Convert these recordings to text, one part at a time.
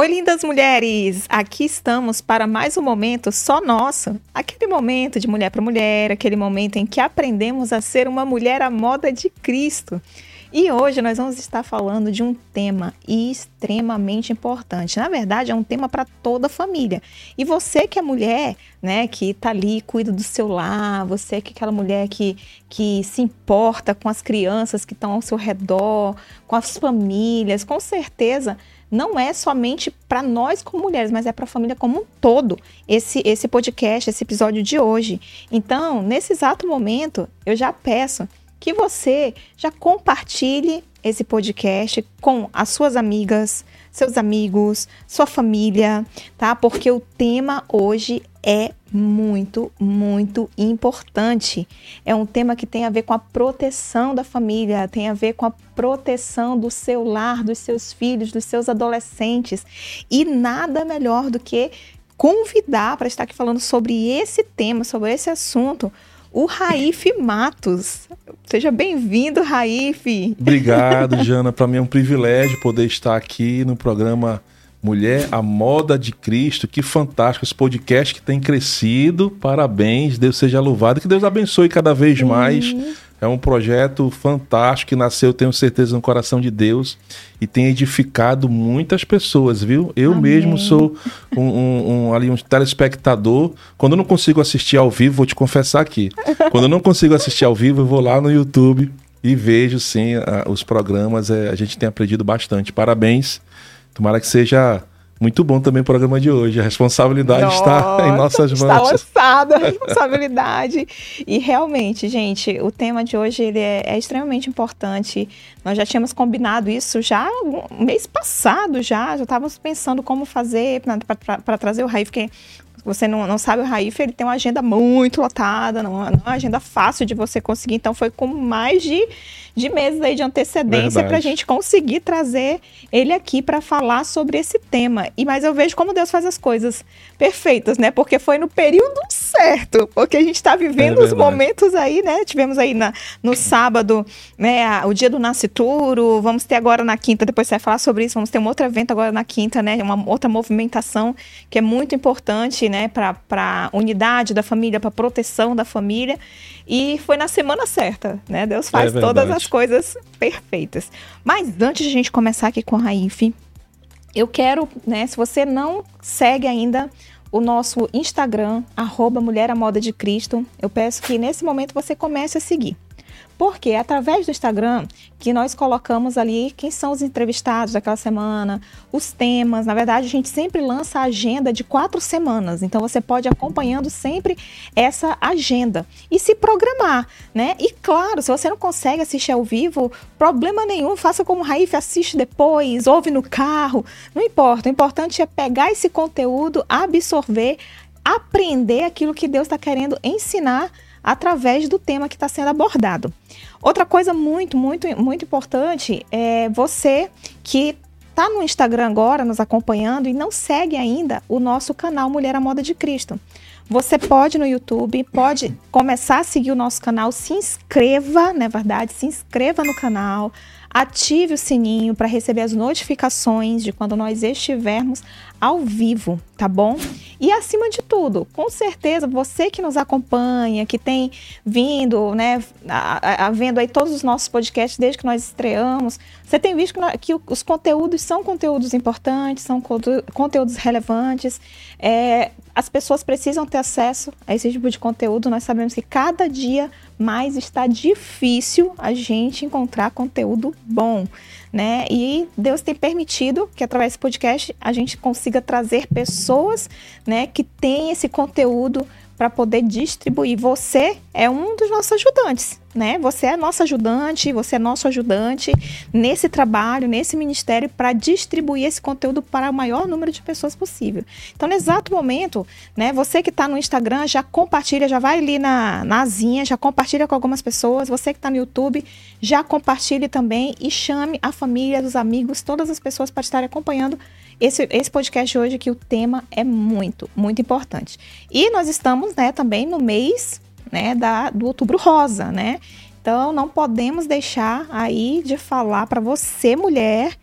Oi, lindas mulheres! Aqui estamos para mais um momento só nosso. Aquele momento de mulher para mulher, aquele momento em que aprendemos a ser uma mulher à moda de Cristo. E hoje nós vamos estar falando de um tema extremamente importante. Na verdade, é um tema para toda a família. E você que é mulher, né, que está ali, cuida do seu lar, você que é aquela mulher que, que se importa com as crianças que estão ao seu redor, com as famílias, com certeza não é somente para nós como mulheres, mas é para a família como um todo, esse, esse podcast, esse episódio de hoje. Então, nesse exato momento, eu já peço que você já compartilhe esse podcast com as suas amigas, seus amigos, sua família, tá? Porque o tema hoje é muito, muito importante. É um tema que tem a ver com a proteção da família, tem a ver com a proteção do seu lar, dos seus filhos, dos seus adolescentes. E nada melhor do que convidar para estar aqui falando sobre esse tema, sobre esse assunto, o Raif Matos. Seja bem-vindo, Raif. Obrigado, Jana. Para mim é um privilégio poder estar aqui no programa Mulher, a Moda de Cristo. Que fantástico esse podcast que tem crescido. Parabéns, Deus seja louvado. Que Deus abençoe cada vez mais. Uhum. É um projeto fantástico que nasceu, tenho certeza, no coração de Deus e tem edificado muitas pessoas, viu? Eu Amém. mesmo sou um, um, um, ali um telespectador. Quando eu não consigo assistir ao vivo, vou te confessar aqui. Quando eu não consigo assistir ao vivo, eu vou lá no YouTube e vejo sim a, os programas. É, a gente tem aprendido bastante. Parabéns. Tomara que seja muito bom também o programa de hoje. A responsabilidade Nossa, está em nossas mãos. Está lançada a responsabilidade. e realmente, gente, o tema de hoje ele é, é, extremamente importante. Nós já tínhamos combinado isso já um mês passado, já. Já estávamos pensando como fazer para trazer o Raí, porque você não, não sabe, o Raif ele tem uma agenda muito lotada, não, não é uma agenda fácil de você conseguir. Então foi com mais de, de meses aí de antecedência para a gente conseguir trazer ele aqui para falar sobre esse tema. E mas eu vejo como Deus faz as coisas perfeitas, né? Porque foi no período certo, porque a gente está vivendo é os momentos aí, né? Tivemos aí na, no sábado, né? A, o dia do nascituro. Vamos ter agora na quinta. Depois você vai falar sobre isso. Vamos ter um outro evento agora na quinta, né? Uma outra movimentação que é muito importante né, para a unidade da família, para proteção da família. E foi na semana certa, né? Deus faz é todas as coisas perfeitas. Mas antes de a gente começar aqui com a Raif, eu quero, né, se você não segue ainda o nosso Instagram, arroba Mulher Moda de Cristo, eu peço que nesse momento você comece a seguir. Porque é através do Instagram que nós colocamos ali quem são os entrevistados daquela semana, os temas. Na verdade, a gente sempre lança a agenda de quatro semanas. Então você pode ir acompanhando sempre essa agenda e se programar, né? E claro, se você não consegue assistir ao vivo, problema nenhum, faça como o Raif, assiste depois, ouve no carro. Não importa. O importante é pegar esse conteúdo, absorver, aprender aquilo que Deus está querendo ensinar através do tema que está sendo abordado. Outra coisa muito, muito, muito importante é você que está no Instagram agora nos acompanhando e não segue ainda o nosso canal Mulher à Moda de Cristo. Você pode no YouTube, pode começar a seguir o nosso canal, se inscreva, na é verdade, se inscreva no canal, ative o sininho para receber as notificações de quando nós estivermos ao vivo, tá bom? E acima de tudo, com certeza, você que nos acompanha, que tem vindo, né, a, vendo aí todos os nossos podcasts desde que nós estreamos, você tem visto que, que os conteúdos são conteúdos importantes, são conteúdos relevantes, é, as pessoas precisam ter acesso a esse tipo de conteúdo. Nós sabemos que cada dia mais está difícil a gente encontrar conteúdo bom né? E Deus tem permitido que através desse podcast a gente consiga trazer pessoas, né, que têm esse conteúdo para poder distribuir. Você é um dos nossos ajudantes, né? Você é nosso ajudante, você é nosso ajudante nesse trabalho, nesse ministério para distribuir esse conteúdo para o maior número de pessoas possível. Então, no exato momento, né? Você que está no Instagram já compartilha, já vai ali na, na já compartilha com algumas pessoas. Você que está no YouTube já compartilhe também e chame a família, os amigos, todas as pessoas para estarem acompanhando esse, esse podcast hoje que o tema é muito, muito importante. E nós estamos, né, também no mês, né, da, do Outubro Rosa, né? Então não podemos deixar aí de falar para você, mulher,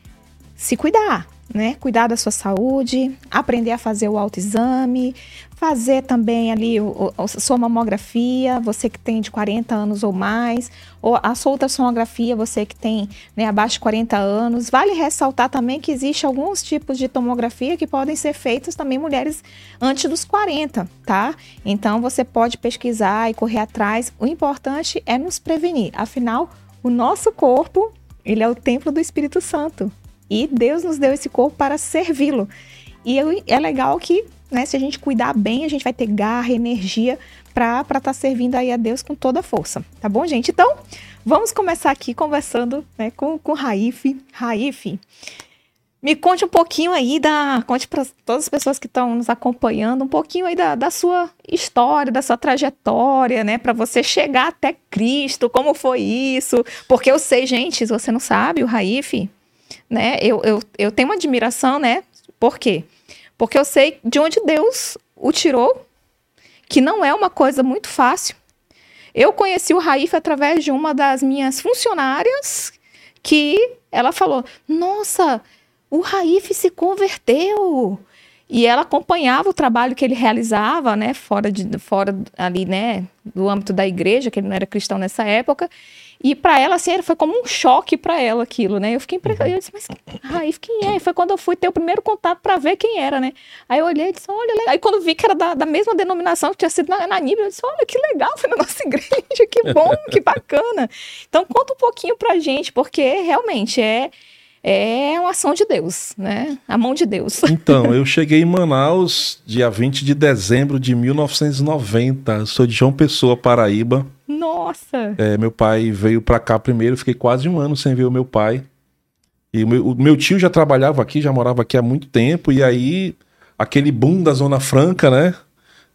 se cuidar, né, cuidar da sua saúde, aprender a fazer o autoexame, fazer também ali a sua mamografia, você que tem de 40 anos ou mais, ou a sua ultrassonografia, você que tem né, abaixo de 40 anos. Vale ressaltar também que existe alguns tipos de tomografia que podem ser feitos também mulheres antes dos 40, tá? Então você pode pesquisar e correr atrás. O importante é nos prevenir. Afinal, o nosso corpo, ele é o templo do Espírito Santo. E Deus nos deu esse corpo para servi-lo. E é legal que, né, se a gente cuidar bem, a gente vai ter garra, energia para estar tá servindo aí a Deus com toda a força. Tá bom, gente? Então, vamos começar aqui conversando né, com, com Raif. Raif, me conte um pouquinho aí da. Conte para todas as pessoas que estão nos acompanhando, um pouquinho aí da, da sua história, da sua trajetória, né? Para você chegar até Cristo, como foi isso? Porque eu sei, gente, se você não sabe, o Raif, né? Eu, eu, eu tenho uma admiração, né? Por quê? Porque eu sei de onde Deus o tirou, que não é uma coisa muito fácil. Eu conheci o Raif através de uma das minhas funcionárias que ela falou: Nossa, o Raif se converteu. E ela acompanhava o trabalho que ele realizava, né, fora, de, fora ali, né, do âmbito da igreja, que ele não era cristão nessa época. E para ela, assim, foi como um choque para ela aquilo, né? Eu fiquei impressionada. Eu disse, mas Raif, quem é? E foi quando eu fui ter o primeiro contato para ver quem era, né? Aí eu olhei e disse, olha, aí quando vi que era da, da mesma denominação que tinha sido na, na Níbia, eu disse, olha, que legal, foi na nossa igreja, que bom, que bacana. Então conta um pouquinho pra gente, porque realmente é é uma ação de Deus, né? A mão de Deus. Então, eu cheguei em Manaus dia 20 de dezembro de 1990. sou de João Pessoa, Paraíba. Nossa! É, meu pai veio para cá primeiro, fiquei quase um ano sem ver o meu pai. E o meu, o meu, tio já trabalhava aqui, já morava aqui há muito tempo, e aí aquele boom da Zona Franca, né?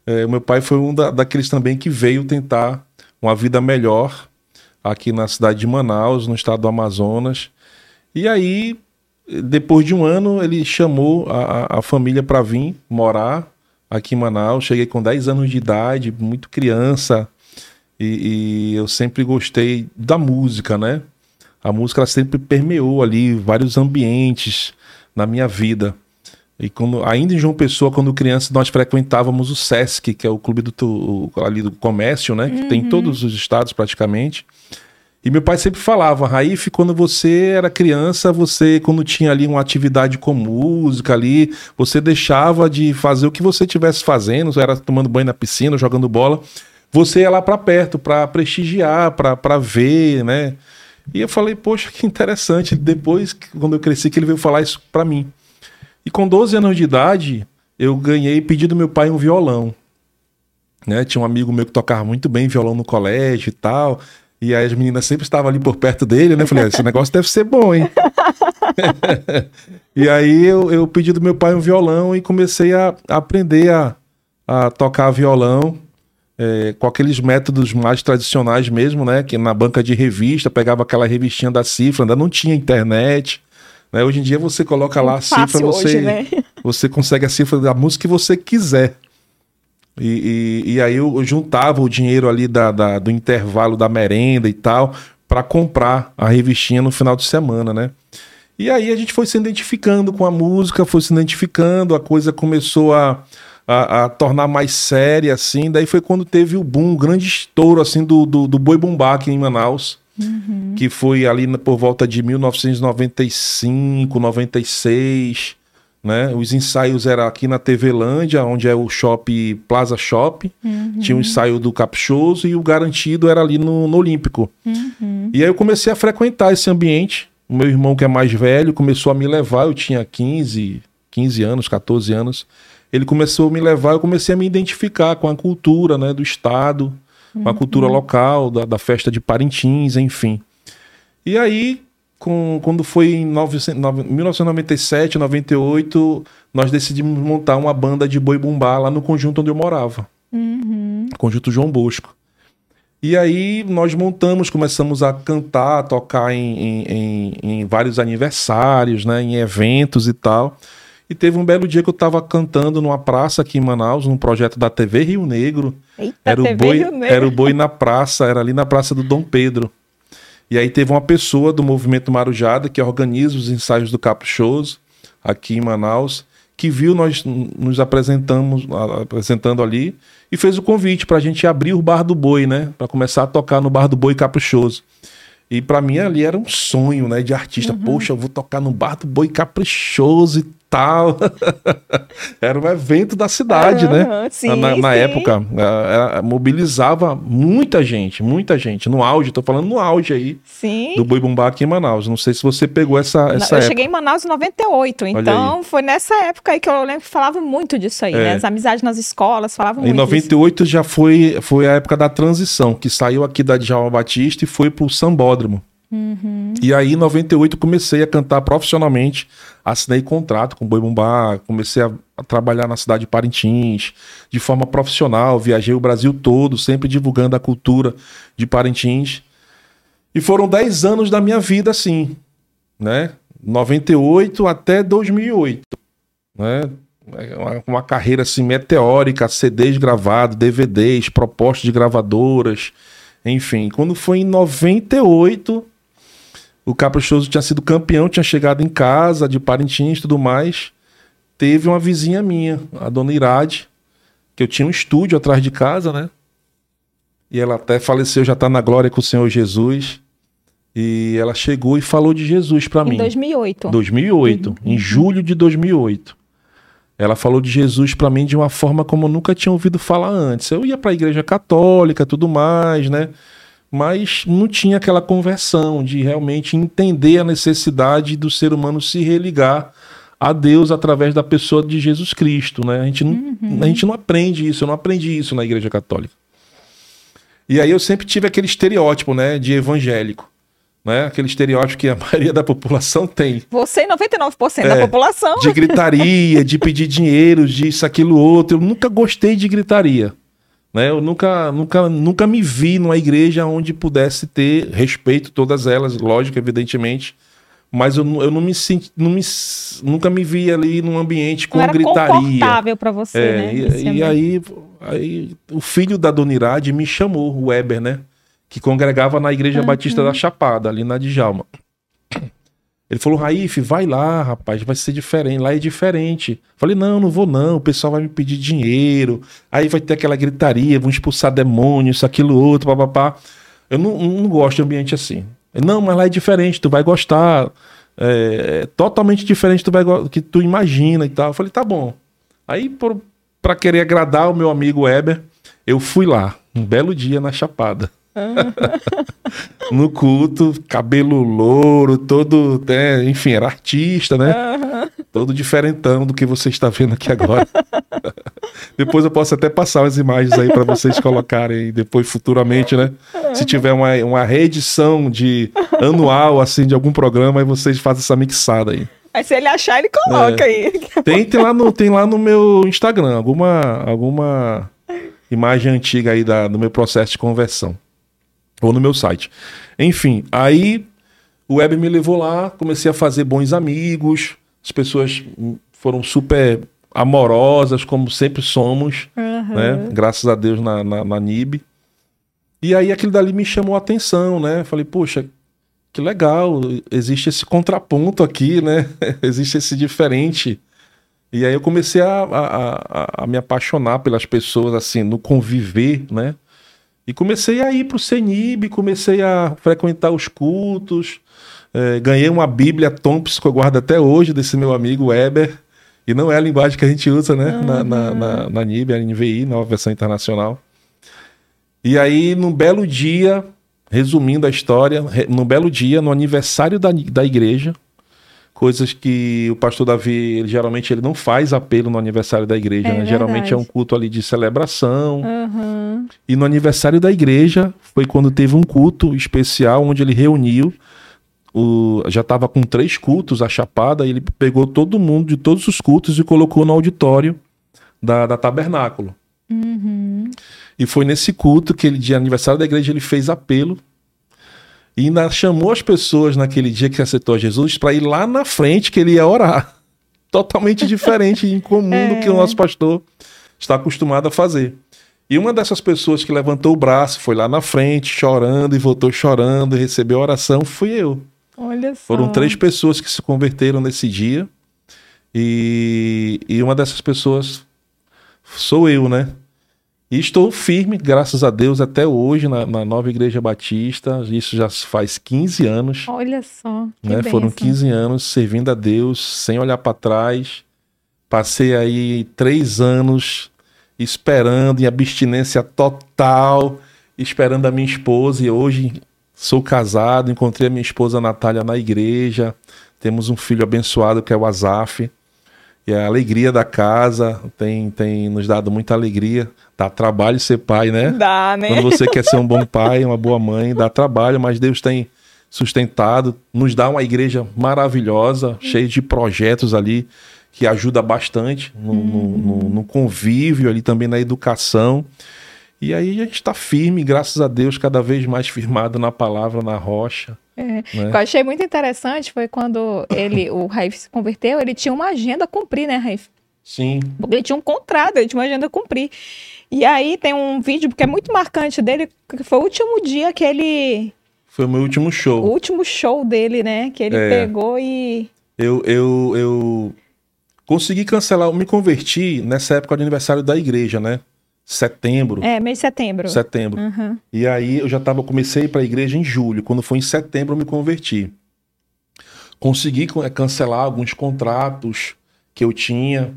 É, meu pai foi um da, daqueles também que veio tentar uma vida melhor aqui na cidade de Manaus, no estado do Amazonas. E aí, depois de um ano, ele chamou a, a família para vir morar aqui em Manaus. Cheguei com 10 anos de idade, muito criança, e, e eu sempre gostei da música, né? A música ela sempre permeou ali vários ambientes na minha vida. E quando, ainda em João Pessoa, quando criança, nós frequentávamos o SESC, que é o clube do, ali do comércio, né? Que uhum. tem em todos os estados praticamente. E meu pai sempre falava, Raif, quando você era criança, você, quando tinha ali uma atividade com música ali, você deixava de fazer o que você estivesse fazendo, era tomando banho na piscina, jogando bola, você ia lá para perto para prestigiar, para ver, né? E eu falei, poxa, que interessante. Depois, quando eu cresci, que ele veio falar isso para mim. E com 12 anos de idade, eu ganhei, pedi do meu pai um violão. Né? Tinha um amigo meu que tocava muito bem violão no colégio e tal. E aí as meninas sempre estavam ali por perto dele, né? Falei, ah, esse negócio deve ser bom, hein? e aí eu, eu pedi do meu pai um violão e comecei a, a aprender a, a tocar violão é, com aqueles métodos mais tradicionais mesmo, né? Que na banca de revista, pegava aquela revistinha da cifra, ainda não tinha internet. Né? Hoje em dia você coloca lá a cifra, você, né? você consegue a cifra da música que você quiser. E, e, e, aí eu juntava o dinheiro ali da, da do intervalo da merenda e tal para comprar a revistinha no final de semana, né? E aí a gente foi se identificando com a música, foi se identificando, a coisa começou a, a, a tornar mais séria, assim. Daí foi quando teve o boom, um grande estouro, assim, do, do, do Boi Bumbá aqui em Manaus. Uhum. Que foi ali por volta de 1995, 96 né? Os ensaios eram aqui na TV Lândia, onde é o shopping Plaza Shop. Uhum. Tinha o ensaio do Caprichoso e o garantido era ali no, no Olímpico. Uhum. E aí eu comecei a frequentar esse ambiente. O meu irmão, que é mais velho, começou a me levar. Eu tinha 15, 15 anos, 14 anos. Ele começou a me levar, eu comecei a me identificar com a cultura né, do estado, com a cultura uhum. local, da, da festa de Parintins, enfim. E aí com, quando foi em 1997, 98, nós decidimos montar uma banda de boi bumbá lá no conjunto onde eu morava. Uhum. Conjunto João Bosco. E aí nós montamos, começamos a cantar, a tocar em, em, em, em, vários aniversários, né, em eventos e tal. E teve um belo dia que eu estava cantando numa praça aqui em Manaus, num projeto da TV Rio Negro. Eita, era, o boi, era o boi na praça, era ali na praça do Dom Pedro. E aí teve uma pessoa do movimento Marujada que organiza os ensaios do Caprichoso, aqui em Manaus, que viu nós nos apresentamos, apresentando ali e fez o convite para a gente abrir o Bar do Boi, né? Para começar a tocar no Bar do Boi Caprichoso. E para mim ali era um sonho, né, de artista. Uhum. Poxa, eu vou tocar no Bar do Boi Caprichoso e tal. era um evento da cidade, uhum, né? Sim, na, na sim. época, é, é, mobilizava muita gente, muita gente. No auge, tô falando no auge aí. Sim. Do Boi Bumbá aqui em Manaus. Não sei se você pegou essa, essa Eu época. cheguei em Manaus em 98, então foi nessa época aí que eu lembro que falava muito disso aí, é. né? As amizades nas escolas falavam muito Em 98 disso. já foi, foi a época da transição, que saiu aqui da Djalma Batista e foi pro Sambódromo. Uhum. E aí, em 98, comecei a cantar profissionalmente. Assinei contrato com Boi Bumbá, comecei a, a, trabalhar na cidade de Parintins de forma profissional. Viajei o Brasil todo, sempre divulgando a cultura de Parintins. E foram 10 anos da minha vida assim, né? 98 até 2008, né? Uma, uma carreira assim meteórica, CDs gravados, DVDs, propostas de gravadoras, enfim. Quando foi em 98, o Caprichoso tinha sido campeão, tinha chegado em casa de Parintins e tudo mais. Teve uma vizinha minha, a dona Irade, que eu tinha um estúdio atrás de casa, né? E ela até faleceu, já tá na glória com o Senhor Jesus. E ela chegou e falou de Jesus para mim. Em 2008. 2008, uhum. em julho de 2008. Ela falou de Jesus para mim de uma forma como eu nunca tinha ouvido falar antes. Eu ia para a igreja católica, tudo mais, né? Mas não tinha aquela conversão de realmente entender a necessidade do ser humano se religar a Deus através da pessoa de Jesus Cristo, né? A gente não, uhum. a gente não aprende isso, eu não aprendi isso na Igreja Católica. E aí eu sempre tive aquele estereótipo, né, de evangélico. Né? Aquele estereótipo que a maioria da população tem. Você e 99% é, da população. De gritaria, de pedir dinheiro, disso, aquilo, outro. Eu nunca gostei de gritaria. Né? Eu nunca, nunca, nunca me vi numa igreja onde pudesse ter respeito, todas elas, lógico, evidentemente. Mas eu, eu não me senti, não me, nunca me vi ali num ambiente com não era gritaria. confortável para você, é, né? E, e aí, aí o filho da Dona Irade me chamou, o Weber, né? Que congregava na Igreja uhum. Batista da Chapada, ali na Djalma. Ele falou, Raif, vai lá, rapaz, vai ser diferente. Lá é diferente. Falei, não, não vou não. O pessoal vai me pedir dinheiro. Aí vai ter aquela gritaria, vão expulsar demônios, isso, aquilo, outro, papapá. Eu não, não gosto de ambiente assim. Ele, não, mas lá é diferente, tu vai gostar. É, é totalmente diferente do que tu imagina e tal. Eu falei, tá bom. Aí, por, pra querer agradar o meu amigo Weber, eu fui lá, um belo dia na Chapada. no culto, cabelo louro, todo, né, enfim, era artista, né? Todo diferentão do que você está vendo aqui agora. depois eu posso até passar as imagens aí para vocês colocarem depois futuramente, né? Se tiver uma, uma reedição de anual assim de algum programa, aí vocês fazem essa mixada aí. Aí se ele achar, ele coloca é. aí. Tem, tem, lá no, tem lá no meu Instagram alguma, alguma imagem antiga aí da, do meu processo de conversão ou no meu site. Enfim, aí o web me levou lá, comecei a fazer bons amigos, as pessoas foram super amorosas, como sempre somos, uhum. né? Graças a Deus na, na, na NIB. E aí aquilo dali me chamou a atenção, né? Falei, poxa, que legal, existe esse contraponto aqui, né? existe esse diferente. E aí eu comecei a, a, a, a, me apaixonar pelas pessoas, assim, no conviver, né? E comecei a ir para o CENIB, comecei a frequentar os cultos. É, ganhei uma Bíblia Thompson que eu guardo até hoje, desse meu amigo Weber. E não é a linguagem que a gente usa, né? Uhum. Na, na, na, na NIB, a NVI, nova versão internacional. E aí, num belo dia, resumindo a história, num belo dia, no aniversário da, da igreja, coisas que o pastor Davi, ele, geralmente, ele não faz apelo no aniversário da igreja, é né? Geralmente é um culto ali de celebração. Uhum. E no aniversário da igreja foi quando teve um culto especial onde ele reuniu o, já estava com três cultos a chapada, e ele pegou todo mundo de todos os cultos e colocou no auditório da, da tabernáculo. Uhum. E foi nesse culto que ele, de aniversário da igreja, ele fez apelo e ainda chamou as pessoas naquele dia que aceitou Jesus para ir lá na frente que ele ia orar. Totalmente diferente e incomum é. do que o nosso pastor está acostumado a fazer. E uma dessas pessoas que levantou o braço, foi lá na frente, chorando e voltou chorando e recebeu a oração, fui eu. Olha só. Foram três pessoas que se converteram nesse dia. E, e uma dessas pessoas sou eu, né? E estou firme, graças a Deus, até hoje na, na nova Igreja Batista. Isso já faz 15 anos. Olha só. Né? Foram 15 anos servindo a Deus, sem olhar para trás. Passei aí três anos esperando em abstinência total, esperando a minha esposa. E hoje sou casado, encontrei a minha esposa Natália na igreja. Temos um filho abençoado que é o Azaf. E a alegria da casa tem, tem nos dado muita alegria. Dá trabalho ser pai, né? Dá, né? Quando você quer ser um bom pai, uma boa mãe, dá trabalho, mas Deus tem sustentado, nos dá uma igreja maravilhosa, cheia de projetos ali que ajuda bastante no, uhum. no, no convívio ali também na educação. E aí a gente está firme, graças a Deus, cada vez mais firmado na palavra, na rocha. É. O que eu achei muito interessante foi quando ele, o Raif se converteu, ele tinha uma agenda a cumprir, né, Raif? Sim. Porque ele tinha um contrato, ele tinha uma agenda a cumprir. E aí tem um vídeo que é muito marcante dele, que foi o último dia que ele. Foi o meu último show. O último show dele, né? Que ele é. pegou e. Eu, eu, eu consegui cancelar, eu me converti nessa época de aniversário da igreja, né? Setembro. É, mês de setembro. Setembro. Uhum. E aí eu já tava, comecei para a igreja em julho. Quando foi em setembro eu me converti. Consegui é, cancelar alguns contratos que eu tinha,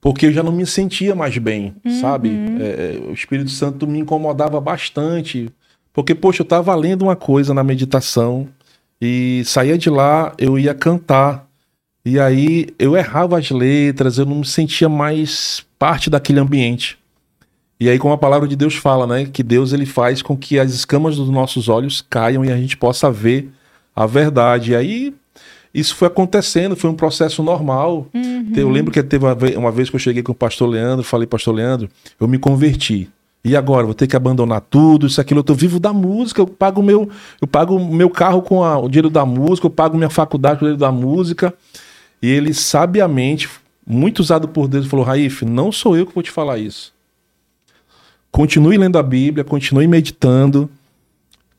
porque eu já não me sentia mais bem, uhum. sabe? É, é, o Espírito Santo me incomodava bastante, porque, poxa, eu tava lendo uma coisa na meditação e saía de lá, eu ia cantar. E aí eu errava as letras, eu não me sentia mais parte daquele ambiente. E aí, como a palavra de Deus fala, né? Que Deus ele faz com que as escamas dos nossos olhos caiam e a gente possa ver a verdade. E aí, isso foi acontecendo, foi um processo normal. Uhum. Eu lembro que teve uma vez que eu cheguei com o pastor Leandro, falei, pastor Leandro, eu me converti. E agora, vou ter que abandonar tudo, isso, aquilo, eu tô vivo da música, eu pago meu, eu pago meu carro com a, o dinheiro da música, eu pago minha faculdade com o dinheiro da música. E ele sabiamente, muito usado por Deus, falou: Raif, não sou eu que vou te falar isso. Continue lendo a Bíblia, continue meditando,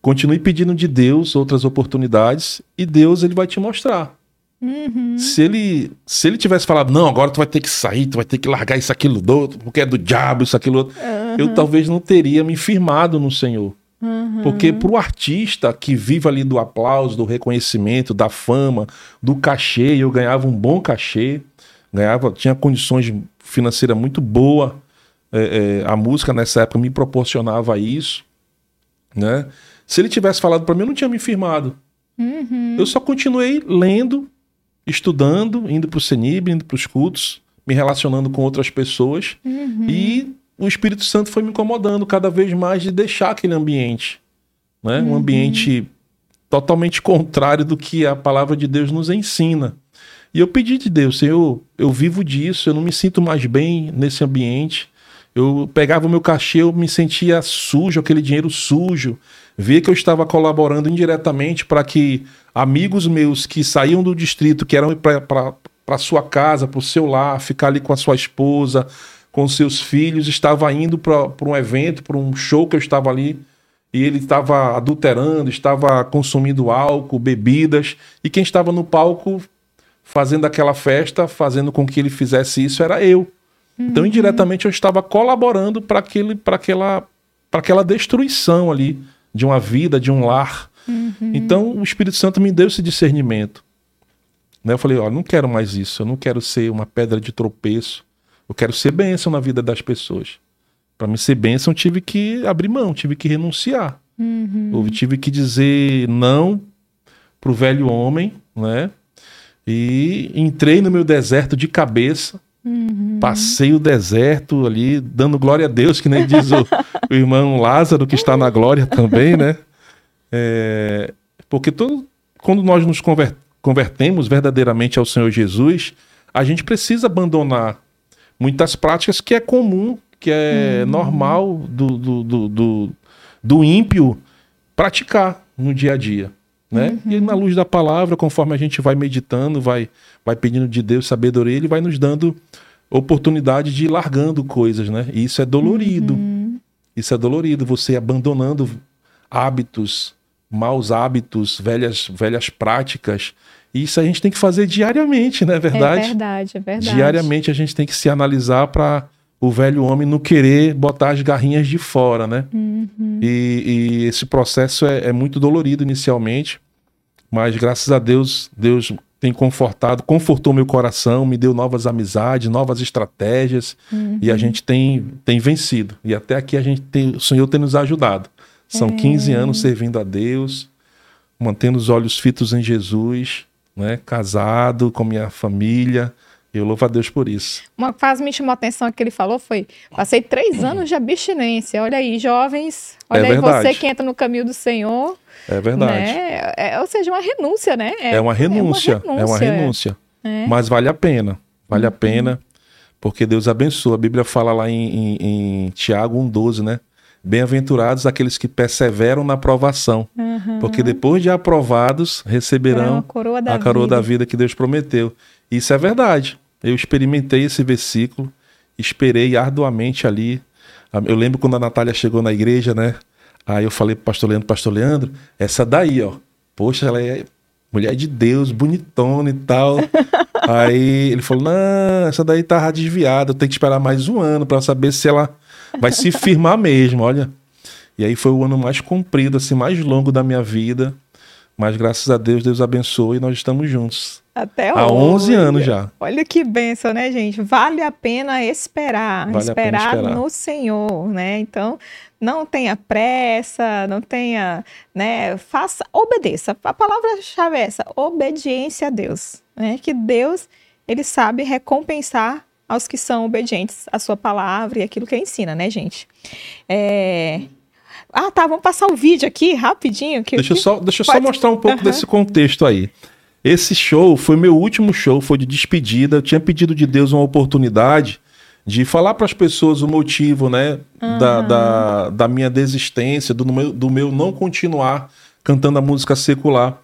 continue pedindo de Deus outras oportunidades e Deus ele vai te mostrar. Uhum. Se ele se ele tivesse falado, não, agora tu vai ter que sair, tu vai ter que largar isso, aquilo do outro, porque é do diabo, isso, aquilo outro, uhum. eu talvez não teria me firmado no Senhor. Uhum. Porque para o artista que vive ali do aplauso, do reconhecimento, da fama, do cachê, eu ganhava um bom cachê, ganhava, tinha condições financeiras muito boas é, é, a música nessa época me proporcionava isso, né? Se ele tivesse falado para mim, eu não tinha me firmado. Uhum. Eu só continuei lendo, estudando, indo para o CENIB, indo para os cultos, me relacionando com outras pessoas uhum. e o Espírito Santo foi me incomodando cada vez mais de deixar aquele ambiente, né? Uhum. Um ambiente totalmente contrário do que a palavra de Deus nos ensina. E eu pedi de Deus, Senhor, eu vivo disso, eu não me sinto mais bem nesse ambiente. Eu pegava o meu cachê, eu me sentia sujo, aquele dinheiro sujo. Via que eu estava colaborando indiretamente para que amigos meus que saíam do distrito, que eram para sua casa, para o seu lar, ficar ali com a sua esposa, com seus filhos, estava indo para um evento, para um show que eu estava ali, e ele estava adulterando, estava consumindo álcool, bebidas, e quem estava no palco fazendo aquela festa, fazendo com que ele fizesse isso, era eu. Então, indiretamente, eu estava colaborando para aquela, aquela destruição ali de uma vida, de um lar. Uhum. Então, o Espírito Santo me deu esse discernimento. Né? Eu falei: ó, não quero mais isso, eu não quero ser uma pedra de tropeço, eu quero ser bênção na vida das pessoas. Para me ser bênção, eu tive que abrir mão, tive que renunciar. Uhum. Eu tive que dizer não para o velho homem, né? E entrei no meu deserto de cabeça Uhum. Passei o deserto ali, dando glória a Deus, que nem diz o, o irmão Lázaro, que está na glória também, né? É, porque todo, quando nós nos conver, convertemos verdadeiramente ao Senhor Jesus, a gente precisa abandonar muitas práticas que é comum, que é uhum. normal do, do, do, do, do ímpio praticar no dia a dia. Né? Uhum. E na luz da palavra, conforme a gente vai meditando, vai, vai pedindo de Deus sabedoria, ele vai nos dando oportunidade de ir largando coisas, né? E isso é dolorido. Uhum. Isso é dolorido, você abandonando hábitos, maus hábitos, velhas, velhas práticas E isso a gente tem que fazer diariamente, não é verdade? É verdade, é verdade. Diariamente a gente tem que se analisar para o velho homem não querer botar as garrinhas de fora, né? Uhum. E, e esse processo é, é muito dolorido inicialmente, mas graças a Deus, Deus tem confortado, confortou meu coração, me deu novas amizades, novas estratégias e a gente tem, tem vencido. E até aqui a gente tem, o Senhor tem nos ajudado. São É. 15 anos servindo a Deus, mantendo os olhos fitos em Jesus, né? Casado com minha família. Eu louvo a Deus por isso. Uma fase me chamou a atenção que ele falou foi: passei três anos de abstinência. Olha aí, jovens. Olha É aí, verdade. você que entra no caminho do Senhor. É verdade. Né? É, ou seja, uma renúncia, né? É, uma renúncia, é uma renúncia. É. Mas vale a pena, vale a pena, porque Deus abençoa. A Bíblia fala lá em, em, em Tiago 1,12, né? Bem-aventurados aqueles que perseveram na aprovação, Uhum. porque depois de aprovados É receberão uma coroa da a coroa vida. da vida que Deus prometeu. Isso é verdade. Eu experimentei esse versículo, esperei arduamente ali. Eu lembro quando a Natália chegou na igreja, né? Aí eu falei pro pastor Leandro, pastor Leandro, essa daí, ó. Poxa, ela é mulher de Deus, bonitona e tal. Aí ele falou: não, essa daí tá desviada, eu tenho que esperar mais um ano para saber se ela vai se firmar mesmo, olha. E aí foi o ano mais comprido, assim, mais longo da minha vida. Mas graças a Deus, Deus abençoou e nós estamos juntos. Até Há hoje. 11 anos já. Olha que benção, né, gente? Vale a pena esperar, Vale a pena esperar, esperar. no Senhor, né? Então, não tenha pressa, não tenha, né? Faça, obedeça. A palavra-chave é essa: obediência a Deus, né? Que Deus ele sabe recompensar aos que são obedientes à sua palavra e aquilo que ele ensina, né, gente? É... Ah, tá. Vamos passar o vídeo aqui rapidinho. Que Deixa eu só, deixa eu só Pode- mostrar um pouco Aham. desse contexto aí. Esse show foi meu último show, foi de despedida. Eu tinha pedido de Deus uma oportunidade de falar para as pessoas o motivo, né, da, da, da minha desistência, do meu, do meu não continuar cantando a música secular.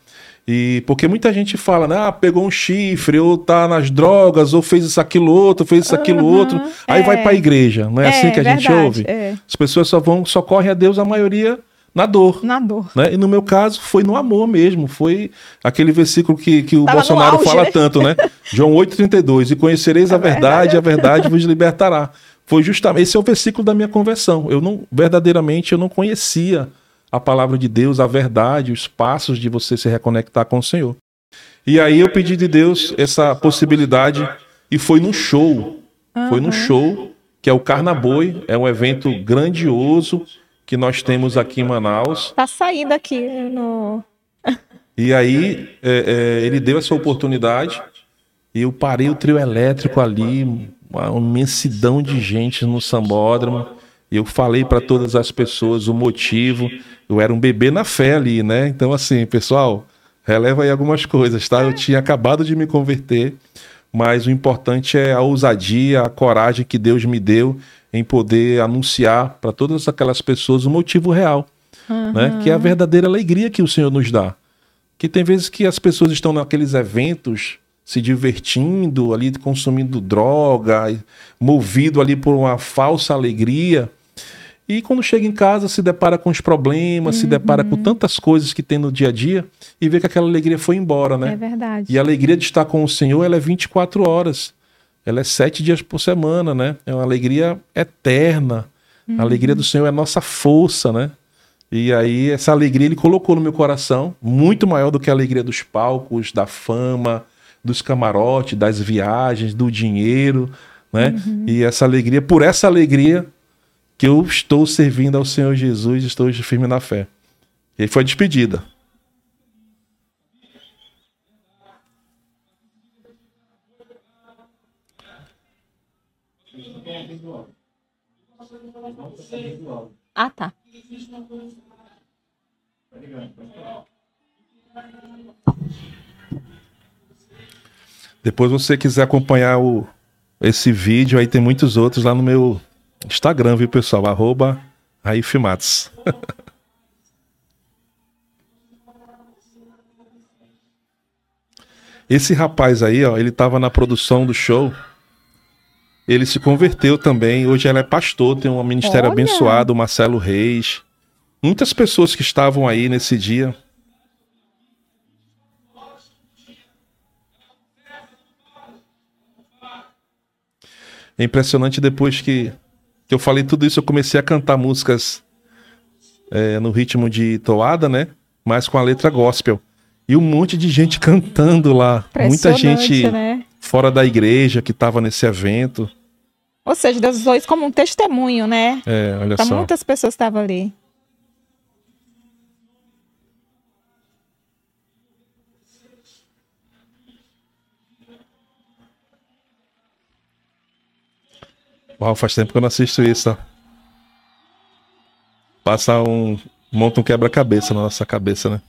E porque muita gente fala, né, ah, pegou um chifre, ou tá nas drogas, ou fez isso, aquilo outro, fez isso, aquilo Aham, outro. Aí é. vai para a igreja, não é, assim que a gente verdade, ouve? É, As pessoas só vão, só correm a Deus, a maioria na dor na dor. né? E no meu caso foi no amor mesmo, foi aquele versículo que, que o Tava Bolsonaro auge, fala né? tanto, né? João 8,32, e conhecereis a, A verdade, verdade a verdade vos libertará. Foi justamente, esse é o versículo da minha conversão. Eu não, verdadeiramente, eu não conhecia a palavra de Deus, a verdade, os passos de você se reconectar com o Senhor. E aí eu pedi de Deus essa possibilidade e foi no show. Foi no show, que é o Carnaboi, é um evento grandioso que nós temos aqui em Manaus. Tá saindo aqui no. E aí é, é, ele deu essa oportunidade e eu parei o trio elétrico ali, uma imensidão de gente no sambódromo. Eu falei para todas as pessoas o motivo. Eu era um bebê na fé ali, né? Então, assim, pessoal, releva aí algumas coisas, tá? Eu tinha acabado de me converter, mas o importante é a ousadia, a coragem que Deus me deu em poder anunciar para todas aquelas pessoas o motivo real, né? Que é a verdadeira alegria que o Senhor nos dá que tem vezes que as pessoas estão naqueles eventos se divertindo ali, consumindo droga, movido ali por uma falsa alegria. E quando chega em casa se depara com os problemas, se depara com tantas coisas que tem no dia a dia e vê que aquela alegria foi embora, né? É verdade. E a alegria de estar com o Senhor, ela é 24 horas. Ela é sete dias por semana, né? É uma alegria eterna. A alegria do Senhor é a nossa força, né? E aí, essa alegria ele colocou no meu coração, muito maior do que a alegria dos palcos, da fama, dos camarotes, das viagens, do dinheiro, né? E essa alegria, por essa alegria que eu estou servindo ao Senhor Jesus, estou firme na fé. E foi despedida. Ah, tá. Depois você quiser acompanhar o, esse vídeo, aí tem muitos outros lá no meu Instagram, viu, pessoal? Arroba Raif Matos. Esse rapaz aí, ó, ele estava na produção do show. Ele se converteu também. Hoje ela é pastor, tem um ministério Olha. abençoado, Marcelo Reis. Muitas pessoas que estavam aí nesse dia. É impressionante depois que eu falei tudo isso, eu comecei a cantar músicas é, no ritmo de toada, né? Mas com a letra gospel. E um monte de gente cantando lá. Muita gente né? fora da igreja que estava nesse evento. Ou seja, Deus usou isso como um testemunho, né? É, olha pra só. muitas pessoas estavam ali. Uau, faz tempo que eu não assisto isso, ó. Passa um. Monta um quebra-cabeça na nossa cabeça, né?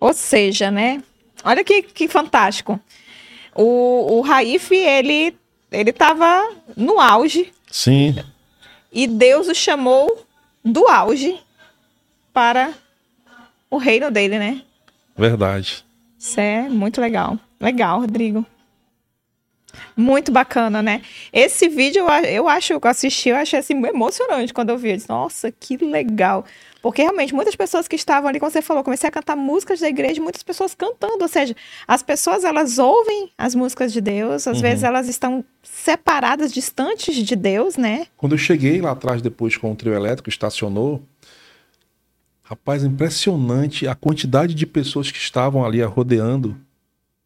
Ou seja, né? Olha que, que fantástico. O, o Raif, ele, ele tava no auge. Sim. E Deus o chamou do auge para o reino dele, né? Verdade. Isso é muito legal. Legal, Rodrigo. Muito bacana, né? Esse vídeo eu acho que eu assisti, eu achei assim emocionante quando eu vi. Eu disse, Nossa, que legal. Porque realmente muitas pessoas que estavam ali, como você falou, comecei a cantar músicas da igreja, muitas pessoas cantando, ou seja, as pessoas elas ouvem as músicas de Deus, às uhum. vezes elas estão separadas, distantes de Deus, né? Quando eu cheguei lá atrás depois com o trio elétrico estacionou, rapaz, impressionante a quantidade de pessoas que estavam ali rodeando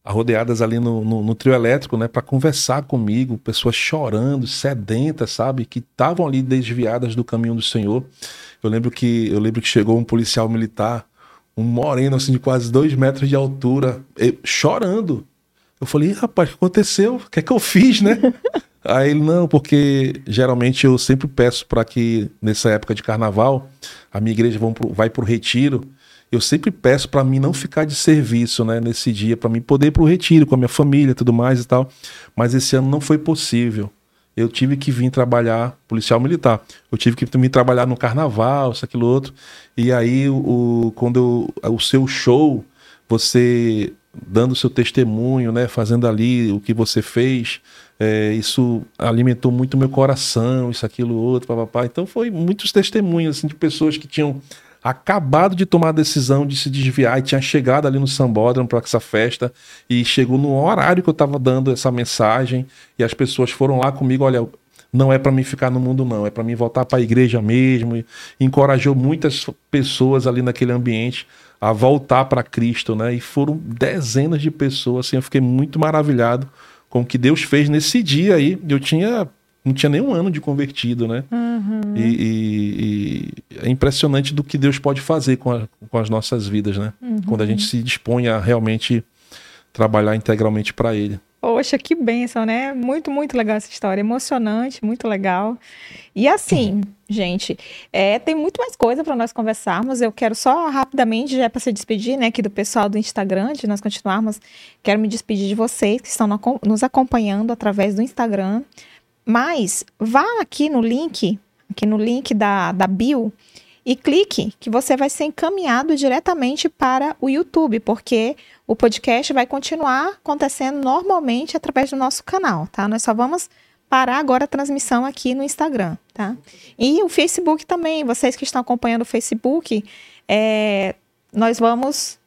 arrodeadas ali no, no, no trio elétrico, né, para conversar comigo, pessoas chorando, sedentas, sabe, que estavam ali desviadas do caminho do Senhor. Eu lembro que eu lembro que chegou um policial militar, um moreno assim de quase dois metros de altura, chorando. Eu falei, rapaz, o que aconteceu? O que é que eu fiz, né? Aí ele, não, porque geralmente eu sempre peço para que nessa época de carnaval a minha igreja vai para o retiro eu sempre peço para mim não ficar de serviço, né, nesse dia, para mim poder ir para o retiro com a minha família, tudo mais e tal. Mas esse ano não foi possível. Eu tive que vir trabalhar policial militar. Eu tive que vir trabalhar no carnaval, isso aquilo outro. E aí o quando eu, o seu show, você dando seu testemunho, né, fazendo ali o que você fez, é, isso alimentou muito meu coração, isso aquilo outro, papapá. Então foi muitos testemunhos assim de pessoas que tinham acabado de tomar a decisão de se desviar e tinha chegado ali no Sambódromo para essa festa e chegou no horário que eu estava dando essa mensagem e as pessoas foram lá comigo, olha, não é para mim ficar no mundo não, é para mim voltar para a igreja mesmo. E encorajou muitas pessoas ali naquele ambiente a voltar para Cristo, né? E foram dezenas de pessoas, assim, eu fiquei muito maravilhado com o que Deus fez nesse dia aí. Eu tinha não tinha nem um ano de convertido, né? Uhum. E, e, e, é impressionante do que Deus pode fazer com, a, com as nossas vidas, né? Uhum. Quando a gente se dispõe a realmente trabalhar integralmente para Ele. Poxa, que bênção, né? Muito, muito legal essa história. Emocionante, muito legal. E assim, gente, é, tem muito mais coisa para nós conversarmos. Eu quero só rapidamente, já para se despedir, né, aqui do pessoal do Instagram, de nós continuarmos. Quero me despedir de vocês que estão no, nos acompanhando através do Instagram. Mas vá aqui no link, aqui no link da, da bio, e clique que você vai ser encaminhado diretamente para o YouTube, porque o podcast vai continuar acontecendo normalmente através do nosso canal, tá? Nós só vamos parar agora a transmissão aqui no Instagram, tá? E o Facebook também, vocês que estão acompanhando o Facebook, é, nós vamos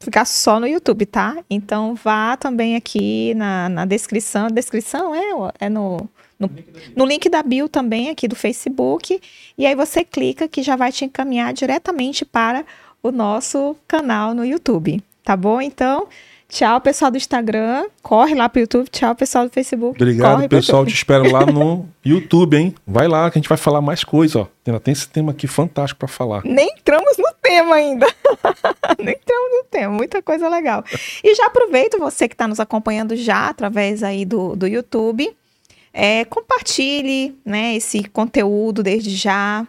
ficar só no YouTube, tá? Então vá também aqui na, na descrição, descrição é, é no no, no link da bio também, aqui do Facebook. E aí você clica que já vai te encaminhar diretamente para o nosso canal no YouTube. Tá bom? Então, tchau, pessoal do Instagram. Corre lá pro YouTube. Tchau, pessoal do Facebook. Obrigado, pessoal. Te espero lá no YouTube, hein? Vai lá que a gente vai falar mais coisa, ó. Ainda tem esse tema aqui fantástico para falar. Nem entramos no tema ainda. Nem entramos no tema. Muita coisa legal. E já aproveito você que está nos acompanhando já através aí do, do YouTube é, compartilhe né, esse conteúdo desde já.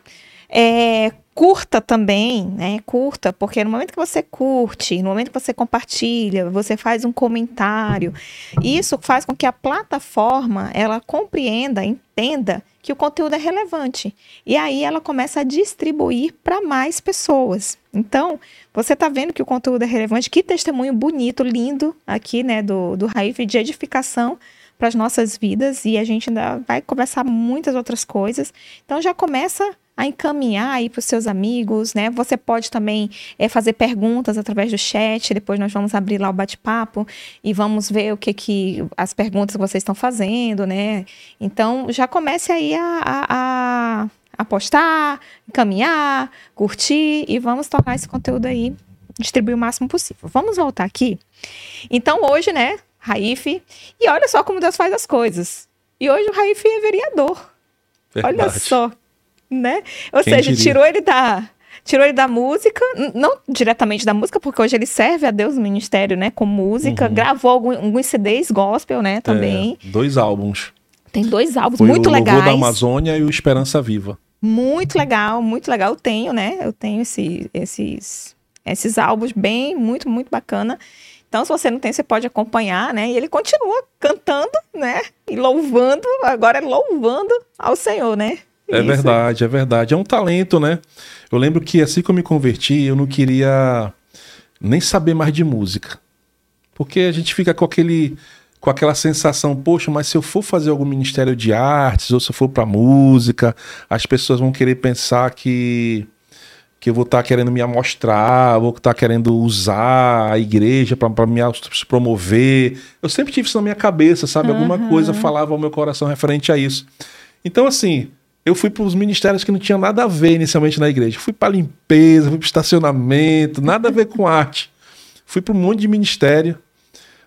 É, curta também, né? Curta, porque no momento que você curte, no momento que você compartilha, você faz um comentário, isso faz com que a plataforma ela compreenda, entenda que o conteúdo é relevante. E aí ela começa a distribuir para mais pessoas. Então, você está vendo que o conteúdo é relevante, que testemunho bonito, lindo aqui, né, do, do Raif de edificação para as nossas vidas e a gente ainda vai conversar muitas outras coisas. Então já começa a encaminhar aí para os seus amigos, né? Você pode também é, fazer perguntas através do chat, depois nós vamos abrir lá o bate-papo e vamos ver o que que as perguntas que vocês estão fazendo, né? Então já comece aí a, a, a, a postar, encaminhar, curtir e vamos tornar esse conteúdo aí distribuir o máximo possível. Vamos voltar aqui. Então hoje, né, Raif, e olha só como Deus faz as coisas. E hoje o Raif é vereador. Verdade. Olha só, né? Ou Quem seja, diria? tirou ele da tirou ele da música, não diretamente da música, porque hoje ele serve a Deus no ministério, né, com música, uhum. gravou alguns CDs gospel, né, também. É, dois álbuns. Tem dois álbuns Foi muito o legais. O da Amazônia e o Esperança Viva. Muito legal, muito legal. Eu tenho, né? Eu tenho esse, esses, esses álbuns bem, muito, muito bacana. Então, se você não tem, você pode acompanhar, né? E ele continua cantando, né? E louvando, agora é louvando ao Senhor, né? É Isso. verdade, é verdade. É um talento, né? Eu lembro que assim que eu me converti, eu não queria nem saber mais de música. Porque a gente fica com aquele com aquela sensação, poxa, mas se eu for fazer algum ministério de artes ou se eu for para música, as pessoas vão querer pensar que que eu vou estar tá querendo me amostrar, vou estar tá querendo usar a igreja para me promover. Eu sempre tive isso na minha cabeça, sabe? Alguma uhum. coisa falava ao meu coração referente a isso. Então, assim, eu fui para os ministérios que não tinham nada a ver inicialmente na igreja. Fui para limpeza, fui para estacionamento, nada a ver com arte. Fui para um monte de ministério,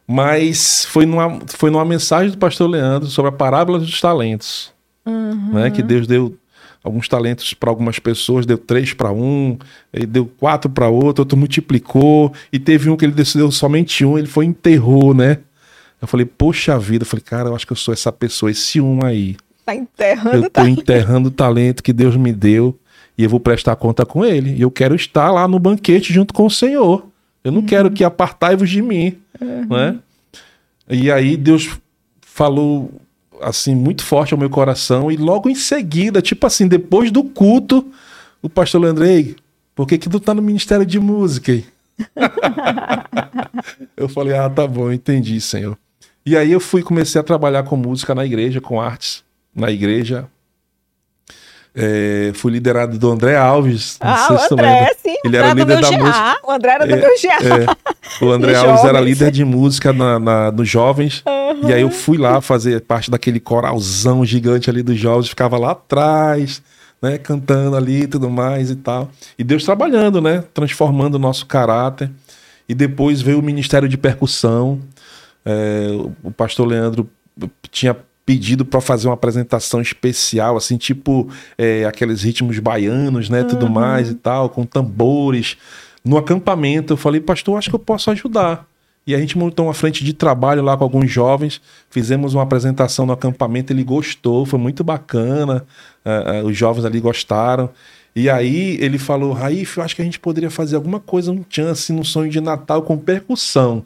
mas foi numa, foi numa mensagem do pastor Leandro sobre a parábola dos talentos. Uhum. Né, que Deus deu alguns talentos para algumas pessoas, deu três para um, deu quatro para outro, outro multiplicou, e teve um que ele decidiu somente um, ele foi enterrou, né? Eu falei, poxa vida, eu falei, cara, eu acho que eu sou essa pessoa, esse um aí. Tá enterrando Eu tô talento. enterrando o talento que Deus me deu e eu vou prestar conta com ele. E eu quero estar lá no banquete junto com o Senhor. Eu não uhum. quero que apartai-vos de mim, uhum. né? E aí Deus falou assim, muito forte ao meu coração. E logo em seguida, tipo assim, depois do culto, o pastor Leandrei, por que, que tu tá no Ministério de Música? eu falei, ah, tá bom, entendi, Senhor. E aí eu fui comecei a trabalhar com música na igreja, com artes na igreja. É, fui liderado do André Alves. Ah, o André, sim. Ele era líder da música. O André era do é, meu GA. É. O André Alves era líder de música na, na, nos jovens. Uhum. E aí eu fui lá fazer parte daquele coralzão gigante ali dos jovens. Ficava lá atrás, né? Cantando ali e tudo mais e tal. E Deus trabalhando, né? Transformando o nosso caráter. E depois veio o Ministério de Percussão. É, o pastor Leandro tinha pedido para fazer uma apresentação especial, assim, tipo é, aqueles ritmos baianos, né, uhum. tudo mais e tal, com tambores. No acampamento, eu falei, pastor, acho que eu posso ajudar. E a gente montou uma frente de trabalho lá com alguns jovens, fizemos uma apresentação no acampamento, ele gostou, foi muito bacana, uh, uh, os jovens ali gostaram. E aí ele falou, Raif, eu acho que a gente poderia fazer alguma coisa, um chance, num sonho de Natal com percussão.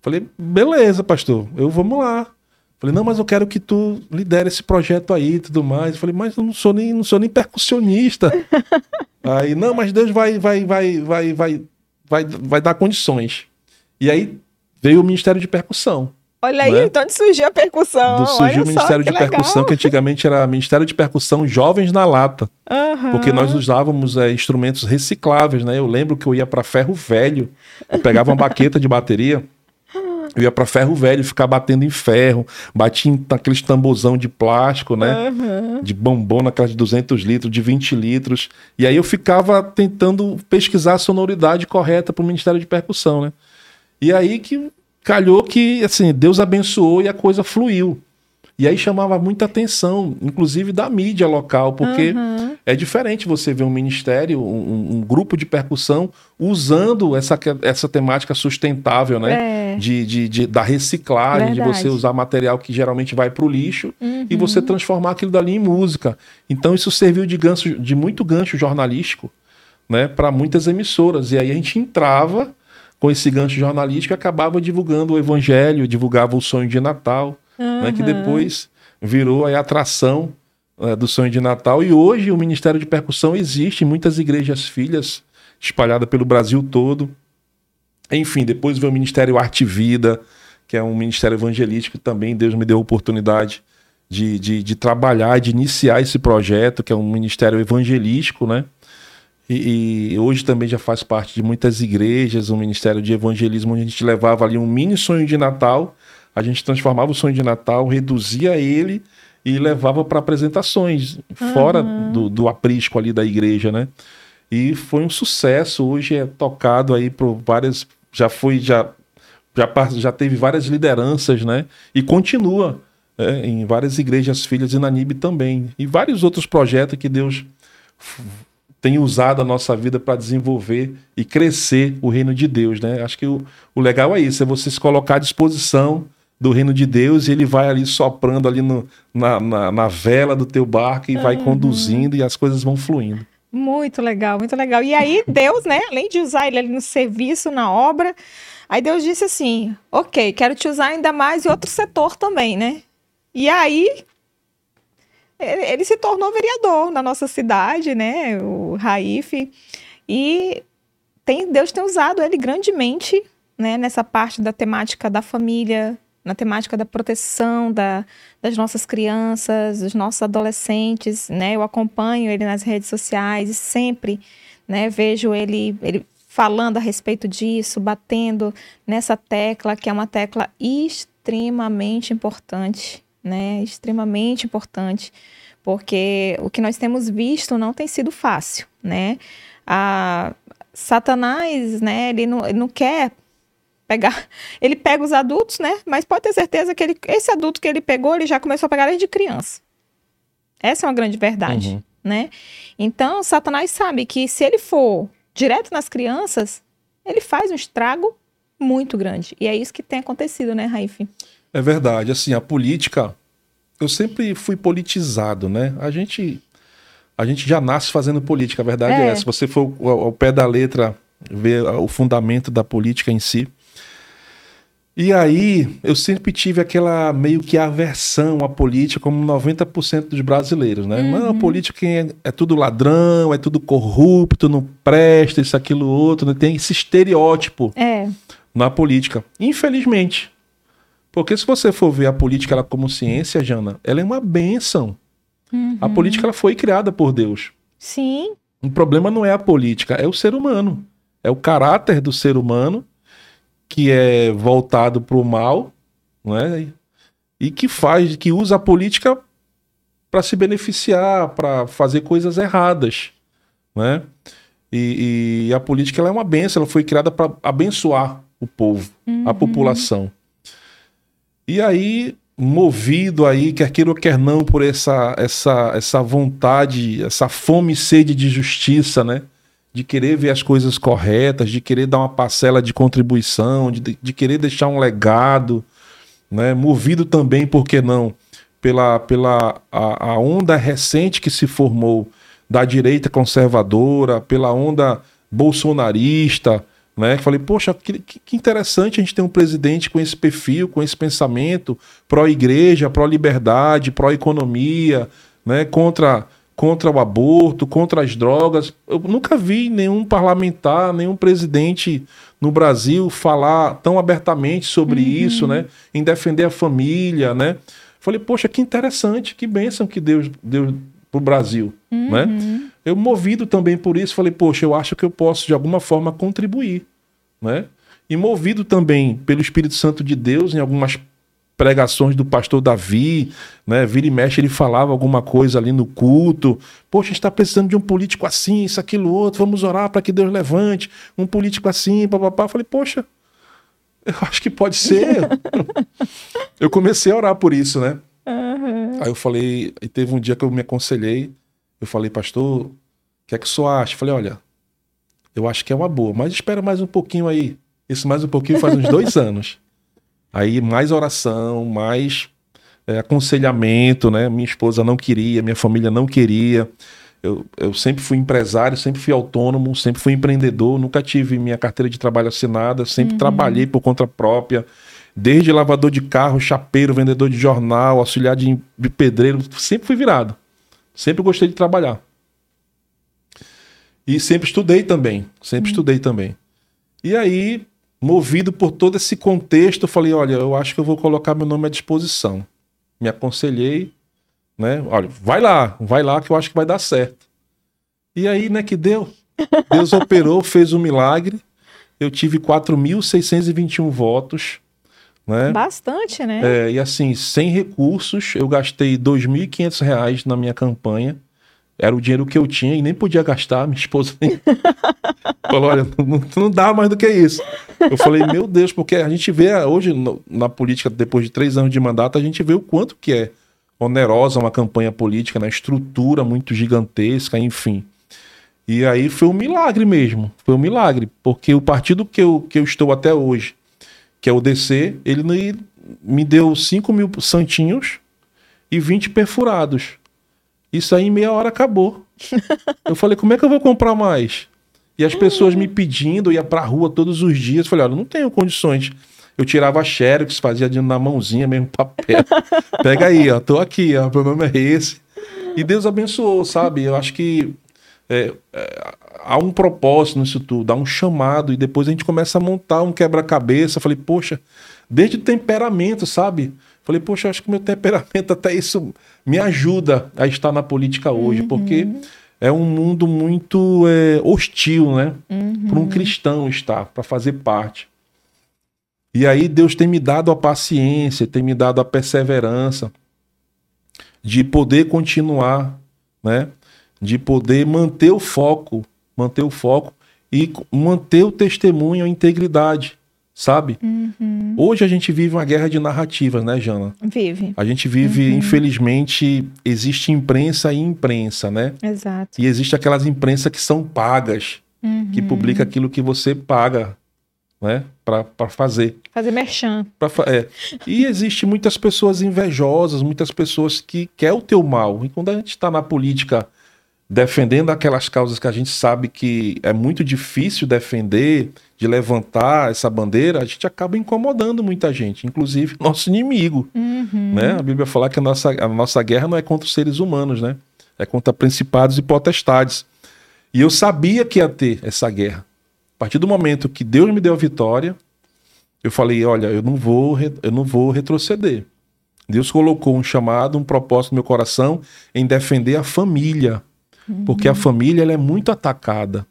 Falei, beleza, pastor, eu vamos lá. Falei, não, mas eu quero que tu lidere esse projeto aí e tudo mais. Falei, mas eu não sou nem, não sou nem percussionista. aí, não, mas Deus vai, vai, vai, vai, vai, vai, vai dar condições. E aí veio o Ministério de Percussão. Olha aí, né? então onde surgiu a percussão. Do, surgiu Olha o Ministério de legal. Percussão, que antigamente era Ministério de Percussão Jovens na Lata. Uhum. Porque nós usávamos é, instrumentos recicláveis, né? Eu lembro que eu ia para ferro velho, pegava uma baqueta de bateria. Eu ia para ferro velho, ficar batendo em ferro, batia naqueles tamborzão de plástico, né? Uhum. De bombom naquelas de 200 litros, de 20 litros. E aí eu ficava tentando pesquisar a sonoridade correta para o Ministério de Percussão, né? E aí que calhou que, assim, Deus abençoou e a coisa fluiu. E aí chamava muita atenção, inclusive da mídia local, porque uhum. é diferente você ver um ministério, um, um, grupo de percussão usando essa, essa temática sustentável, né? É. De, de, de, da reciclagem, Verdade. de você usar material que geralmente vai para o lixo uhum. e você transformar aquilo dali em música. Então isso serviu de, gancho, de muito gancho jornalístico né, para muitas emissoras. E aí a gente entrava com esse gancho jornalístico e acabava divulgando o evangelho, divulgava o sonho de Natal uhum. né, que depois virou a atração uh, do sonho de Natal. E hoje o Ministério de Percussão existe em muitas igrejas filhas, espalhadas pelo Brasil todo. Enfim, depois veio o Ministério Arte e Vida, que é um ministério evangelístico também. Deus me deu a oportunidade de, de, de trabalhar, de iniciar esse projeto, que é um ministério evangelístico, né? E, e, hoje também já faz parte de muitas igrejas, um ministério de evangelismo, onde a gente levava ali um mini sonho de Natal, a gente transformava o sonho de Natal, reduzia ele e levava para apresentações uhum. fora do, do aprisco ali da igreja, né? E foi um sucesso. Hoje é tocado aí por várias. Já foi, já, já, já teve várias lideranças, né? E continua é, em várias igrejas filhas e na NIB também. E vários outros projetos que Deus tem usado a nossa vida para desenvolver e crescer o reino de Deus, né? Acho que o, o legal é isso, é você se colocar à disposição do reino de Deus e ele vai ali soprando ali no, na, na, na vela do teu barco e vai uhum. conduzindo e as coisas vão fluindo. Muito legal, muito legal. E aí Deus, né, além de usar ele ali no serviço, na obra, aí Deus disse assim, ok, quero te usar ainda mais em outro setor também, né? E aí ele se tornou vereador na nossa cidade, né, o Raif, e tem, Deus tem usado ele grandemente, né, nessa parte da temática da família, na temática da proteção da, das nossas crianças, dos nossos adolescentes, né? Eu acompanho ele nas redes sociais e sempre, né, vejo ele, ele falando a respeito disso, batendo nessa tecla que é uma tecla extremamente importante, né? Extremamente importante, porque o que nós temos visto não tem sido fácil, né? A Satanás, né, ele não, ele não quer pegar. Ele pega os adultos, né? Mas pode ter certeza que ele, esse adulto que ele pegou, ele já começou a pegar desde criança. Essa é uma grande verdade, uhum. né? Então, Satanás sabe que se ele for direto nas crianças, ele faz um estrago muito grande. E é isso que tem acontecido, né, Raif? É verdade. Assim, a política. Eu sempre fui politizado, né? A gente. A gente já nasce fazendo política, a verdade é, é essa. Se você for ao, ao pé da letra ver o fundamento da política em si, e aí, eu sempre tive aquela meio que aversão à política, como 90% dos brasileiros, né? Uhum. Não, a política é, é, tudo ladrão, é tudo corrupto, não presta, isso, aquilo, outro, né? tem esse estereótipo é. na política. Infelizmente. Porque se você for ver a política ela como ciência, Jana, ela é uma benção. Uhum. A política ela foi criada por Deus. Sim. O problema não é a política, é o ser humano. É o caráter do ser humano que é voltado para o mal, né? E que faz, que usa a política para se beneficiar, para fazer coisas erradas, né? E, e, a política é uma benção, ela foi criada para abençoar o povo, uhum. a população. E aí, movido aí, quer queira ou quer não, por essa, essa, essa vontade, essa fome e sede de justiça, né? De querer ver as coisas corretas, de querer dar uma parcela de contribuição, de, de querer deixar um legado, né? movido também, por que não, pela, pela a, a onda recente que se formou da direita conservadora, pela onda bolsonarista, né? Falei, poxa, que, que, interessante a gente ter um presidente com esse perfil, com esse pensamento pró-igreja, pró-liberdade, pró-economia, né? Contra contra o aborto, contra as drogas. Eu nunca vi nenhum parlamentar, nenhum presidente no Brasil falar tão abertamente sobre uhum. isso, né? Em defender a família, né? Falei, poxa, que interessante, que bênção que Deus deu para o Brasil, uhum. né? Eu movido também por isso, falei, poxa, eu acho que eu posso de alguma forma contribuir, né? E movido também pelo Espírito Santo de Deus em algumas pregações do pastor Davi, né? Vira e mexe, ele falava alguma coisa ali no culto. Poxa, a gente está precisando de um político assim, isso, aquilo, outro. Vamos orar para que Deus levante um político assim, papapá. Falei, poxa, eu acho que pode ser. eu comecei a orar por isso, né? Uhum. Aí eu falei, e teve um dia que eu me aconselhei. Eu falei, pastor, o que é que o senhor acha? Eu falei, olha, eu acho que é uma boa, mas espera mais um pouquinho aí. Isso mais um pouquinho faz uns dois anos. Aí mais oração, mais é, aconselhamento, né? Minha esposa não queria, minha família não queria. Eu, eu sempre fui empresário, sempre fui autônomo, sempre fui empreendedor, nunca tive minha carteira de trabalho assinada, sempre uhum. trabalhei por conta própria, desde lavador de carro, chapeiro, vendedor de jornal, auxiliar de, pedreiro, sempre fui virado. Sempre gostei de trabalhar. E sempre estudei também, sempre uhum. estudei também. E aí movido por todo esse contexto, eu falei: olha, eu acho que eu vou colocar meu nome à disposição. Me aconselhei né? Olha, vai lá, vai lá que eu acho que vai dar certo. E aí, né, que deu? Deus operou, fez um milagre. Eu tive 4.621 votos. Né? Bastante, né? É, e assim, sem recursos, eu gastei R$ 2.500 na minha campanha. Era o dinheiro que eu tinha e nem podia gastar. Minha esposa nem... falou: olha, não, não, dá mais do que isso. Eu falei, meu Deus, porque a gente vê hoje na política, depois de três anos de mandato, a gente vê o quanto que é onerosa uma campanha política, na né? estrutura muito gigantesca, enfim. E aí foi um milagre mesmo. Foi um milagre. Porque o partido que eu, que eu estou até hoje, que é o DC, ele me deu 5 mil santinhos e 20 perfurados. Isso aí em meia hora acabou. eu falei, como é que eu vou comprar mais? E as pessoas me pedindo, eu ia pra rua todos os dias. Eu falei, olha, não tenho condições. Eu tirava xerox, fazia na mãozinha mesmo papel. Pega aí, ó, tô aqui, ó, o problema é esse. E Deus abençoou, sabe? Eu acho que é, é, há um propósito nisso tudo, há um chamado, e depois a gente começa a montar um quebra-cabeça. Falei, poxa, desde o temperamento, sabe? Falei, poxa, acho que meu temperamento até isso me ajuda a estar na política hoje, uhum. porque é um mundo muito é, hostil, né? Uhum. Para um cristão estar, para fazer parte. E aí Deus tem me dado a paciência, tem me dado a perseverança de poder continuar, né? de poder manter o foco, manter o foco e manter o testemunho, a integridade, sabe? Uhum. Hoje a gente vive uma guerra de narrativas, né, Jana? Vive. A gente vive, uhum. infelizmente, existe imprensa e imprensa, né? Exato. E existe aquelas imprensas que são pagas, uhum. que publica aquilo que você paga, né, para fazer. Fazer merchan. Pra, é. E existe muitas pessoas invejosas, muitas pessoas que quer o teu mal. E quando a gente está na política defendendo aquelas causas que a gente sabe que é muito difícil defender, de levantar essa bandeira, a gente acaba incomodando muita gente, inclusive nosso inimigo. Uhum. Né? A Bíblia fala que a nossa, a nossa guerra não é contra os seres humanos, né? É contra principados e potestades. E eu sabia que ia ter essa guerra. A partir do momento que Deus me deu a vitória, eu falei, olha, eu não vou, eu não vou retroceder. Deus colocou um chamado, um propósito no meu coração em defender a família porque a família ela é muito atacada.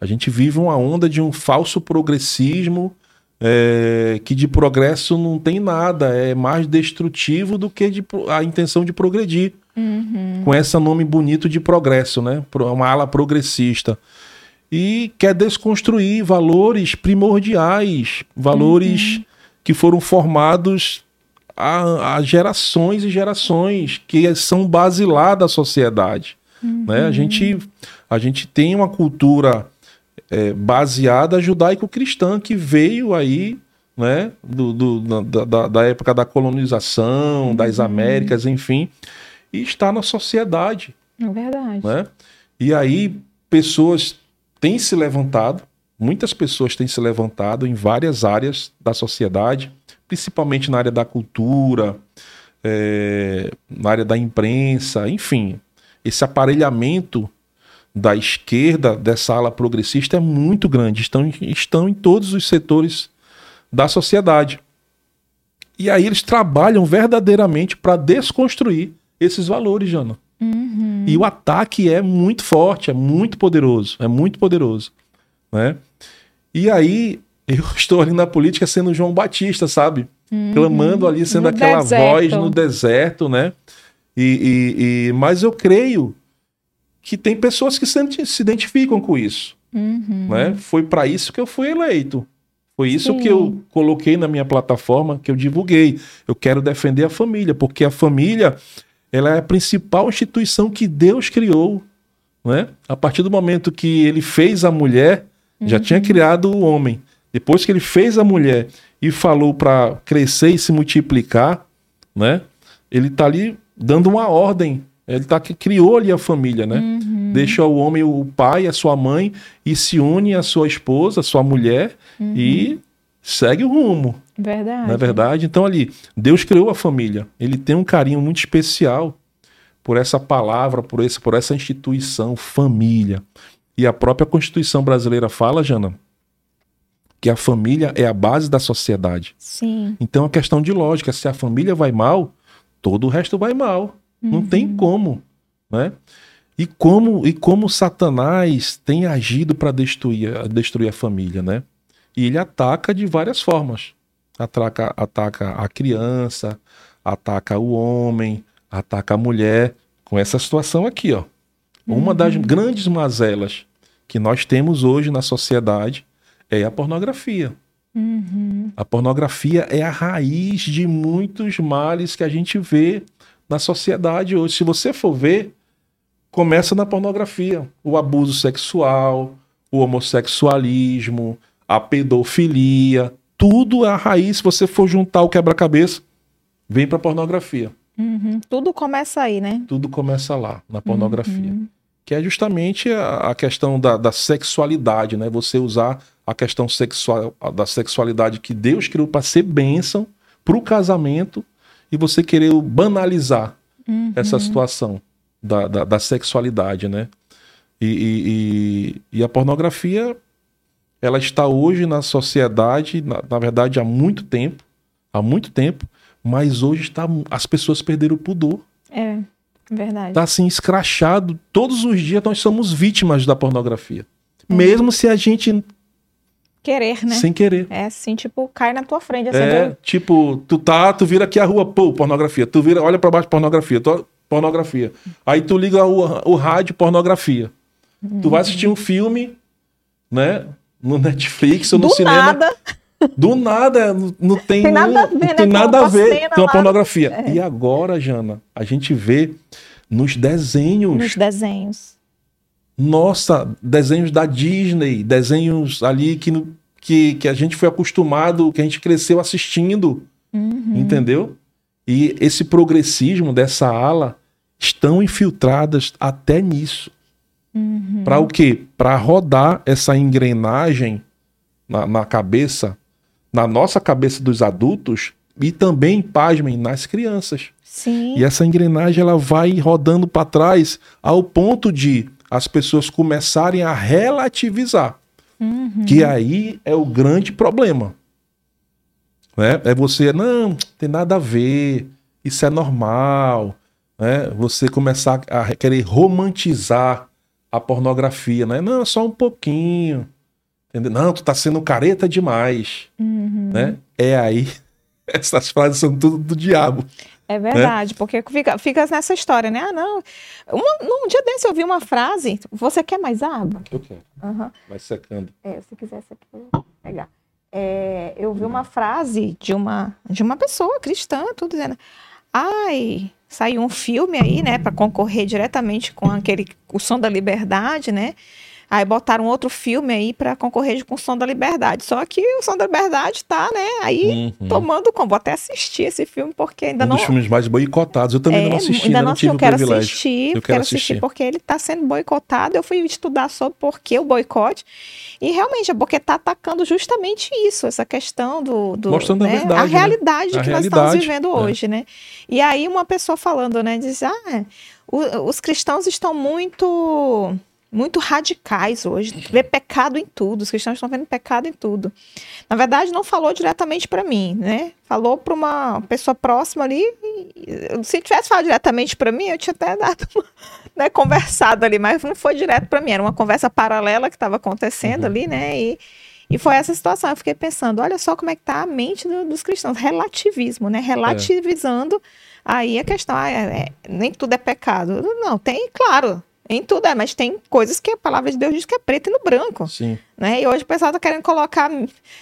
A gente vive uma onda de um falso progressismo é, que de progresso não tem nada, é mais destrutivo do que de, a intenção de progredir. Uhum. Com esse nome bonito de progresso, né? Uma ala progressista. E quer desconstruir valores primordiais, valores uhum. que foram formados há, há gerações e gerações, que são base lá da sociedade. Uhum. Né? A, gente, a gente tem uma cultura é, baseada judaico-cristã que veio aí né, do, do da, da, época da colonização, uhum. das Américas, enfim, e está na sociedade. É verdade. Né? E aí pessoas têm se levantado, muitas pessoas têm se levantado em várias áreas da sociedade, principalmente na área da cultura, é, na área da imprensa, enfim, esse aparelhamento da esquerda, dessa ala progressista, é muito grande. Estão, estão em todos os setores da sociedade. E aí eles trabalham verdadeiramente para desconstruir esses valores, Jana. Uhum. E o ataque é muito forte, é muito poderoso, é muito poderoso. Né? E aí eu estou ali na política sendo João Batista, sabe? Uhum. Clamando ali, sendo no aquela deserto. voz no deserto, né? E, e, e, mas eu creio que tem pessoas que se, se identificam com isso. Uhum. Né? Foi para isso que eu fui eleito. Foi isso Sim. que eu coloquei na minha plataforma, que eu divulguei. Eu quero defender a família, porque a família ela é a principal instituição que Deus criou. Né? A partir do momento que ele fez a mulher, uhum. já tinha criado o homem. Depois que ele fez a mulher e falou para crescer e se multiplicar, né? ele está ali dando uma ordem. Ele tá, criou ali a família, né? Uhum. Deixa o homem, o pai, a sua mãe, e se une à sua esposa, à sua mulher, uhum. e segue o rumo. Verdade. Não é verdade? Então, ali, Deus criou a família. Ele tem um carinho muito especial por essa palavra, por, esse, por essa instituição, família. E a própria Constituição brasileira fala, Jana, que a família é a base da sociedade. Sim. Então é questão de lógica. Se a família vai mal, todo o resto vai mal. Não tem como, né? E como e como Satanás tem agido para destruir, destruir a família, né? E ele ataca de várias formas. Ataca, ataca a criança, ataca o homem, ataca a mulher, com essa situação aqui, ó. Uma das grandes mazelas que nós temos hoje na sociedade é a pornografia. A pornografia é a raiz de muitos males que a gente vê na sociedade hoje. Se você for ver, começa na pornografia. O abuso sexual, o homossexualismo, a pedofilia, tudo é a raiz. Se você for juntar o quebra-cabeça, vem para pornografia. Uhum. Tudo começa aí, né? Tudo começa lá, na pornografia. Que é justamente a, a questão da, da sexualidade, né? Você usar a questão sexual, da sexualidade que Deus criou para ser bênção para o casamento e você querer banalizar essa situação da, da, da sexualidade, né? E, e, e- e a pornografia, ela está hoje na sociedade, na, na verdade, há muito tempo, há muito tempo, mas hoje está, as pessoas perderam o pudor. É, verdade. Tá assim, escrachado. Todos os dias nós somos vítimas da pornografia. Mesmo se a gente, Querer, né? sem querer. É assim, tipo, cai na tua frente, assim, É, tipo, tu tá, tu vira aqui a rua, pô, pornografia. Tu vira, olha pra baixo, pornografia. Tu, pornografia. Aí tu liga o, o rádio, pornografia. Tu vai assistir um filme, né? No Netflix ou no Do cinema. nada, Do nada, não, tem, Tem nada a ver, né, tem com nada a ver cena com a pornografia. É. E agora, Jana, a gente vê nos desenhos, nos desenhos. nossa, desenhos da Disney, desenhos ali que, que, que a gente foi acostumado, que a gente cresceu assistindo, Uhum. entendeu? E esse progressismo dessa ala estão infiltradas até nisso. Uhum. Para o quê? Para rodar essa engrenagem na, na cabeça, na nossa cabeça dos adultos e também, pasmem, nas crianças. Sim. E essa engrenagem ela vai rodando para trás ao ponto de as pessoas começarem a relativizar. Uhum. Que aí é o grande problema. Né? É você, não, tem nada a ver, isso é normal. Né? Você começar a querer romantizar a pornografia, né? Não, só um pouquinho. Entendeu? Não, tu tá sendo careta demais. Uhum. Né? É aí. Essas frases são tudo do diabo. É verdade, porque fica, fica nessa história, né? Ah, não. Uma, num dia desse eu vi uma frase. Você quer mais água? Eu quero. Aham. Vai secando. É, se quiser, você pode pegar. É, eu vi uma frase de uma, de uma pessoa cristã, tudo dizendo: Ai, saiu um filme aí, né, para concorrer diretamente com aquele O Som da Liberdade, né? Aí botaram outro filme aí para concorrer com o Som da Liberdade. Só que o Som da Liberdade tá, né, aí Uhum. tomando como. Vou até assistir esse filme, porque ainda um não. dos filmes mais boicotados. Eu também É, não assisti, ainda ainda não não tive eu quero privilégio. assistir, Eu quero, quero assistir. assistir. porque ele está sendo boicotado. Eu fui estudar sobre por que o boicote. E realmente é porque está atacando justamente isso, essa questão do. do Mostrando a né, verdade, A né? realidade A que nós estamos realidade, vivendo é. hoje, né? E aí uma pessoa falando, né, diz: ah, é, os cristãos estão muito. Muito radicais hoje, vê pecado em tudo. Os cristãos estão vendo pecado em tudo. Na verdade, não falou diretamente para mim, né? Falou para uma pessoa próxima ali. Se tivesse falado diretamente para mim, eu tinha até dado uma, né, conversado ali, mas não foi direto para mim. Era uma conversa paralela que estava acontecendo Uhum. ali, né? E, e foi essa situação. Eu fiquei pensando, olha só como é que tá a mente do- dos cristãos, relativismo, né? Relativizando aí a questão, ah, é- é, nem tudo é pecado. Não, tem, claro, em tudo é, mas tem coisas que a palavra de Deus diz que é preto e no branco Sim. né? E hoje o pessoal está querendo colocar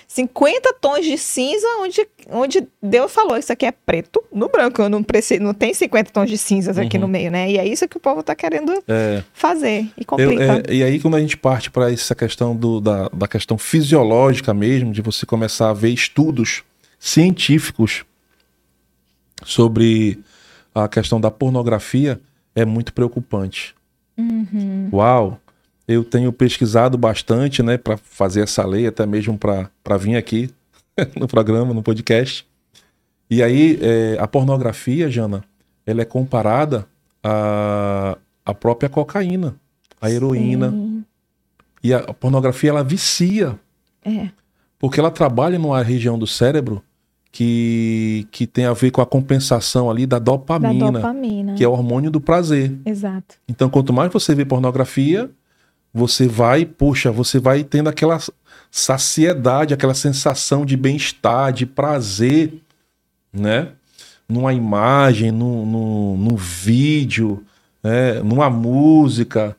50 tons de cinza onde, onde Deus falou, isso aqui é preto no branco, eu não preciso, não tem 50 tons de cinzas aqui Uhum. no meio, né? E é isso que o povo está querendo É, fazer e eu- complica. é, e aí, quando a gente parte para essa questão do- da, da questão fisiológica mesmo, de você começar a ver estudos científicos sobre a questão da pornografia, é muito preocupante. Uhum. Uau! Eu tenho pesquisado bastante, né, para fazer essa lei, até mesmo para vir aqui no programa, no podcast. E aí, é, a pornografia, Jana, ela é comparada à, à própria cocaína, à heroína. Sim. E a pornografia, ela vicia, É. porque ela trabalha numa região do cérebro que, que tem a ver com a compensação ali da Da dopamina, dopamina. que é o hormônio do prazer. Exato. Então, quanto mais você vê pornografia, você vai, poxa, você vai tendo aquela saciedade, aquela sensação de bem-estar, de prazer, né? Numa imagem, num, num, num vídeo, né? numa música,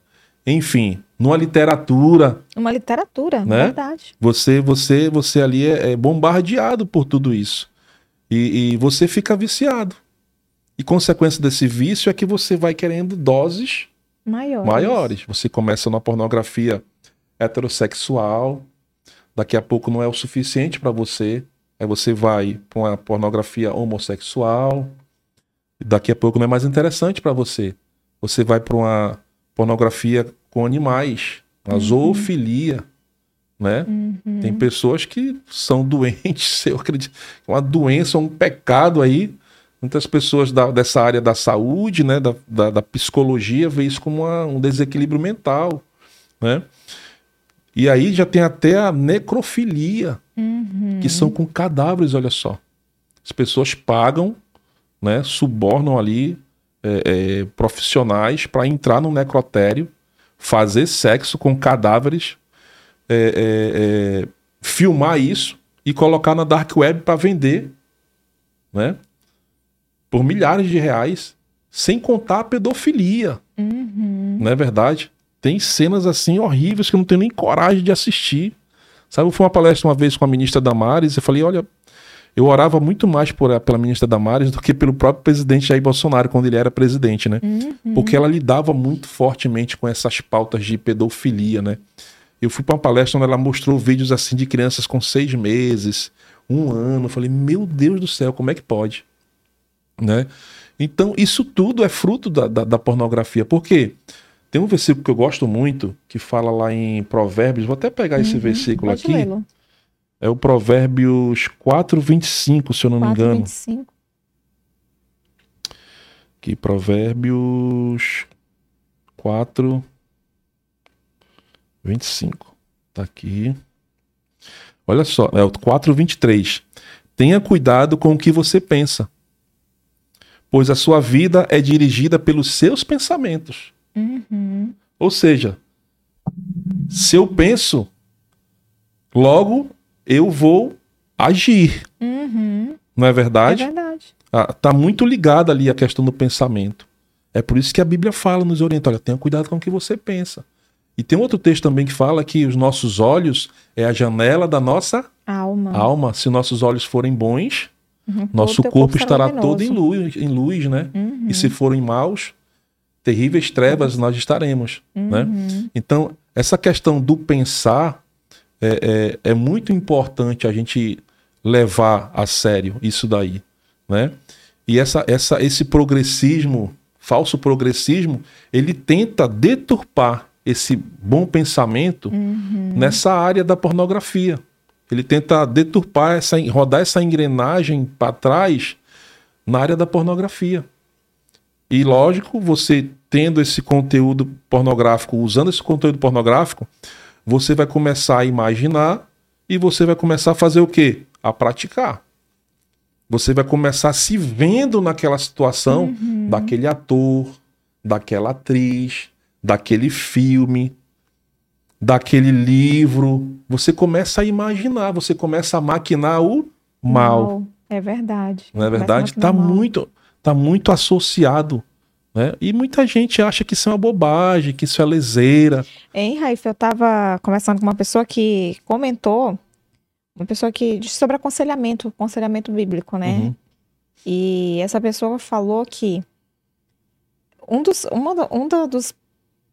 enfim, numa literatura. Uma literatura, Né? verdade. Você, você, você ali é, é bombardeado por tudo isso. E, e você fica viciado. E consequência desse vício é que você vai querendo doses Maiores. maiores. Você começa na pornografia heterossexual, daqui a pouco não é o suficiente para você, aí você vai para uma pornografia homossexual, daqui a pouco não é mais interessante para você. Você vai para uma pornografia com animais, uma zoofilia, né? Uhum. Tem pessoas que são doentes, eu acredito, uma doença, um pecado aí. Muitas pessoas da- dessa área da saúde, né, da, da, da psicologia, vê isso como uma- um desequilíbrio mental, né? E aí já tem até a necrofilia, Uhum. que são com cadáveres, olha só. As pessoas pagam, né, subornam ali é, é, profissionais para entrar no necrotério, fazer sexo com cadáveres, é, é, é, filmar isso e colocar na dark web para vender, né, por milhares de reais, sem contar a pedofilia, Uhum. não é verdade? Tem cenas assim horríveis que eu não tenho nem coragem de assistir. Sabe, eu fui uma palestra uma vez com a ministra Damares e eu falei, olha, eu orava muito mais por, pela ministra Damares do que pelo próprio presidente Jair Bolsonaro quando ele era presidente, né? Uhum. Porque ela lidava muito fortemente com essas pautas de pedofilia, né? Eu fui para uma palestra onde ela mostrou vídeos assim de crianças com seis meses, um ano. Eu falei, meu Deus do céu, como é que pode? Né? Então, isso tudo é fruto da, da, da pornografia. Por quê? Tem um versículo que eu gosto muito, que fala lá em Provérbios, vou até pegar esse Uhum. versículo Pode aqui. lê-lo. É o Provérbios 4, 25, se eu não me engano. 4,25. Aqui, Provérbios 4, 25. Tá aqui. Olha só, é o 4, 23. Tenha cuidado com o que você pensa, pois a sua vida é dirigida pelos seus pensamentos. Uhum. Ou seja, se eu penso, logo eu vou agir. Uhum. Não é É verdade? verdade. Ah, tá muito ligada ali a questão do pensamento. É por isso que a Bíblia fala, nos orienta, olha, tenha cuidado com o que você pensa. E tem outro texto também que fala que os nossos olhos é a janela da nossa Alma. alma. Se nossos olhos forem bons, Uhum. nosso corpo será estará luminoso. todo em luz, em luz, né? Uhum. E se forem maus, terríveis trevas nós estaremos, né? Uhum. Então, essa questão do pensar é, é, é muito importante a gente levar a sério isso daí, né? E essa, essa, esse progressismo, falso progressismo, ele tenta deturpar esse bom pensamento Uhum. nessa área da pornografia. Ele tenta deturpar essa, rodar essa engrenagem para trás na área da pornografia. E lógico, você tendo esse conteúdo pornográfico, usando esse conteúdo pornográfico, você vai começar a imaginar e você vai começar a fazer o quê? A praticar. Você vai começar se vendo naquela situação daquele ator, daquela atriz, daquele filme, daquele livro. Você começa a imaginar, você começa a maquinar o mal. É verdade. Não é verdade? Tá mal. muito, tá muito associado. Né? E muita gente acha que isso é uma bobagem, que isso é leseira. Hein, Raif, eu tava conversando com uma pessoa que comentou, uma pessoa que disse sobre aconselhamento, aconselhamento bíblico, né? Uhum. E essa pessoa falou que um dos, uma um dos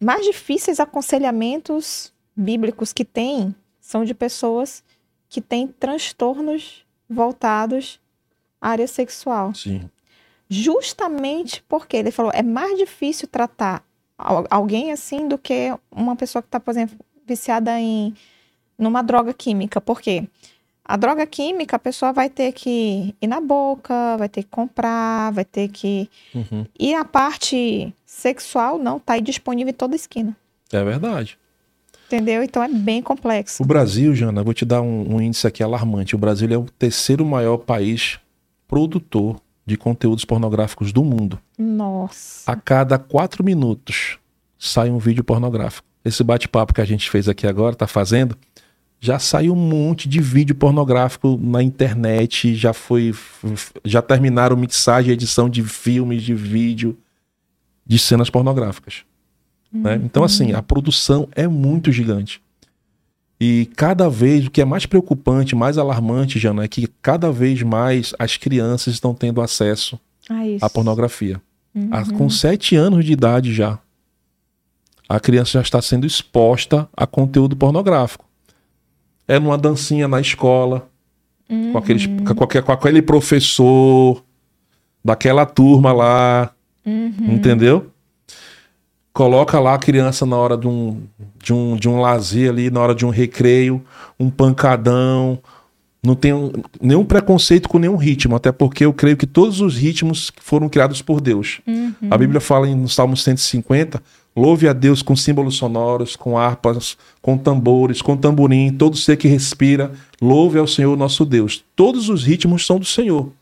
mais difíceis aconselhamentos bíblicos que tem são de pessoas que têm transtornos voltados à área sexual. Sim. Justamente porque ele falou, é mais difícil tratar al- alguém assim do que uma pessoa que está, por exemplo, viciada em numa droga química. Por quê? A droga química, a pessoa vai ter que ir na boca, vai ter que comprar, vai ter que. Uhum. E a parte sexual não, tá aí disponível em toda esquina. É verdade. Entendeu? Então é bem complexo. O Brasil, Jana, vou te dar um, um índice aqui alarmante. O Brasil é o terceiro maior país produtor de conteúdos pornográficos do mundo. Nossa. A cada quatro minutos sai um vídeo pornográfico. Esse bate-papo que a gente fez aqui agora, tá fazendo, já saiu um monte de vídeo pornográfico na internet, já foi, já terminaram mixagem e edição de filmes, de vídeo, de cenas pornográficas. Uhum. Né? Então, assim, a produção é muito gigante. E cada vez, o que é mais preocupante, mais alarmante, Jana, é que cada vez mais as crianças estão tendo acesso ah, à pornografia. Uhum. Com sete anos de idade já, a criança já está sendo exposta a conteúdo pornográfico. É numa dancinha na escola, uhum. com, aqueles, com, com aquele professor daquela turma lá, uhum. entendeu? Coloca lá a criança na hora de um, de um, de um lazer ali, na hora de um recreio, um pancadão. Não tem nenhum preconceito com nenhum ritmo, até porque eu creio que todos os ritmos foram criados por Deus. Uhum. A Bíblia fala no Salmo 150: louve a Deus com símbolos sonoros, com harpas, com tambores, com tamborim, todo ser que respira, louve ao Senhor nosso Deus. Todos os ritmos são do Senhor.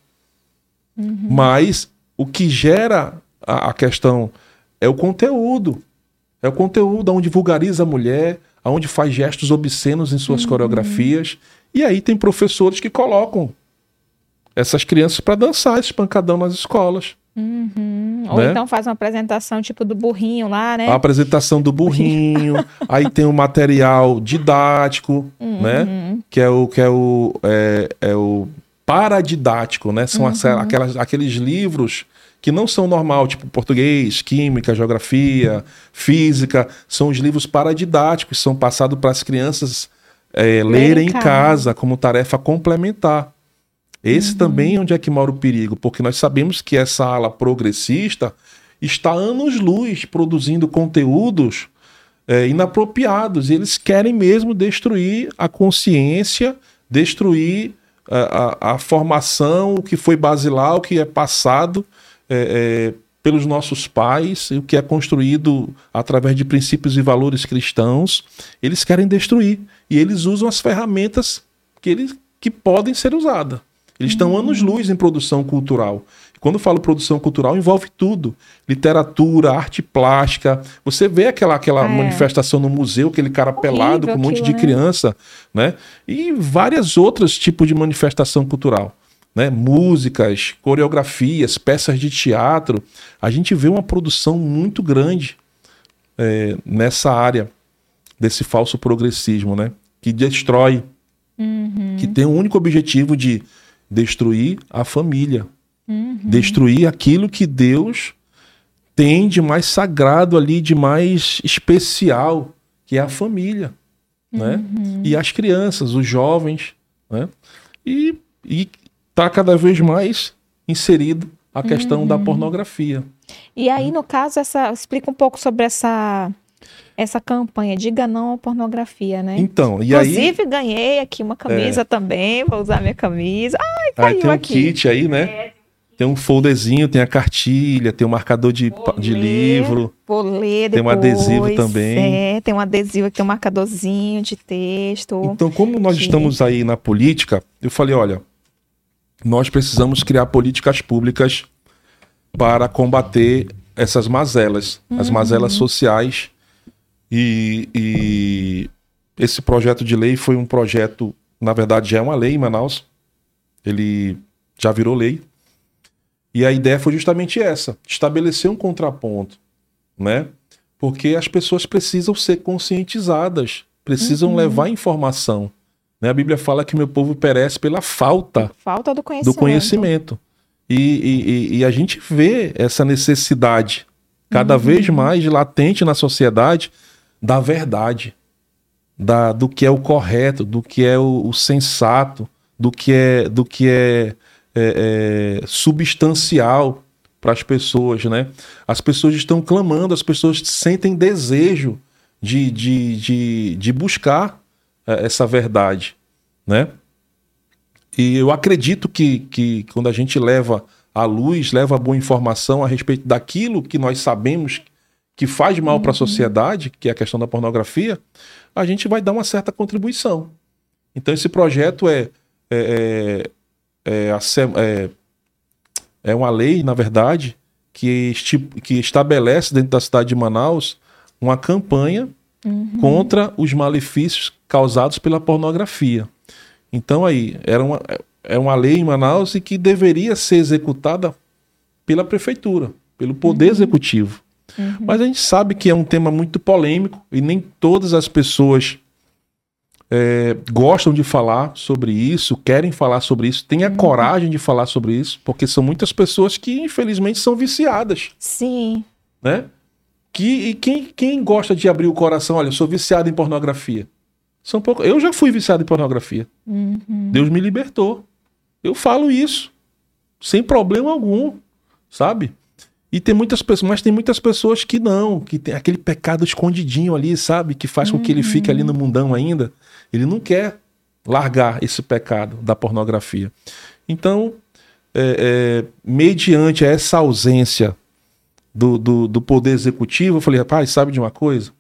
Uhum. Mas o que gera a, a questão é o conteúdo. É o conteúdo onde vulgariza a mulher, onde faz gestos obscenos em suas uhum. coreografias. E aí tem professores que colocam essas crianças para dançar esse pancadão nas escolas. Uhum. Ou né? então faz uma apresentação tipo do burrinho lá, né? A apresentação do burrinho, aí tem o material didático, uhum. né? Que é o que é o, é, é o paradidático, né? São uhum. aquelas, aqueles livros que não são normal, tipo português, química, geografia, física, são os livros paradidáticos, são passados para as crianças é, lerem em casa como tarefa complementar. Esse uhum. também é onde é que mora o perigo, porque nós sabemos que essa ala progressista está anos-luz produzindo conteúdos é, inapropriados. E eles querem mesmo destruir a consciência, destruir a, é, a, a formação, o que foi basilar, o que é passado é, é, pelos nossos pais, o que é construído através de princípios e valores cristãos, eles querem destruir. E eles usam as ferramentas que, eles, que podem ser usadas. Eles estão uhum. anos-luz em produção cultural. Quando eu falo produção cultural, envolve tudo: literatura, arte plástica. Você vê aquela, aquela é. manifestação no museu, aquele cara Horrível pelado com um monte de né? criança, né? E várias outras tipos de manifestação cultural né, músicas, coreografias, peças de teatro, a gente vê uma produção muito grande é, nessa área desse falso progressismo, né, que destrói, uhum. que tem o um único objetivo de destruir a família, uhum. destruir aquilo que Deus tem de mais sagrado ali, de mais especial, que é a família, né? Uhum. E as crianças, os jovens, né? E, e está cada vez mais inserido a questão uhum. da pornografia. E aí, no caso, essa explica um pouco sobre essa essa campanha Diga Não à Pornografia, né? Então, e Inclusive, aí... ganhei aqui uma camisa é... também, vou usar minha camisa. Ai, caiu aí tem um aqui. kit aí, né? É. Tem um folderzinho, tem a cartilha, tem um marcador de, de livro. Vou ler depois, Tem um adesivo também. É, tem um adesivo aqui, tem um marcadorzinho de texto. Então, como nós estamos aí na política, eu falei, olha, nós precisamos criar políticas públicas para combater essas mazelas, uhum. as mazelas sociais. E, e, esse projeto de lei foi um projeto, na verdade, já é uma lei em Manaus. Ele já virou lei. E a ideia foi justamente essa: estabelecer um contraponto, né? Porque as pessoas precisam ser conscientizadas, precisam uhum. levar informação. Né? A Bíblia fala que meu povo perece pela falta, falta do conhecimento. Do conhecimento. E, e, e, a gente vê essa necessidade cada uhum. vez mais latente na sociedade da verdade, da, do que é o correto, do que é o, o sensato, do que é, do que é, é, é substancial para as pessoas, né? As pessoas estão clamando, as pessoas sentem desejo de, de, de, de buscar essa verdade, né? E eu acredito que, que quando a gente leva a luz, leva a boa informação a respeito daquilo que nós sabemos que faz mal para a sociedade, que é a questão da pornografia, a gente vai dar uma certa contribuição. Então, esse projeto é, é, é, é, é uma lei, na verdade, que, que estabelece dentro da cidade de Manaus uma campanha uhum. contra os malefícios causados pela pornografia. Então aí, era uma, é uma lei em Manaus e que deveria ser executada pela prefeitura, pelo poder uhum. executivo. Uhum. Mas a gente sabe que é um tema muito polêmico e nem todas as pessoas é, gostam de falar sobre isso, querem falar sobre isso, têm a uhum. coragem de falar sobre isso, porque são muitas pessoas que, infelizmente, são viciadas. Sim. Né? Que, e quem, quem gosta de abrir o coração, olha, eu sou viciado em pornografia. São pouco... Eu já fui viciado em pornografia. Uhum. Deus me libertou. Eu falo isso. Sem problema algum. Sabe? E tem muitas pessoas, mas tem muitas pessoas que não, que tem aquele pecado escondidinho ali, sabe? Que faz com que ele fique ali no uhum. mundão ainda. Ele não quer largar esse pecado da pornografia. Então, é, é, mediante essa ausência do, do, do, poder executivo, eu falei, rapaz, sabe de uma coisa?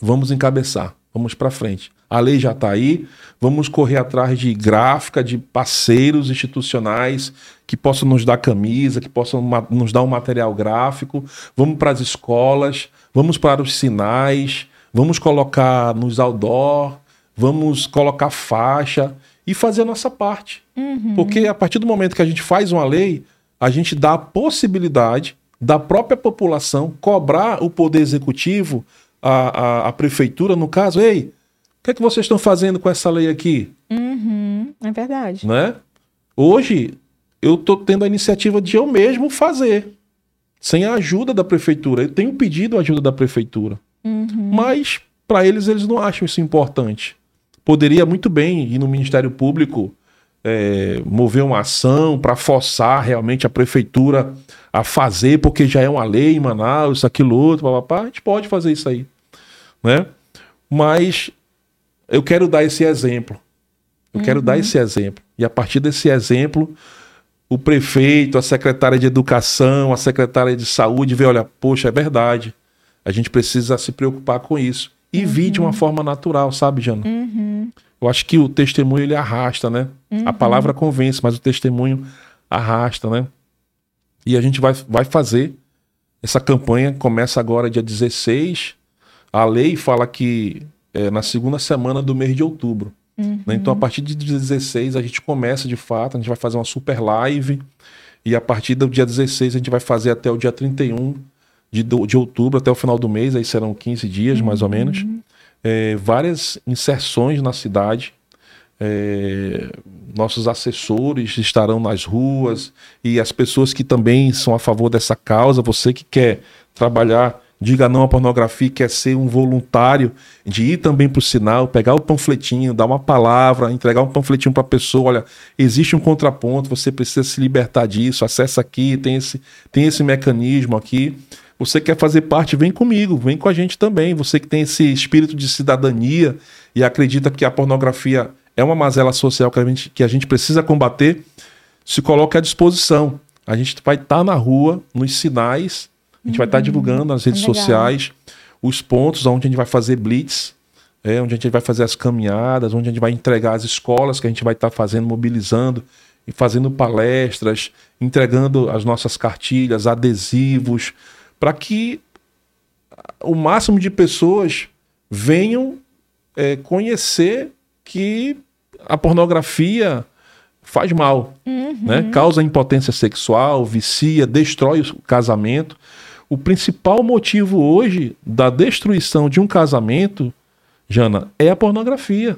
Vamos encabeçar, vamos para frente. A lei já está aí, vamos correr atrás de gráfica, de parceiros institucionais que possam nos dar camisa, que possam nos dar um material gráfico. Vamos para as escolas, vamos para os sinais, vamos colocar nos outdoor, vamos colocar faixa e fazer a nossa parte. Uhum. Porque a partir do momento que a gente faz uma lei, a gente dá a possibilidade da própria população cobrar o poder executivo, a, a, a prefeitura, no caso, ei, o que é que vocês estão fazendo com essa lei aqui? Uhum, é verdade. Né? Hoje, eu estou tendo a iniciativa de eu mesmo fazer, sem a ajuda da prefeitura. Eu tenho pedido a ajuda da prefeitura. Uhum. Mas, para eles, eles não acham isso importante. Poderia muito bem ir no Ministério Público é, mover uma ação para forçar realmente a prefeitura a fazer, porque já é uma lei em Manaus, aquilo outro, papapá. A gente pode fazer isso aí. Né? Mas eu quero dar esse exemplo. Eu uhum. quero dar uhum. esse exemplo. E a partir desse exemplo, o prefeito, a secretária de educação, a secretária de saúde vê, olha, poxa, é verdade. A gente precisa se preocupar com isso. E uhum. vir de uma forma natural, sabe, Jana? Uhum. Eu acho que o testemunho ele arrasta, né? A palavra convence, mas o testemunho arrasta, né? E a gente vai, vai fazer essa campanha, começa agora dia 16. A lei fala que é, na segunda semana do mês de outubro. Uhum. Né? Então, a partir de 16, a gente começa de fato, a gente vai fazer uma super live. E a partir do dia 16, a gente vai fazer até o dia 31 de, de outubro, até o final do mês, aí serão 15 dias, uhum. mais ou menos. É, várias inserções na cidade. É, nossos assessores estarão nas ruas e as pessoas que também são a favor dessa causa, você que quer trabalhar Diga não à pornografia, quer ser um voluntário de ir também para o sinal, pegar o panfletinho, dar uma palavra, entregar um panfletinho para a pessoa. Olha, existe um contraponto, você precisa se libertar disso, acessa aqui, tem esse, tem esse mecanismo aqui. Você quer fazer parte, vem comigo, vem com a gente também. Você que tem esse espírito de cidadania e acredita que a pornografia é uma mazela social que a gente, que a gente precisa combater, se coloque à disposição. A gente vai estar tá na rua, nos sinais, a gente uhum. vai estar divulgando nas redes Legal. sociais os pontos onde a gente vai fazer blitz, é, onde a gente vai fazer as caminhadas, onde a gente vai entregar as escolas que a gente vai estar fazendo, mobilizando e fazendo palestras, entregando as nossas cartilhas, adesivos, para que o máximo de pessoas venham é, conhecer que a pornografia faz mal, uhum. né? causa impotência sexual, vicia, destrói o casamento o principal motivo hoje da destruição de um casamento, Jana, é a pornografia.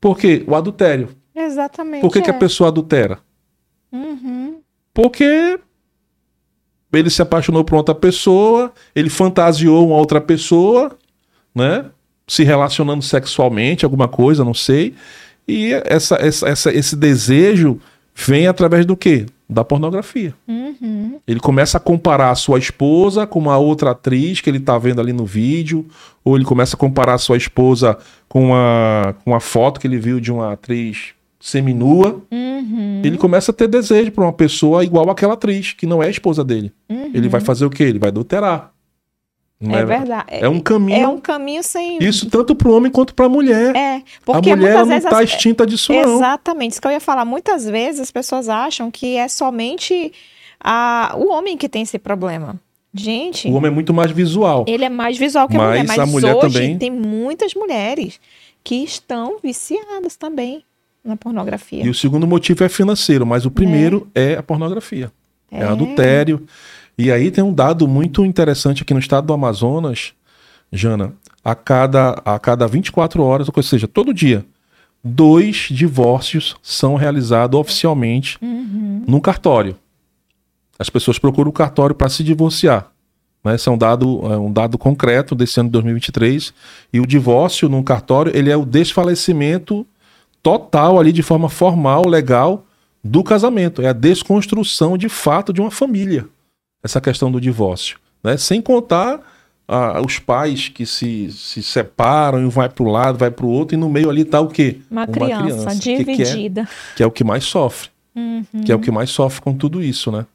Por quê? O adultério. Exatamente. Por que, é. que a é. pessoa adultera? Uhum. Porque ele se apaixonou por outra pessoa, ele fantasiou uma outra pessoa, né? Se relacionando sexualmente, alguma coisa, não sei. E essa, essa, essa, esse desejo vem através do quê? da pornografia. Uhum. Ele começa a comparar a sua esposa com uma outra atriz que ele está vendo ali no vídeo, ou ele começa a comparar a sua esposa com uma, com uma foto que ele viu de uma atriz seminua, uhum. Ele começa a ter desejo por uma pessoa igual àquela atriz, que não é a esposa dele. Uhum. Ele vai fazer o quê? Ele vai adulterar. Não É verdade. É um caminho. É um caminho sem. Isso tanto para o homem quanto para a mulher. É, a porque mulher muitas não está as- extinta disso, não. Exatamente, isso que eu ia falar. Muitas vezes as pessoas acham que é somente a, o homem que tem esse problema. Gente, O homem é muito mais visual. ele é mais visual que a mulher, Mas mas a mulher hoje também- tem muitas mulheres que estão viciadas também na pornografia. E o segundo motivo é financeiro, mas o primeiro é, a pornografia. É. É. adultério. E aí tem um dado muito interessante aqui no estado do Amazonas, Jana. A cada, a cada 24 horas, ou seja, todo dia, dois divórcios são realizados oficialmente Uhum. num cartório. As pessoas procuram o cartório para se divorciar. Né? Esse é um dado, é um dado concreto desse ano de 2023. E o divórcio num cartório ele é o desfalecimento total ali de forma formal, legal, do casamento. É a desconstrução de fato de uma família. Essa questão do divórcio. Né? Sem contar ah, os pais que se, se separam e um vai para o lado, vai para o outro, e no meio ali está o quê? Uma criança, que- que é- dividida. que é o que mais sofre. Uhum. Que é o que mais sofre com tudo isso, né?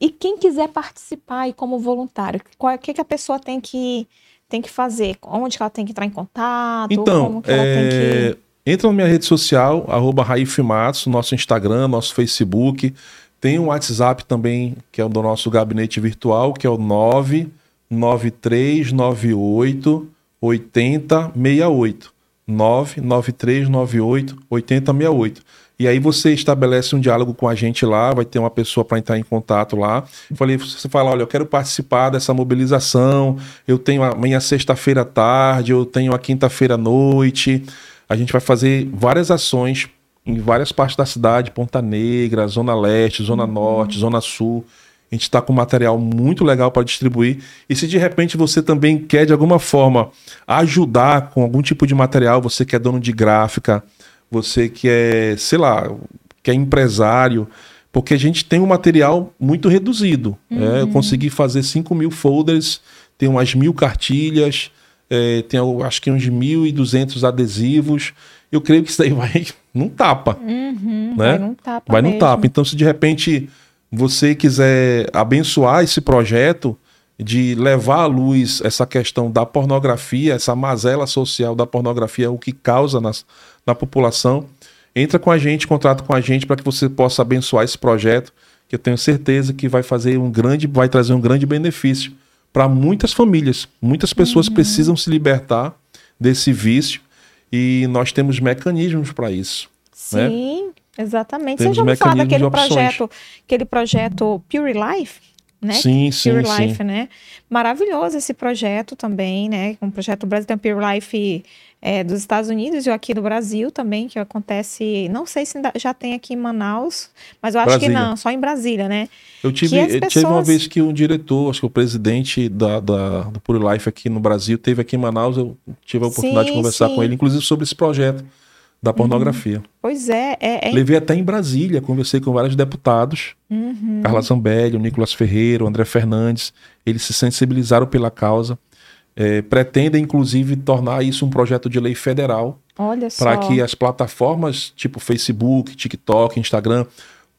E quem quiser participar e como voluntário, o que, que a pessoa tem que, tem que fazer? Onde que ela tem que entrar em contato? Então, como que ela tem é, que... entra na minha rede social, arroba Raif Matos, nosso Instagram, nosso Facebook. Tem um WhatsApp também, que é o do nosso gabinete virtual, que é o 99398 8068. 99398 8068. E aí você estabelece um diálogo com a gente lá, vai ter uma pessoa para entrar em contato lá. Eu falei, você fala, olha, eu quero participar dessa mobilização, eu tenho amanhã sexta-feira à tarde, eu tenho a quinta-feira à noite. A gente vai fazer várias ações em várias partes da cidade, Ponta Negra, Zona Leste, Zona Norte, Zona Sul. A gente está com material muito legal para distribuir. E se de repente você também quer, de alguma forma, ajudar com algum tipo de material, você que é dono de gráfica, você que é, sei lá, que é empresário, porque a gente tem um material muito reduzido. né? Eu consegui fazer 5 mil folders, tem umas mil cartilhas, é, tem acho que uns 1.200 adesivos. Eu creio que isso daí vai num tapa Uhum, né? Vai num tapa vai mesmo. tapa. Então, se de repente você quiser abençoar esse projeto de levar à luz essa questão da pornografia, essa mazela social da pornografia, o que causa nas, na população, entra com a gente, contrata com a gente para que você possa abençoar esse projeto, que eu tenho certeza que vai fazer um grande, vai trazer um grande benefício para muitas famílias. Muitas pessoas Uhum. precisam se libertar desse vício e nós temos mecanismos para isso. né? Sim, exatamente. Temos Você já ouviu falar daquele projeto, aquele projeto Pure Life? Né? Sim, sim, Pure sim. Life, né? Maravilhoso esse projeto também, né? Um projeto brasileiro, Pure Life é, dos Estados Unidos e aqui do Brasil também, que acontece, não sei se já tem aqui em Manaus, mas eu acho que Brasília. não, só em Brasília, né? Eu tive, que eu tive uma pessoas- vez que um diretor, acho que o presidente da, da, do Pure Life aqui no Brasil, teve aqui em Manaus, eu tive a oportunidade Sim, de conversar sim. com ele, inclusive sobre esse projeto da pornografia. Pois é, é, é Levei até em Brasília, conversei com vários deputados, Uhum. Carla Zambelli, o Nicolas Ferreira, o André Fernandes, eles se sensibilizaram pela causa, eh, pretendem inclusive tornar isso um projeto de lei federal, para que as plataformas tipo Facebook, TikTok, Instagram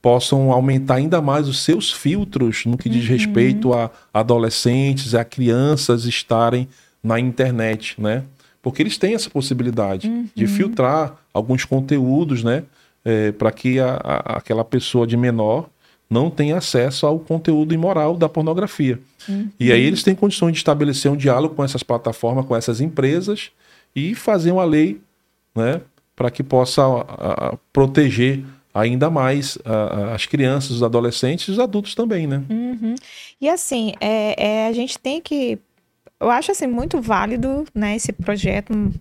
possam aumentar ainda mais os seus filtros no que diz respeito a adolescentes, a crianças estarem na internet, né? Porque eles têm essa possibilidade de filtrar alguns conteúdos, né? para que a- a- aquela pessoa de menor não tenha acesso ao conteúdo imoral da pornografia. E aí eles têm condições de estabelecer um diálogo com essas plataformas, com essas empresas e fazer uma lei né, para que possa a, a, proteger ainda mais a, a, as crianças, os adolescentes e os adultos também, né? Uhum. E assim, é, é, a gente tem que. Eu acho assim muito válido, né, esse projeto, um,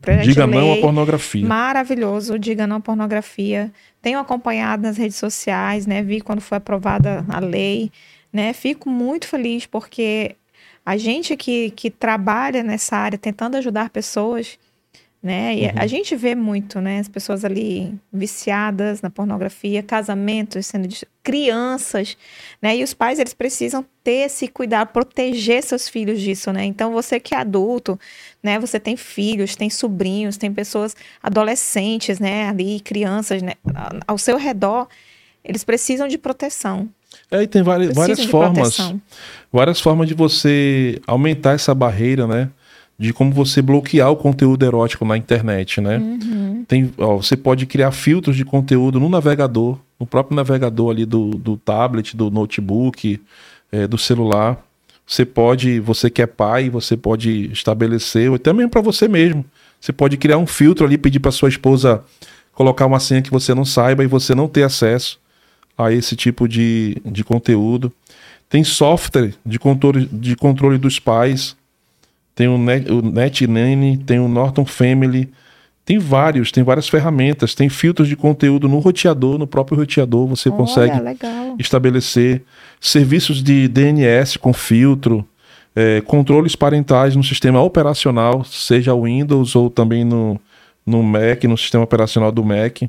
projeto Diga não à pornografia. maravilhoso, diga não à pornografia. Tenho acompanhado nas redes sociais, né, vi quando foi aprovada a lei, né, fico muito feliz porque a gente que, que trabalha nessa área, tentando ajudar pessoas, né? E Uhum. a gente vê muito, né? As pessoas ali viciadas na pornografia, casamentos sendo de crianças, né? E os pais eles precisam ter esse cuidado, proteger seus filhos disso, né? Então você que é adulto, né? Você tem filhos, tem sobrinhos, tem pessoas adolescentes, né? Ali crianças, né? Ao seu redor, eles precisam de proteção. É, e tem várias, várias formas. proteção. Várias formas de você aumentar essa barreira, né? De como você bloquear o conteúdo erótico na internet, né? Uhum. Tem, ó, você pode criar filtros de conteúdo no navegador, no próprio navegador ali do, do tablet, do notebook, eh, do celular. Você pode, você que é pai, você pode estabelecer, ou até mesmo para você mesmo. Você pode criar um filtro ali, pedir para sua esposa colocar uma senha que você não saiba e você não ter acesso a esse tipo de, de conteúdo. Tem software de controle, de controle dos pais. Tem o, Net, tem o Norton Family. Tem vários, tem várias ferramentas. Tem filtros de conteúdo no roteador, no próprio roteador. Você consegue Olha, legal. estabelecer serviços de DNS com filtro, eh, controles parentais no sistema operacional, seja Windows ou também no, no Mac, no sistema operacional do Mac.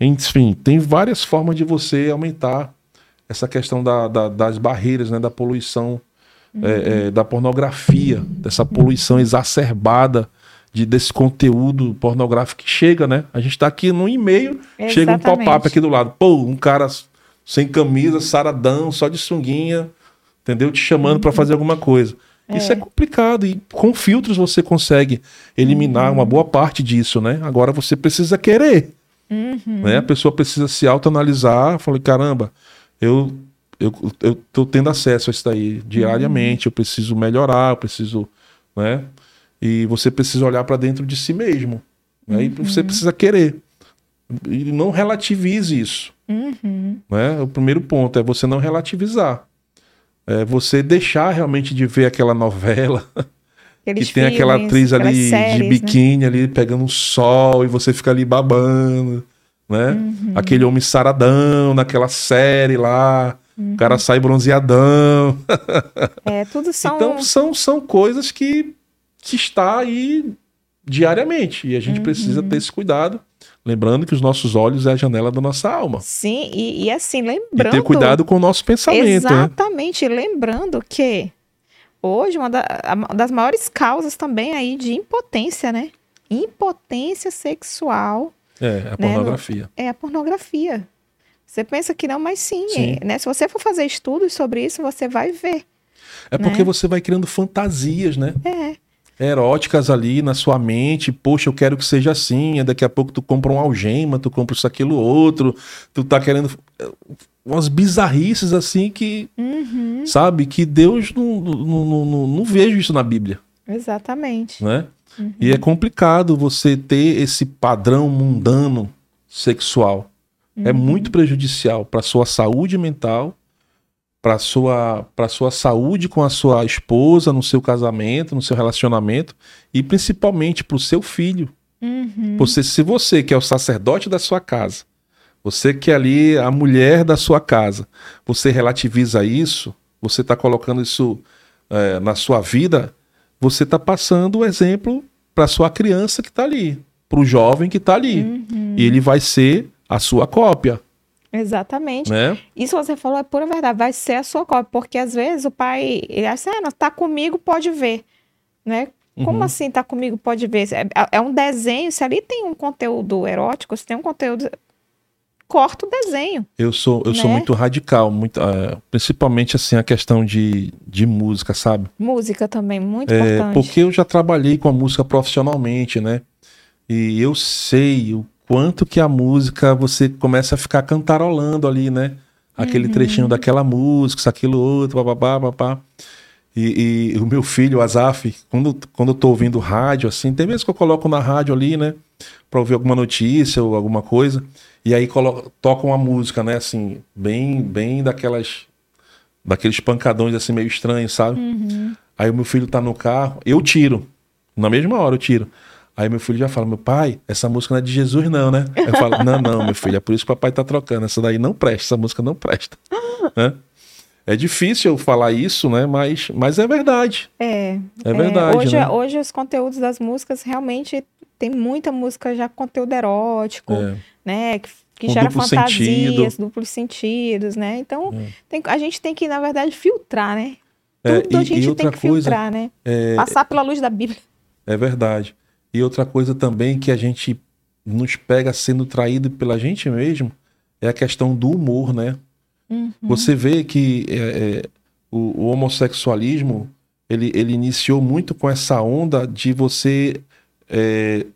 Enfim, tem várias formas de você aumentar essa questão da- da- das barreiras, né, da poluição, eh, eh, da pornografia, dessa poluição exacerbada de, desse conteúdo pornográfico que chega, né? A gente tá aqui no e-mail, chega um Exatamente. pop-up aqui do lado. Pô, um cara sem camisa, saradão, só de sunguinha, entendeu? Te chamando pra fazer alguma coisa. Isso é complicado e com filtros você consegue eliminar uma boa parte disso, né? Agora você precisa querer, né? A pessoa precisa se autoanalisar, falei, caramba, eu eu, eu tô tendo acesso a isso daí diariamente, eu preciso melhorar, eu preciso, né? E você precisa olhar para dentro de si mesmo, né? E você precisa querer. E não relativize isso. Uhum. Né? O primeiro ponto é você não relativizar. É você deixar realmente de ver aquela novela Aqueles que tem aquela filmes, atriz aquelas ali séries, de né? biquíni ali pegando um sol e você fica ali babando, né? Uhum. Aquele homem saradão naquela série lá, Uhum. o cara sai bronzeadão. É, tudo são. Então são, são coisas que, que está aí diariamente e a gente Uhum. precisa ter esse cuidado, lembrando que os nossos olhos é a janela da nossa alma. Sim, e, e assim, E lembrando. ter cuidado com o nosso pensamento, né? Exatamente, lembrando que hoje uma, da- uma das maiores causas também aí de impotência, né? Impotência sexual É, a Né, pornografia. é a pornografia. Você pensa que não, mas sim, Sim. é, né? Se você for fazer estudos sobre isso, você vai ver. É porque né? você vai criando fantasias, né? É, Eróticas ali na sua mente. Poxa, eu quero que seja assim. Daqui a pouco tu compra um algema, tu compra isso, aquilo, outro. Tu tá querendo. Umas bizarrices assim que. uhum, Sabe? Que Deus não, não, não, não, não vejo isso na Bíblia, exatamente. né? E é complicado você ter esse padrão mundano sexual. É muito prejudicial para sua saúde mental, para sua para sua saúde com a sua esposa, no seu casamento, no seu relacionamento e principalmente para o seu filho. Uhum, Você, se você que é o sacerdote da sua casa, você que é ali a mulher da sua casa, você relativiza isso, você está colocando isso eh, na sua vida, você está passando o exemplo para sua criança que está ali, para o jovem que está ali. uhum. E ele vai ser a sua cópia, Exatamente. né? Isso você falou é pura verdade, vai ser a sua cópia, porque às vezes o pai, ele acha, ah, não, tá comigo, pode ver, né? Como Uhum. assim tá comigo, pode ver? É, é um desenho, se ali tem um conteúdo erótico, se tem um conteúdo, corta o desenho. Eu sou, eu sou Né? muito radical, muito, eh, principalmente assim a questão de, de música, sabe? Música também, muito É, importante. porque eu já trabalhei com a música profissionalmente, né? E eu sei o quanto que a música você começa a ficar cantarolando ali, né? Aquele Uhum. trechinho daquela música, isso, aquilo outro, bababá, babá. E, e o meu filho, o Azaf, quando, quando eu tô ouvindo rádio, assim, tem vezes que eu coloco na rádio ali, né? Pra ouvir alguma notícia ou alguma coisa. E aí toca uma música, né? Assim, bem, bem daquelas. Daqueles pancadões assim meio estranhos, sabe? Uhum. Aí o meu filho tá no carro, eu tiro. Na mesma hora eu tiro. Aí meu filho já fala: Meu pai, essa música não é de Jesus, não, né? Eu falo: Não, não, meu filho, é por isso que o papai tá trocando. Essa daí não presta, essa música não presta. Né? É difícil eu falar isso, né? Mas, mas é verdade. É, É verdade. hoje, né? hoje os conteúdos das músicas realmente tem muita música já com conteúdo erótico, É. né? Que, que gera fantasias, sentido. duplos sentidos, né? Então, É. tem- a gente tem que, na verdade, filtrar, né? É, Tudo a e- gente e tem que coisa, filtrar, né? é, Passar pela luz da Bíblia. É verdade. E outra coisa também que a gente nos pega sendo traído pela gente mesmo é a questão do humor, né? Uhum. Você vê que é, é, o, o homossexualismo ele, ele iniciou muito com essa onda de você é,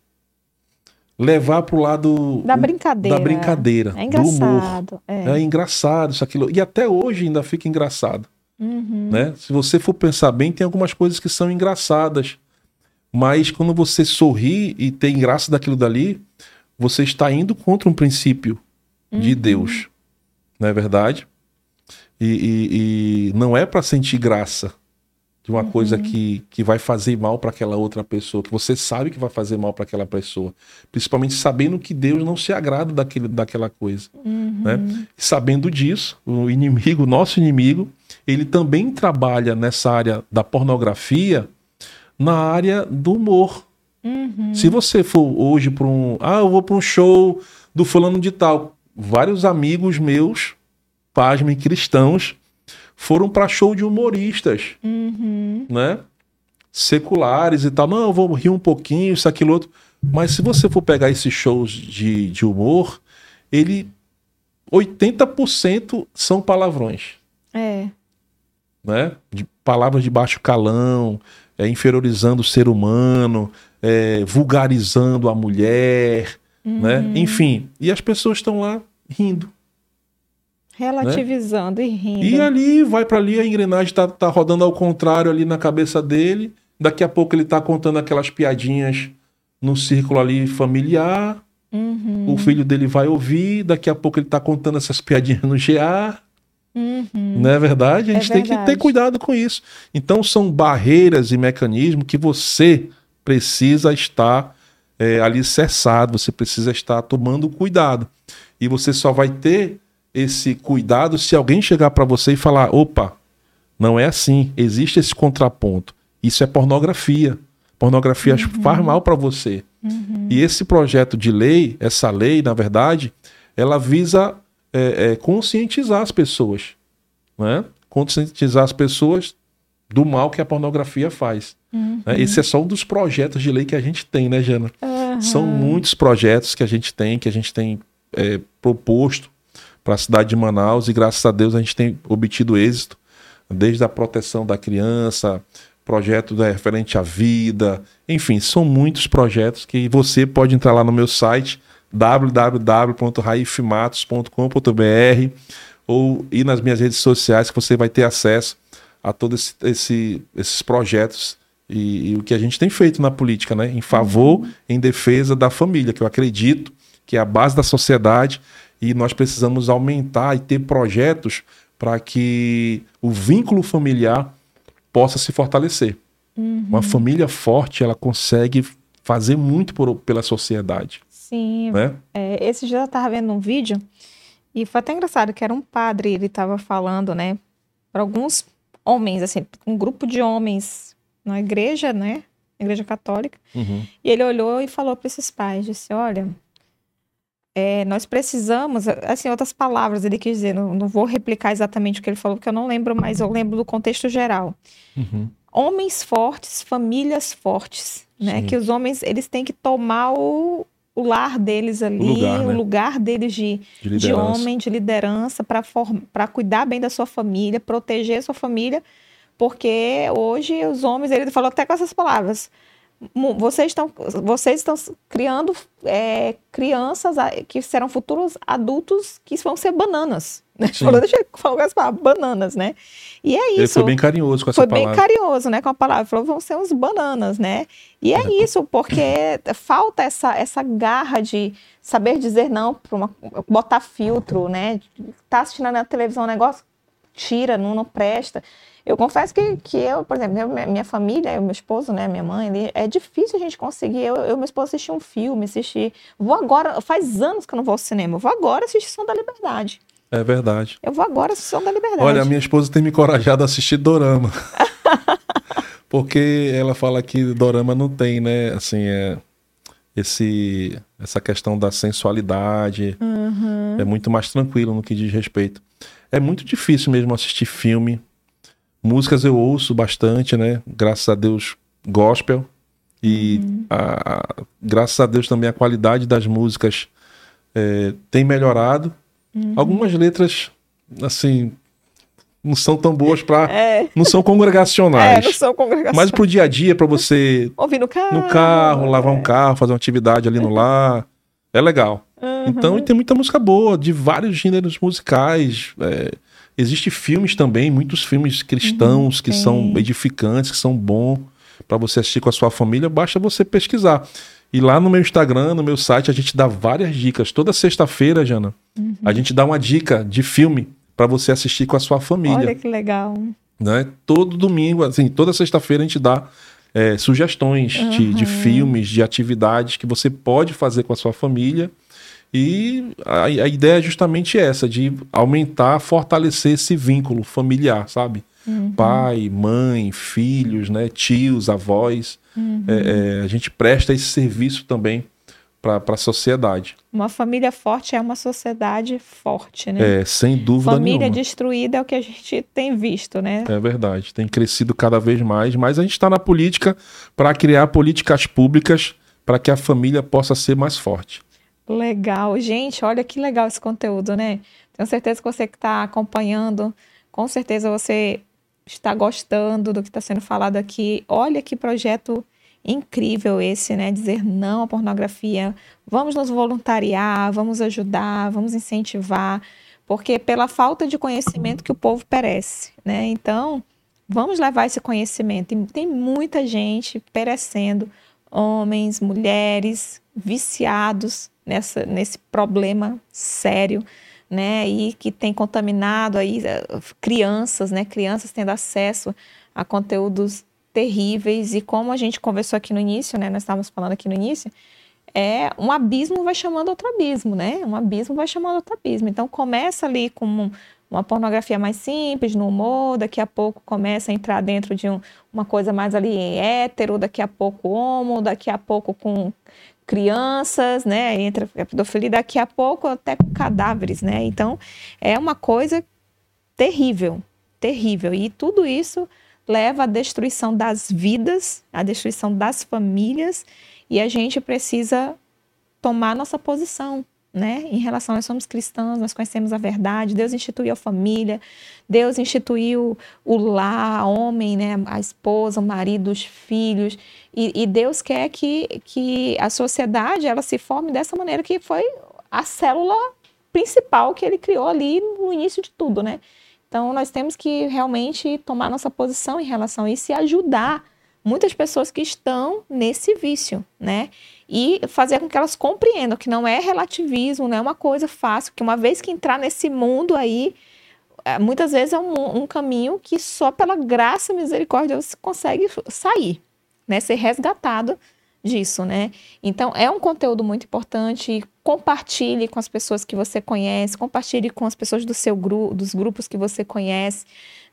levar para o lado Da brincadeira. da brincadeira, É do humor. engraçado. É. É engraçado isso, aquilo. E até hoje ainda fica engraçado Uhum. né? Se você for pensar bem, tem algumas coisas que são engraçadas. Mas quando você sorri e tem graça daquilo dali, você está indo contra um princípio de Deus. Não é verdade? E, e- e não é para sentir graça de uma coisa que, que vai fazer mal para aquela outra pessoa, que você sabe que vai fazer mal para aquela pessoa. Principalmente sabendo que Deus não se agrada daquele, daquela coisa Uhum. né? E sabendo disso, o inimigo, o nosso inimigo, ele também trabalha nessa área da pornografia, na área do humor. Uhum. Se você for hoje para um, ah, eu vou para um show do fulano de tal, vários amigos meus, pasmem cristãos, foram para show de humoristas, Uhum. né? Seculares e tal. Não, eu vou rir um pouquinho, isso, aquilo, outro. Mas se você for pegar esses shows de, de humor, ele 80% são palavrões, É. né? De palavras de baixo calão, é, inferiorizando o ser humano, é, vulgarizando a mulher, né? Uhum. Enfim, e as pessoas estão lá rindo. Relativizando e rindo. E ali, vai para ali, a engrenagem tá, tá rodando ao contrário ali na cabeça dele. Daqui a pouco ele tá contando aquelas piadinhas no círculo ali familiar. Uhum. O filho dele vai ouvir, daqui a pouco ele tá contando essas piadinhas no GA. Uhum. Não é verdade? A É gente tem que ter cuidado com isso. Então, são barreiras e mecanismos que você precisa estar é, alicerçado, você precisa estar tomando cuidado. E você só vai ter esse cuidado se alguém chegar para você e falar: opa, não é assim, existe esse contraponto. Isso é pornografia. Pornografia Uhum. faz mal para você. E esse projeto de lei, essa lei, na verdade, ela visa é, é, conscientizar as pessoas, né? Conscientizar as pessoas do mal que a pornografia faz. Uhum. né? Esse é só um dos projetos de lei que a gente tem, né, Jana? Aham. São muitos projetos que a gente tem, que a gente tem é, proposto para a cidade de Manaus e graças a Deus a gente tem obtido êxito, desde a proteção da criança, projeto né, referente à vida, enfim, são muitos projetos que você pode entrar lá no meu site www.raifmatos.com.br ou ir nas minhas redes sociais que você vai ter acesso a todos esse, esse- esses projetos e, e o que a gente tem feito na política, né? Em favor, em defesa da família, que eu acredito que é a base da sociedade e nós precisamos aumentar e ter projetos para que o vínculo familiar possa se fortalecer. Uma família forte, ela consegue fazer muito por- pela sociedade, Sim. né? É, esse dia eu tava vendo um vídeo e foi até engraçado que era um padre, ele tava falando, né, para alguns homens, assim, um grupo de homens na igreja, né, igreja católica, Uhum. e ele olhou e falou para esses pais, disse, olha, é, nós precisamos, assim, outras palavras ele quis dizer, não, não vou replicar exatamente o que ele falou, porque eu não lembro, mas eu lembro do contexto geral. Uhum. Homens fortes, famílias fortes, né? Sim. Que os homens, eles têm que tomar o, o lar deles ali, o lugar, lugar, né? deles de, De de homem, de liderança, para cuidar bem da sua família, proteger a sua família, porque hoje os homens, ele falou até com essas palavras, "Mu- vocês estão, vocês estão criando é, crianças que serão futuros adultos que vão ser bananas. Né? Falou, deixa eu falar palavras, bananas, né? E é isso. Ele foi bem carinhoso com essa Foi bem palavra. carinhoso, né, com a palavra. Falou, vão ser uns bananas, né? E é isso, porque falta essa, essa garra de saber dizer não para uma botar filtro, né? Tá assistindo na televisão um negócio, tira, não, não presta. Eu confesso que, que eu, por exemplo, eu, minha família, eu, meu esposo, né, minha mãe, ele- é difícil a gente conseguir. Eu, eu meu esposo assistir um filme, assistir. Vou agora, faz anos que eu não vou ao cinema. Eu vou agora assistir Som da Liberdade. É verdade. Eu vou agora assistir Som da Liberdade. Olha, a minha esposa tem me encorajado a assistir Dorama. Porque ela fala que Dorama não tem, né? Assim, é. esse, essa questão da sensualidade. Uhum. É muito mais tranquilo no que diz respeito. É muito difícil mesmo assistir filme. Músicas eu ouço bastante, né? Graças a Deus, gospel. E a- a- graças a Deus também a qualidade das músicas é, tem melhorado. Algumas letras, assim, não são tão boas para. É, Não são é, congregacionais. não sou congregação. mas pro dia a dia, para você Ouvir no carro. no carro, lavar um carro, fazer uma atividade ali no lar. É legal. Uhum. Então, e tem muita música boa, de vários gêneros musicais. É, Existem filmes também, muitos filmes cristãos que tem. são edificantes, que são bons para você assistir com a sua família. Basta você pesquisar. E lá no meu Instagram, no meu site, a gente dá várias dicas. Toda sexta-feira, Jana, a gente dá uma dica de filme para você assistir com a sua família Olha que legal. né? Todo domingo, assim, toda sexta-feira a gente dá é, sugestões de, de filmes, de atividades que você pode fazer com a sua família. E a, a ideia é justamente essa, de aumentar, fortalecer esse vínculo familiar, sabe? Pai, mãe, filhos, né? tios, avós. É, é, a gente presta esse serviço também para a sociedade. Uma família forte é uma sociedade forte, né? É, sem dúvida Família nenhuma. destruída é o que a gente tem visto, né? É verdade, tem crescido cada vez mais, mas a gente está na política para criar políticas públicas para que a família possa ser mais forte. Legal. Gente, olha que legal esse conteúdo, né? Tenho certeza que você que está acompanhando, com certeza você está gostando do que está sendo falado aqui. Olha que projeto incrível esse, né? Dizer não à pornografia. Vamos nos voluntariar, vamos ajudar, vamos incentivar, porque pela falta de conhecimento que o povo perece, né? Então, vamos levar esse conhecimento. Tem, tem muita gente perecendo, homens, mulheres, viciados nessa, nesse problema sério, né? E que tem contaminado aí eh, crianças, né? Crianças tendo acesso a conteúdos terríveis e como a gente conversou aqui no início, né? Nós estávamos falando aqui no início, é um abismo vai chamando outro abismo, né? Um abismo vai chamando outro abismo. Então começa ali com um- uma pornografia mais simples, no humor, daqui a pouco começa a entrar dentro de um- uma coisa mais ali hétero, daqui a pouco homo, daqui a pouco com crianças, né? Entra a pedofilia, daqui a pouco até com cadáveres, né? Então é uma coisa terrível, terrível. E tudo isso leva à destruição das vidas, à destruição das famílias, e a gente precisa tomar nossa posição, né? Em relação, nós somos cristãos, nós conhecemos a verdade, Deus instituiu a família, Deus instituiu o lar, homem, né? A esposa, o marido, os filhos, e, e Deus quer que, que a sociedade, ela se forme dessa maneira que foi a célula principal que ele criou ali no início de tudo, né? Então, nós temos que realmente tomar nossa posição em relação a isso e ajudar muitas pessoas que estão nesse vício, né? E fazer com que elas compreendam que não é relativismo, não é uma coisa fácil, que uma vez que entrar nesse mundo aí, eh, muitas vezes é um, um caminho que só pela graça e misericórdia você consegue sair, né? Ser resgatado disso, né? Então, é um conteúdo muito importante. Compartilhe com as pessoas que você conhece, compartilhe com as pessoas do seu grupo, dos grupos que você conhece,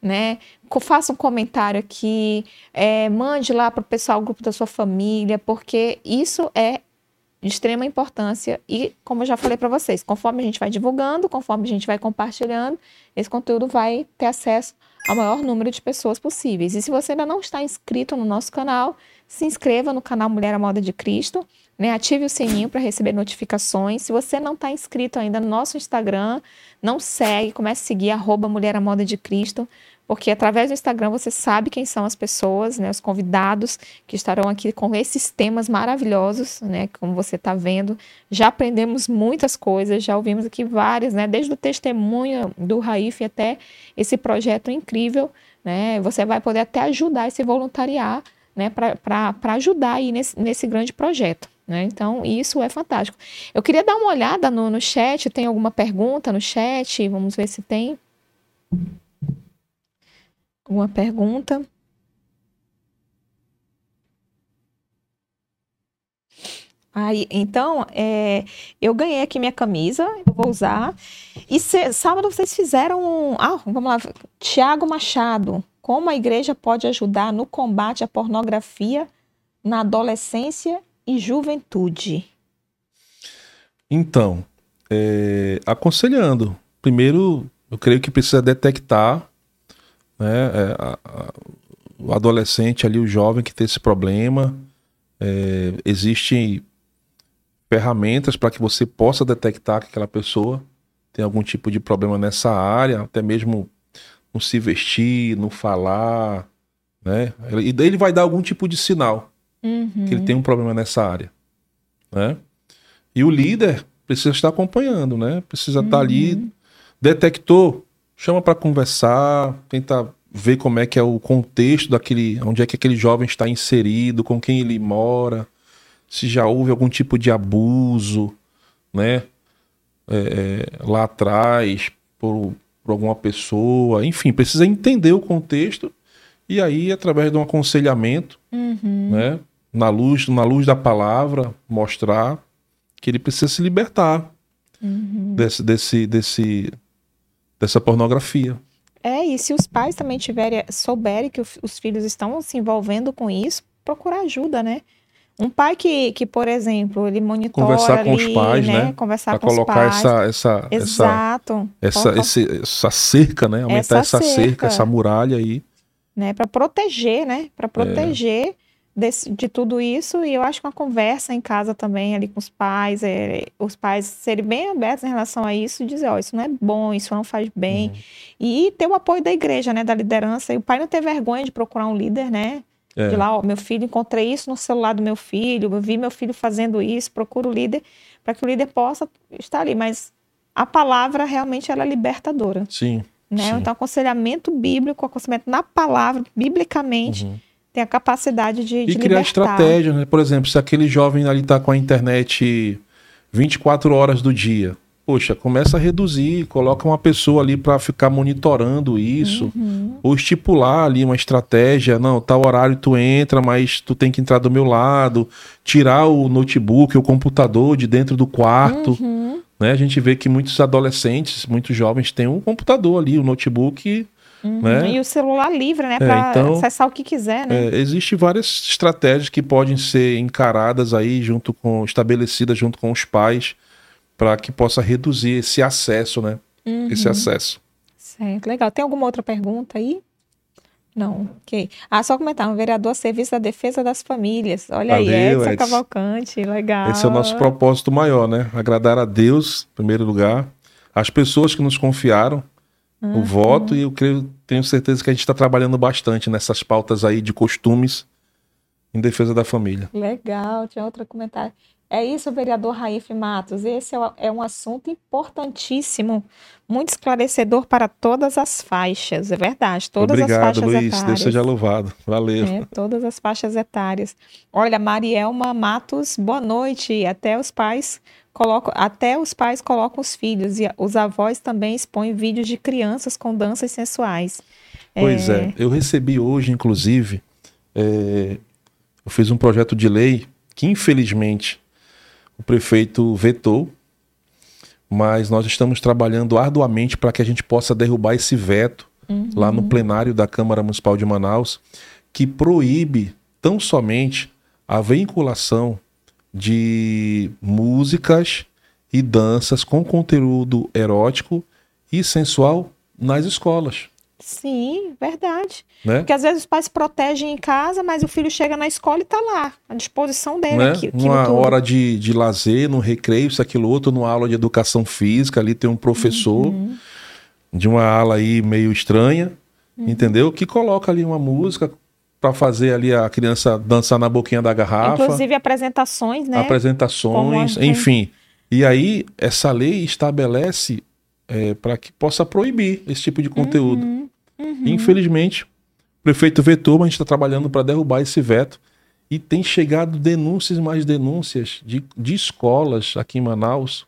né? Faça um comentário aqui, é, mande lá para o pessoal, o grupo da sua família, porque isso é de extrema importância e, como eu já falei para vocês, conforme a gente vai divulgando, conforme a gente vai compartilhando, esse conteúdo vai ter acesso ao maior número de pessoas possíveis. E se você ainda não está inscrito no nosso canal, se inscreva no canal Mulher à Moda de Cristo, né? Ative o sininho para receber notificações. Se você não está inscrito ainda no nosso Instagram, não segue, comece a seguir arroba Mulher à Moda de Cristo, porque através do Instagram você sabe quem são as pessoas, né? Os convidados que estarão aqui com esses temas maravilhosos, né? Como você está vendo, já aprendemos muitas coisas, já ouvimos aqui várias, né? Desde o testemunho do Raif até esse projeto incrível, né? Você vai poder até ajudar e se voluntariar, né? Para ajudar aí nesse, nesse grande projeto. Né? Então, isso é fantástico. Eu queria dar uma olhada no, no chat. Tem alguma pergunta no chat? Vamos ver se tem. Alguma pergunta? Aí, então, é, eu ganhei aqui minha camisa, eu vou usar. E sábado vocês fizeram. Ah, vamos lá. Tiago Machado. Como a igreja pode ajudar no combate à pornografia na adolescência e juventude? Então, é, aconselhando. Primeiro, eu creio que precisa detectar né, é, a, a, o adolescente ali, o jovem que tem esse problema. É, existem ferramentas para que você possa detectar que aquela pessoa tem algum tipo de problema nessa área, até mesmo no se vestir, no falar, né? E daí ele vai dar algum tipo de sinal uhum. que ele tem um problema nessa área, né? E o líder precisa estar acompanhando, né? Precisa uhum. estar ali, uhum. detectou, chama para conversar, tenta ver como é que é o contexto daquele, onde é que aquele jovem está inserido, com quem ele mora, se já houve algum tipo de abuso, né? É, é lá atrás, por, por alguma pessoa, enfim, precisa entender o contexto e aí, através de um aconselhamento, uhum. né, na luz, na luz da palavra, mostrar que ele precisa se libertar uhum. desse, desse, desse, dessa pornografia. É, e se os pais também tiverem, souberem que os filhos estão se envolvendo com isso, procurar ajuda, né? Um pai que, que por exemplo, ele monitora conversar ali, com os pais, né? né? Conversar pra com colocar os pais. essa essa Exato. essa essa, esse, essa cerca, né? Aumentar essa, essa cerca. cerca, essa muralha aí, né? Para proteger, né? Para proteger é. Desse, de tudo isso e eu acho que uma conversa em casa também ali com os pais, é, os pais serem bem abertos em relação a isso, e dizer, ó, oh, isso não é bom, isso não faz bem uhum. e ter o apoio da igreja, né? Da liderança e o pai não ter vergonha de procurar um líder, né? É. De lá, ó, meu filho, encontrei isso no celular do meu filho, eu vi meu filho fazendo isso, procuro o líder, para que o líder possa estar ali. Mas a palavra realmente ela é libertadora. Sim. Né? sim. Então, aconselhamento bíblico, aconselhamento na palavra, biblicamente, uhum. Tem a capacidade de, e de criar libertar. estratégia, né? Por exemplo, se aquele jovem ali está com a internet 24 horas do dia, poxa, começa a reduzir, coloca uma pessoa ali para ficar monitorando isso, uhum. ou estipular ali uma estratégia, não, tal horário tu entra, mas tu tem que entrar do meu lado, tirar o notebook, o computador de dentro do quarto, uhum. né? A gente vê que muitos adolescentes, muitos jovens têm um computador ali, o um notebook Uhum. Né? E o celular livre, né? Para é, então, acessar o que quiser, né? É, Existem várias estratégias que podem ser encaradas aí junto com, estabelecidas junto com os pais, para que possa reduzir esse acesso, né? Uhum. Esse acesso. Certo, legal. Tem alguma outra pergunta aí? Não, ok. Ah, só comentar, um vereador a serviço da defesa das famílias. Olha Valeu, aí, Edson, Edson Cavalcante, legal. Esse é o nosso propósito maior, né? Agradar a Deus, em primeiro lugar, as pessoas que nos confiaram uhum. o voto, e eu creio, tenho certeza que a gente está trabalhando bastante nessas pautas aí de costumes em defesa da família. Legal, tinha outro comentário. É isso, vereador Raif Matos. Esse é um assunto importantíssimo, muito esclarecedor para todas as faixas. É verdade, todas Obrigado, as faixas Luiz. etárias. Deus seja louvado. Valeu. É, todas as faixas etárias. Olha, Marielma Matos, boa noite. Até os pais colocam, até os pais colocam os filhos e os avós também expõem vídeos de crianças com danças sensuais. Pois é, é eu recebi hoje, inclusive, é, eu fiz um projeto de lei que infelizmente o prefeito vetou, mas nós estamos trabalhando arduamente para que a gente possa derrubar esse veto uhum. lá no plenário da Câmara Municipal de Manaus, que proíbe tão somente a vinculação de músicas e danças com conteúdo erótico e sensual nas escolas. Sim, verdade. Né? Porque às vezes os pais protegem em casa, mas o filho chega na escola e está lá, à disposição dele. Né? Aqui, Uma hora de, de lazer, no recreio, isso, aquilo outro, numa aula de educação física, ali tem um professor uhum. de uma ala aí meio estranha, uhum. entendeu? Que coloca ali uma música para fazer ali a criança dançar na boquinha da garrafa. Inclusive apresentações, né? Apresentações, enfim. E aí, essa lei estabelece é, para que possa proibir esse tipo de conteúdo. Uhum. Uhum. Infelizmente, o prefeito vetou, mas a gente está trabalhando para derrubar esse veto. E tem chegado denúncias mais denúncias de, de escolas aqui em Manaus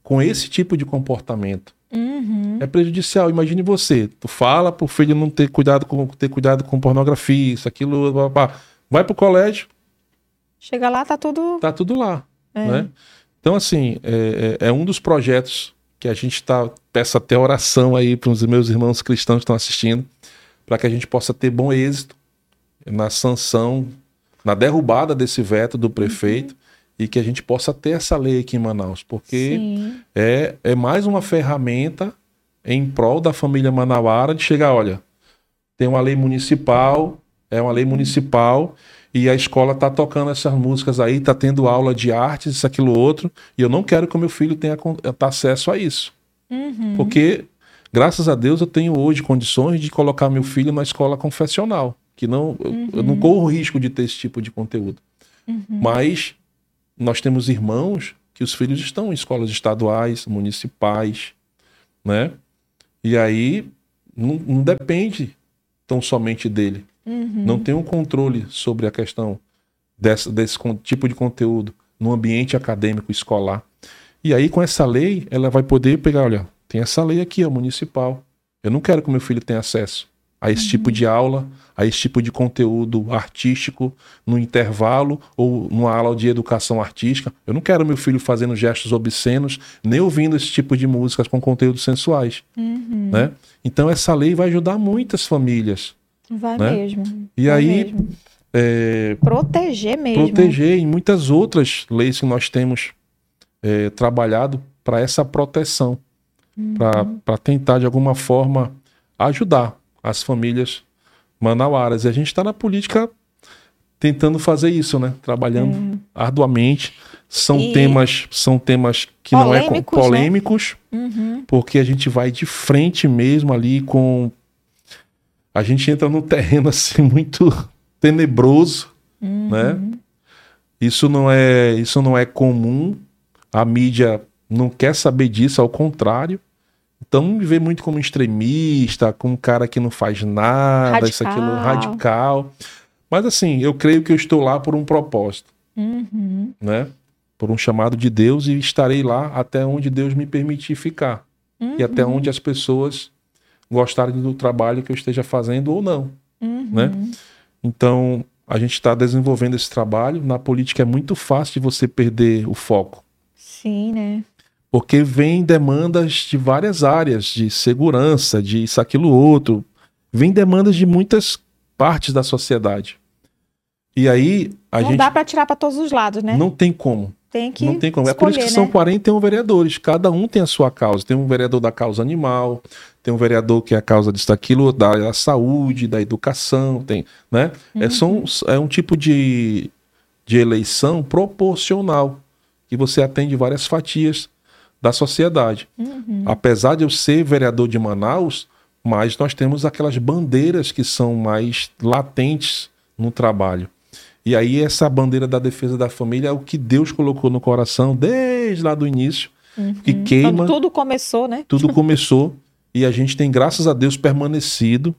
com esse tipo de comportamento. Uhum. É prejudicial. Imagine você, tu fala para o filho não ter cuidado com ter cuidado com pornografia, isso, aquilo, blá, blá. vai pro colégio. Chega lá, tá tudo. Tá tudo lá. É. Né? Então, assim, é, é, é um dos projetos que a gente está peço até oração aí para os meus irmãos cristãos que estão assistindo, para que a gente possa ter bom êxito na sanção na derrubada desse veto do prefeito uhum. E que a gente possa ter essa lei aqui em Manaus, porque é, é mais uma ferramenta em prol da família manauara de chegar, olha, tem uma lei municipal, é uma lei municipal e a escola está tocando essas músicas aí, está tendo aula de artes, isso, aquilo, outro, e eu não quero que o meu filho tenha acesso a isso. Uhum. Porque, graças a Deus, eu tenho hoje condições de colocar meu filho na escola confessional, que não, uhum. eu, eu, não corro risco de ter esse tipo de conteúdo. Uhum. Mas nós temos irmãos que os filhos estão em escolas estaduais, municipais, né? E aí não, não depende tão somente dele. Uhum. Não tem um controle sobre a questão desse, desse tipo de conteúdo no ambiente acadêmico escolar. E aí, com essa lei, ela vai poder pegar, olha, tem essa lei aqui, ó, municipal. Eu não quero que meu filho tenha acesso a esse tipo de aula, a esse tipo de conteúdo artístico no intervalo ou numa aula de educação artística. Eu não quero meu filho fazendo gestos obscenos, nem ouvindo esse tipo de músicas com conteúdos sensuais. Uhum. Né? Então, essa lei vai ajudar muitas famílias Vai né? mesmo. E vai aí. Mesmo. É, proteger mesmo. Proteger em muitas outras leis que nós temos é, trabalhado para essa proteção, uhum. para tentar de alguma forma ajudar as famílias manauaras. E a gente está na política tentando fazer isso, né? Trabalhando uhum. arduamente. São e... temas, são temas que polêmicos, não é polêmicos, né? uhum. porque a gente vai de frente mesmo ali com a gente entra num terreno assim muito tenebroso, uhum. né? Isso não é, isso não é comum. A mídia não quer saber disso, ao contrário. Então me vê muito como extremista, como um cara que não faz nada, radical. isso aquilo radical. Mas assim, eu creio que eu estou lá por um propósito, uhum. né? Por um chamado de Deus e estarei lá até onde Deus me permitir ficar uhum. e até onde as pessoas gostarem do trabalho que eu esteja fazendo ou não. Uhum. Né? Então, a gente está desenvolvendo esse trabalho. Na política é muito fácil de você perder o foco. Sim, né? Porque vem demandas de várias áreas, de segurança, de isso, aquilo, outro. Vem demandas de muitas partes da sociedade. E aí a não gente. Não dá para tirar para todos os lados, né? Não tem como. Tem que Não tem como. Escolher, é por isso que são 41 vereadores. Cada um tem a sua causa. Tem um vereador da causa animal, tem um vereador que é a causa disso, daquilo, da, saúde, da educação, tem, né? É, uhum. É, são, é um tipo de, de eleição proporcional, que você atende várias fatias da sociedade. Uhum. Apesar de eu ser vereador de Manaus, mas nós temos aquelas bandeiras que são mais latentes no trabalho. E aí essa bandeira da defesa da família é o que Deus colocou no coração desde lá do início, uhum. que queima. Quando tudo começou, né? Tudo começou e a gente tem graças a Deus permanecido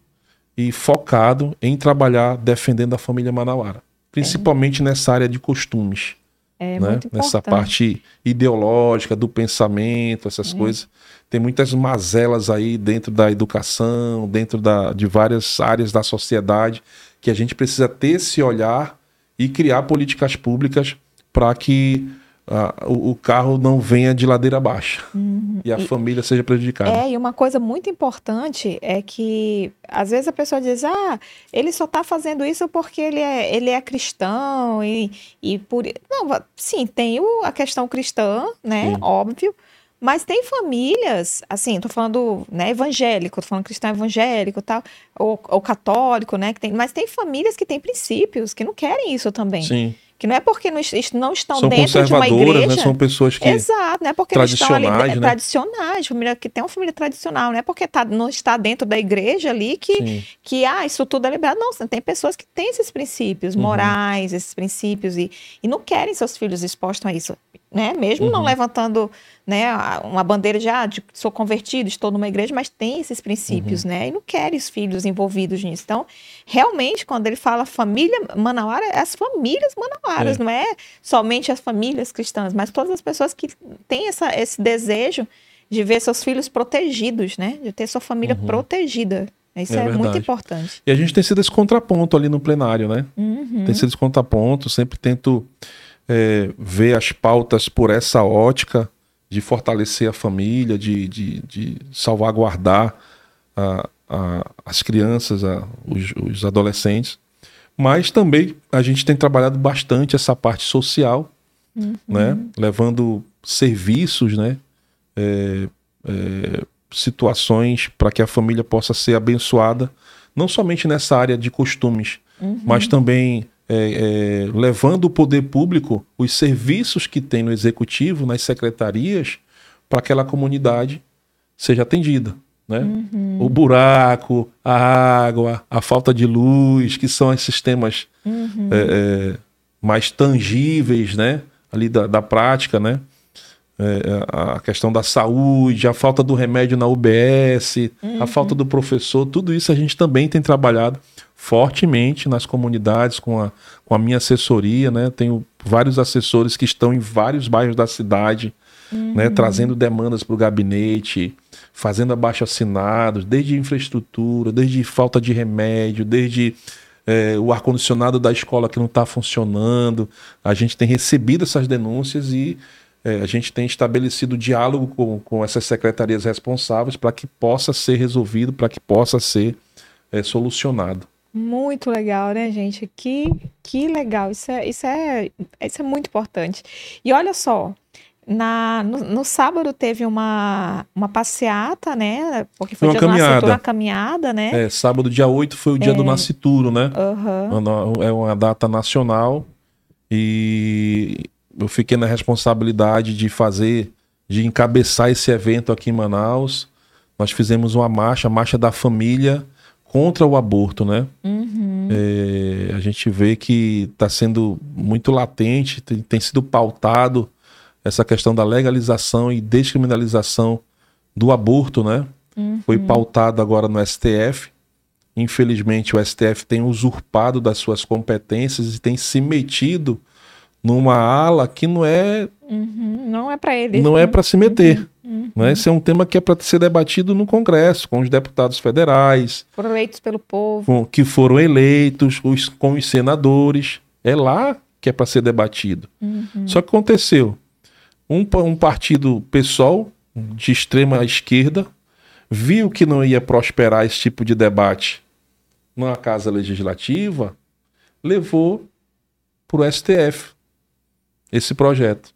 e focado em trabalhar defendendo a família manauara, principalmente é. nessa área de costumes. É né? Nessa parte ideológica do pensamento, essas é. coisas. Tem muitas mazelas aí dentro da educação, dentro da, de várias áreas da sociedade, que a gente precisa ter esse olhar e criar políticas públicas para que uh, o, o, carro não venha de ladeira baixa uhum. e a e, família seja prejudicada. É, e uma coisa muito importante é que às vezes a pessoa diz, ah, ele só está fazendo isso porque ele é, ele é cristão e, e por... Não, sim, tem o, a questão cristã, né, sim. óbvio, mas tem famílias, assim, tô falando, né, evangélico, tô falando cristão evangélico tal, ou, ou católico, né, que tem, mas tem famílias que têm princípios, que não querem isso também. Sim. Que não é porque não, não estão São dentro de uma igreja. Né? São pessoas que. Exato, não é porque não estão ali. É, né? Tradicionais, família que tem uma família tradicional, não é porque tá, não está dentro da igreja ali que, que ah, isso tudo é liberado. Não, tem pessoas que têm esses princípios uhum. morais, esses princípios, e, e não querem seus filhos expostos a isso né? Mesmo uhum. não levantando né, uma bandeira de, ah, de, sou convertido, estou numa igreja, mas tem esses princípios, uhum. né? E não quer os filhos envolvidos nisso. Então, realmente, quando ele fala família manauara, é as famílias manauaras, é. não é somente as famílias cristãs, mas todas as pessoas que têm essa, esse desejo de ver seus filhos protegidos, né? De ter sua família uhum. protegida. Isso é, é muito importante. E a gente tem sido esse contraponto ali no plenário, né? Uhum. Tem sido esse contraponto, sempre tento é, ver as pautas por essa ótica de fortalecer a família, de, de, de salvaguardar a, a, as crianças, a, os, os, adolescentes, Mas também a gente tem trabalhado bastante essa parte social, né? Levando serviços, né? É, é, situações para que a família possa ser abençoada, não somente nessa área de costumes, mas também é, é, levando o poder público os serviços que tem no executivo, nas secretarias, para aquela comunidade seja atendida. Né? O buraco, a água, a falta de luz, que são esses temas é, é, mais tangíveis né? ali da, da prática, né? É, a questão da saúde, a falta do remédio na UBS, a falta do professor, tudo isso a gente também tem trabalhado fortemente nas comunidades com a, com a minha assessoria, né? Tenho vários assessores que estão em vários bairros da cidade, né? Trazendo demandas para o gabinete, fazendo abaixo assinados, desde infraestrutura, desde falta de remédio, desde é, o ar-condicionado da escola que não está funcionando. A gente tem recebido essas denúncias e é, a gente tem estabelecido diálogo com, com essas secretarias responsáveis para que possa ser resolvido, para que possa ser é, solucionado. Muito legal, né, gente? Que, que legal. Isso é, isso, é, isso é muito importante. E olha só, na, no, no sábado teve uma, uma passeata, né? Porque foi, Foi uma dia do caminhada. nascituro, uma caminhada, né? É, sábado, dia 8, foi o dia do nascituro, né? Aham. É uma data nacional e eu fiquei na responsabilidade de fazer, de encabeçar esse evento aqui em Manaus. Nós fizemos uma marcha, a marcha da família contra o aborto, né? Uhum. É, a gente vê que está sendo muito latente, tem, tem sido pautado essa questão da legalização e descriminalização do aborto, né? Foi pautado agora no STF. Infelizmente, o STF tem usurpado das suas competências e tem se metido numa ala que não é Uhum. Não é para ele. não é para se meter. Né? Esse é um tema que é para ser debatido no Congresso, com os deputados federais, Foram eleitos pelo povo. com, que foram eleitos, os, com os senadores. É lá que é para ser debatido. Só que aconteceu. Um, um partido PSOL, de extrema esquerda, viu que não ia prosperar esse tipo de debate na Casa Legislativa, levou para o STF esse projeto.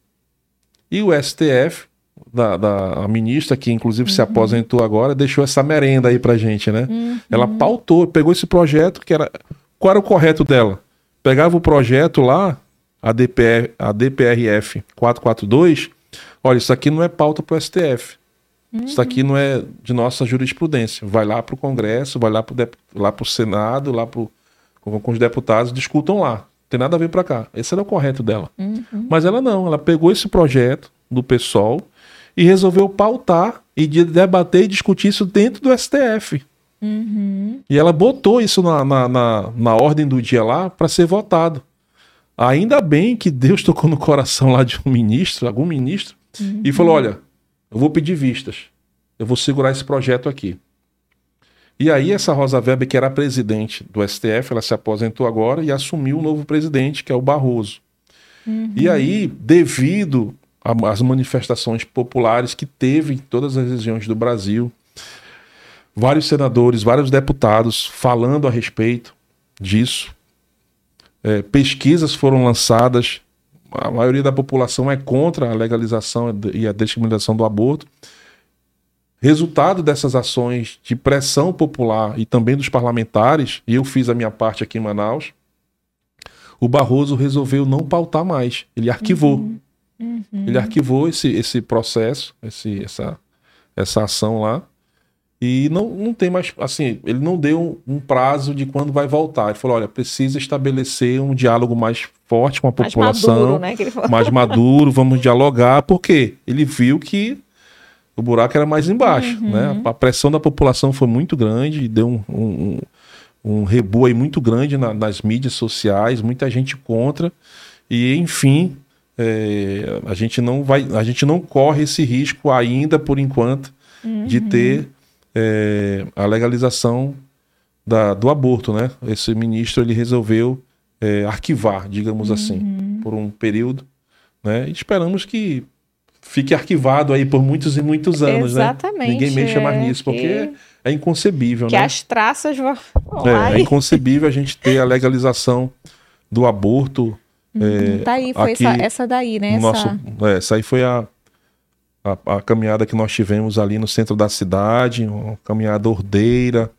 E o STF, da, da a ministra, que inclusive se aposentou agora, deixou essa merenda aí pra gente, né? Ela pautou, pegou esse projeto, que era. Qual era o correto dela? Pegava o projeto lá, a, DPR, a DPRF 442, olha, isso aqui não é pauta pro STF. Isso aqui não é de nossa jurisprudência. Vai lá para o Congresso, vai lá para lá o Senado, lá pro, com, com os deputados, discutam lá. Tem nada a ver para cá. Esse era o correto dela. Mas ela não, ela pegou esse projeto do PSOL e resolveu pautar e de debater e discutir isso dentro do STF. E ela botou isso na, na, na, na ordem do dia lá para ser votado. Ainda bem que Deus tocou no coração lá de um ministro, algum ministro, e falou: olha, eu vou pedir vistas. Eu vou segurar esse projeto aqui. E aí, essa Rosa Weber, que era presidente do STF, ela se aposentou agora e assumiu o novo presidente, que é o Barroso. E aí, devido às manifestações populares que teve em todas as regiões do Brasil, vários senadores, vários deputados falando a respeito disso, é, pesquisas foram lançadas, a maioria da população é contra a legalização e a descriminalização do aborto. Resultado dessas ações de pressão popular e também dos parlamentares, e eu fiz a minha parte aqui em Manaus, o Barroso resolveu não pautar mais. Ele arquivou. Ele arquivou esse, esse processo, esse, essa, essa ação lá. E não, não tem mais. Assim, ele não deu um prazo de quando vai voltar. Ele falou: olha, precisa estabelecer um diálogo mais forte com a Mais população maduro, né? Mais maduro, vamos dialogar, porque ele viu que o buraco era mais embaixo, né? A pressão da população foi muito grande, deu um, um, um, rebu aí muito grande na- nas mídias sociais, muita gente contra, e enfim, é, a gente não vai, a gente não corre esse risco ainda por enquanto de ter é, a legalização da- do aborto, né? Esse ministro ele resolveu é, arquivar, digamos assim, por um período, né? E esperamos que fique arquivado aí por muitos e muitos anos, Exatamente, né? Ninguém mexa mais é, nisso, porque que- é inconcebível, Que né? as traças vão É, é inconcebível a gente ter a legalização do aborto. é, Tá aí, foi aqui essa, essa daí, né? no Essa... nosso, é, essa aí foi a, a, a caminhada que nós tivemos ali no centro da cidade, uma caminhada ordeira,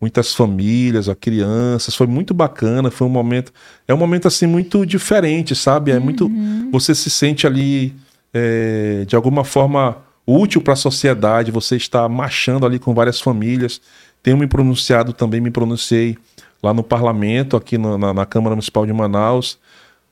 muitas famílias, ó, crianças, foi muito bacana, foi um momento, é um momento assim muito diferente, sabe? É muito, você se sente ali é, de alguma forma útil para a sociedade, você está marchando ali com várias famílias. Tenho me pronunciado também, me pronunciei lá no parlamento, aqui no- na, na Câmara Municipal de Manaus.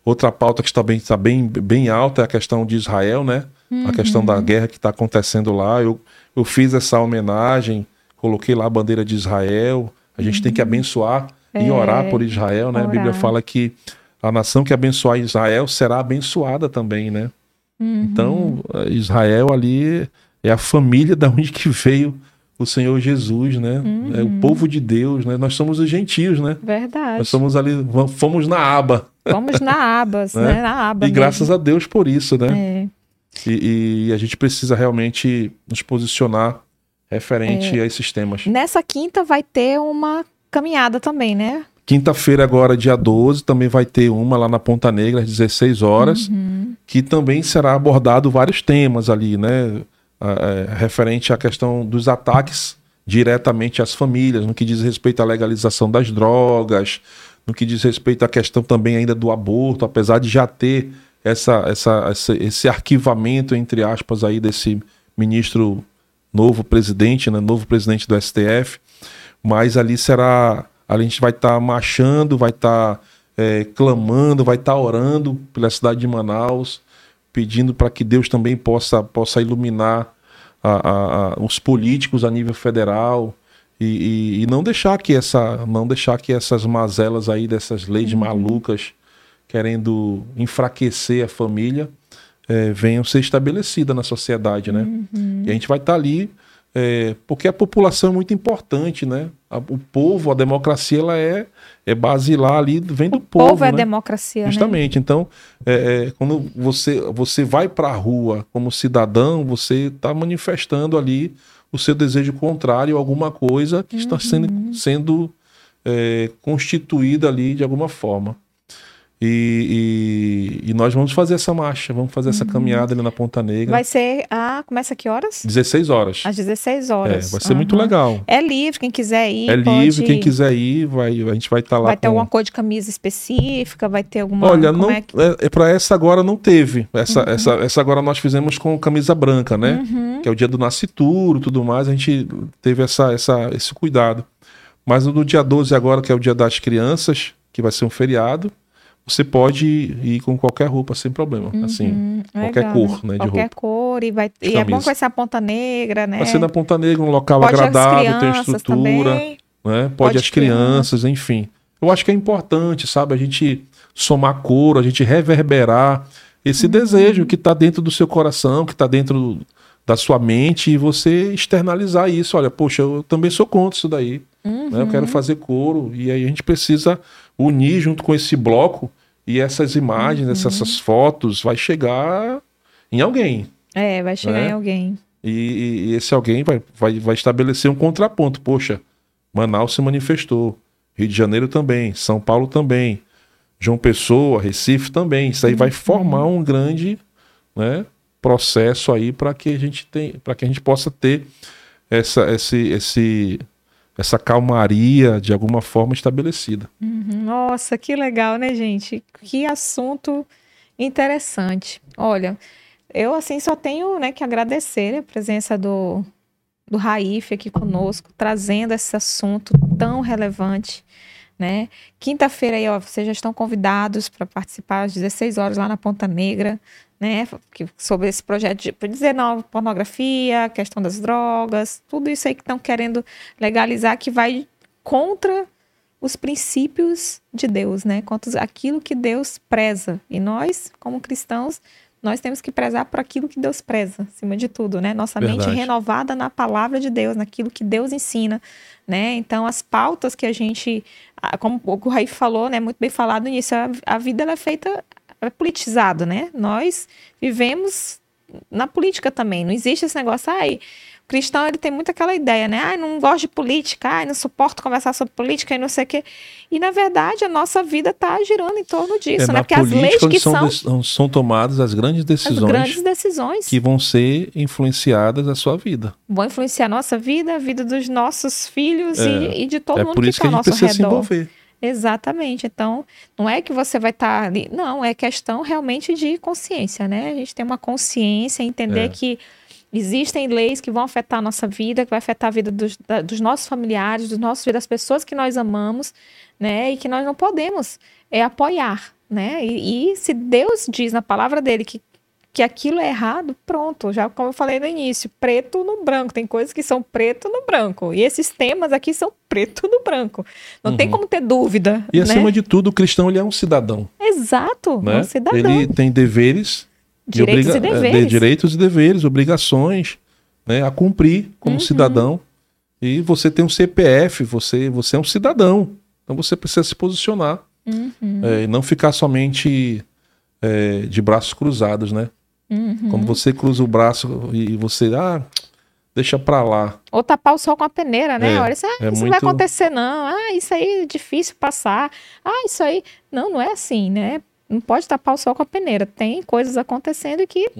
Outra pauta que está bem, está bem, bem alta é a questão de Israel, né? A questão da guerra que está acontecendo lá. Eu, eu fiz essa homenagem, coloquei lá a bandeira de Israel. A gente tem que abençoar e É, orar por Israel, né? A Bíblia orar. fala que a nação que abençoar Israel será abençoada também, né? Uhum. Então, Israel ali é a família da onde que veio o Senhor Jesus, né? É Uhum. o povo de Deus, né? Nós somos os gentios, né? Verdade. Nós somos ali, fomos na aba. Vamos na abas, Né? né? Na aba e graças a Deus por isso, né? É. E, e a gente precisa realmente nos posicionar referente É. a esses temas. Nessa quinta vai ter uma caminhada também, né? Quinta-feira, agora, dia 12, também vai ter uma lá na Ponta Negra, às 16 horas, Uhum. que também será abordado vários temas ali, né? Ah, é, referente à questão dos ataques diretamente às famílias, no que diz respeito à legalização das drogas, no que diz respeito à questão também ainda do aborto, apesar de já ter essa, essa, essa- esse arquivamento, entre aspas, aí desse ministro novo presidente, né? Novo presidente do STF, mas ali será. A gente vai estar marchando, vai estar é, clamando, vai estar orando pela cidade de Manaus, pedindo para que Deus também possa, possa iluminar a- a- a- os políticos a nível federal e, e- e não deixar que essa, não deixar que essas mazelas aí dessas leis malucas querendo enfraquecer a família é, venham ser estabelecidas na sociedade, né? E a gente vai estar ali é, porque a população é muito importante, né? A- o povo, a democracia, ela é, é basilar ali, vem do O povo, povo é né? democracia, né? Justamente. Então, é, é, quando você, você vai para a rua como cidadão, você está manifestando ali o seu desejo contrário a alguma coisa que está sendo, sendo é, constituída ali de alguma forma. E, e- e nós vamos fazer essa marcha, vamos fazer essa caminhada ali na Ponta Negra. Vai ser a começa que horas? 16 horas. Às 16 É, horas. vai ser muito Aham. legal. É livre, quem quiser ir. É pode livre, quem quiser ir, vai, a gente vai estar lá. Vai ter com- alguma cor de camisa específica, vai ter alguma. Olha, como não, é que- é, para essa agora não teve. Essa, essa, essa agora nós fizemos com camisa branca, né? Uhum. Que é o dia do nascituro, tudo mais. A gente teve essa, essa, esse cuidado. Mas no dia 12 agora, que é o dia das crianças, que vai ser um feriado, você pode ir com qualquer roupa sem problema. Assim, Hum, qualquer legal, cor, né, de Qualquer roupa. cor e vai. E é bom camisa. que vai ser a ponta negra, né? vai ser na Ponta Negra, um local Pode agradável, tem estrutura. também. né? Pode, Pode as crianças, enfim. Eu acho que é importante, sabe, a gente somar coro, a gente reverberar esse Uhum. desejo que está dentro do seu coração, que está dentro da sua mente, e você externalizar isso. Olha, poxa, eu também sou contra isso daí. né? Eu Uhum. quero fazer coro. E aí a gente precisa unir junto com esse bloco e essas imagens, Uhum. essas, essas fotos, vai chegar em alguém. É, vai chegar Né? em alguém. E, e- esse alguém vai, vai, vai estabelecer um contraponto. Poxa, Manaus se manifestou, Rio de Janeiro também, São Paulo também, João Pessoa, Recife também. Isso aí vai formar um grande né, processo aí para que a gente tem, para que a gente possa ter essa, esse, esse, essa calmaria de alguma forma estabelecida. Uhum. Nossa, que legal, né, gente? Que assunto interessante. Olha, eu assim só tenho né, que agradecer a presença do, do Raif aqui conosco, trazendo esse assunto tão relevante. Né? Quinta-feira aí, ó, vocês já estão convidados para participar às 16 horas lá na Ponta Negra, né? Sobre esse projeto de dizer não, pornografia, questão das drogas, tudo isso aí que estão querendo legalizar que vai contra os princípios de Deus, né? Contra aquilo que Deus preza. E nós, como cristãos, nós temos que prezar por aquilo que Deus preza, acima de tudo, né? Nossa mente Verdade. renovada na palavra de Deus, naquilo que Deus ensina, né? Então, as pautas que a gente, como o Raí falou, né? Muito bem falado nisso, a, a vida ela é feita, politizado, né? Nós vivemos na política também. Não existe esse negócio, ai, o cristão ele tem muito aquela ideia, né? Ai, não gosto de política, ai, não suporto conversar sobre política e não sei o quê. E na verdade a nossa vida está girando em torno disso, É, né? Porque as leis que são, são são tomadas as grandes as decisões grandes decisões que vão ser influenciadas a sua vida. vão influenciar a nossa vida, a vida dos nossos filhos É. e, e de todo é mundo por que isso que está a ao gente nosso precisa se redor. envolver. Exatamente. Então, não é que você vai estar ali. Não, é questão realmente de consciência, né? A gente tem uma consciência, entender É. que existem leis que vão afetar a nossa vida, que vai afetar a vida dos, da- dos nossos familiares, dos nossos das pessoas que nós amamos, né? E que nós não podemos é, apoiar, né? E, e se Deus diz na palavra dele que que aquilo é errado, pronto, já como eu falei no início, preto no branco, tem coisas que são preto no branco, e esses temas aqui são preto no branco, não tem Uhum. como ter dúvida, E né? acima de tudo, o cristão ele é um cidadão. Exato, Né? um cidadão. Ele tem deveres, Direitos e é, deveres. de direitos e deveres, obrigações né, a cumprir como Uhum. cidadão. E você tem um CPF, você, você é um cidadão. Então você precisa se posicionar Uhum, é, e não ficar somente é, de braços cruzados, né? Uhum. Quando você cruza o braço e você, ah, deixa pra lá. Ou tapar o sol com a peneira, né? É, Olha, isso, ah, é isso não muito- vai acontecer, não. Ah, isso aí é difícil passar. Ah, isso aí. Não, não é assim, né? Não pode tapar o sol com a peneira. Tem coisas acontecendo que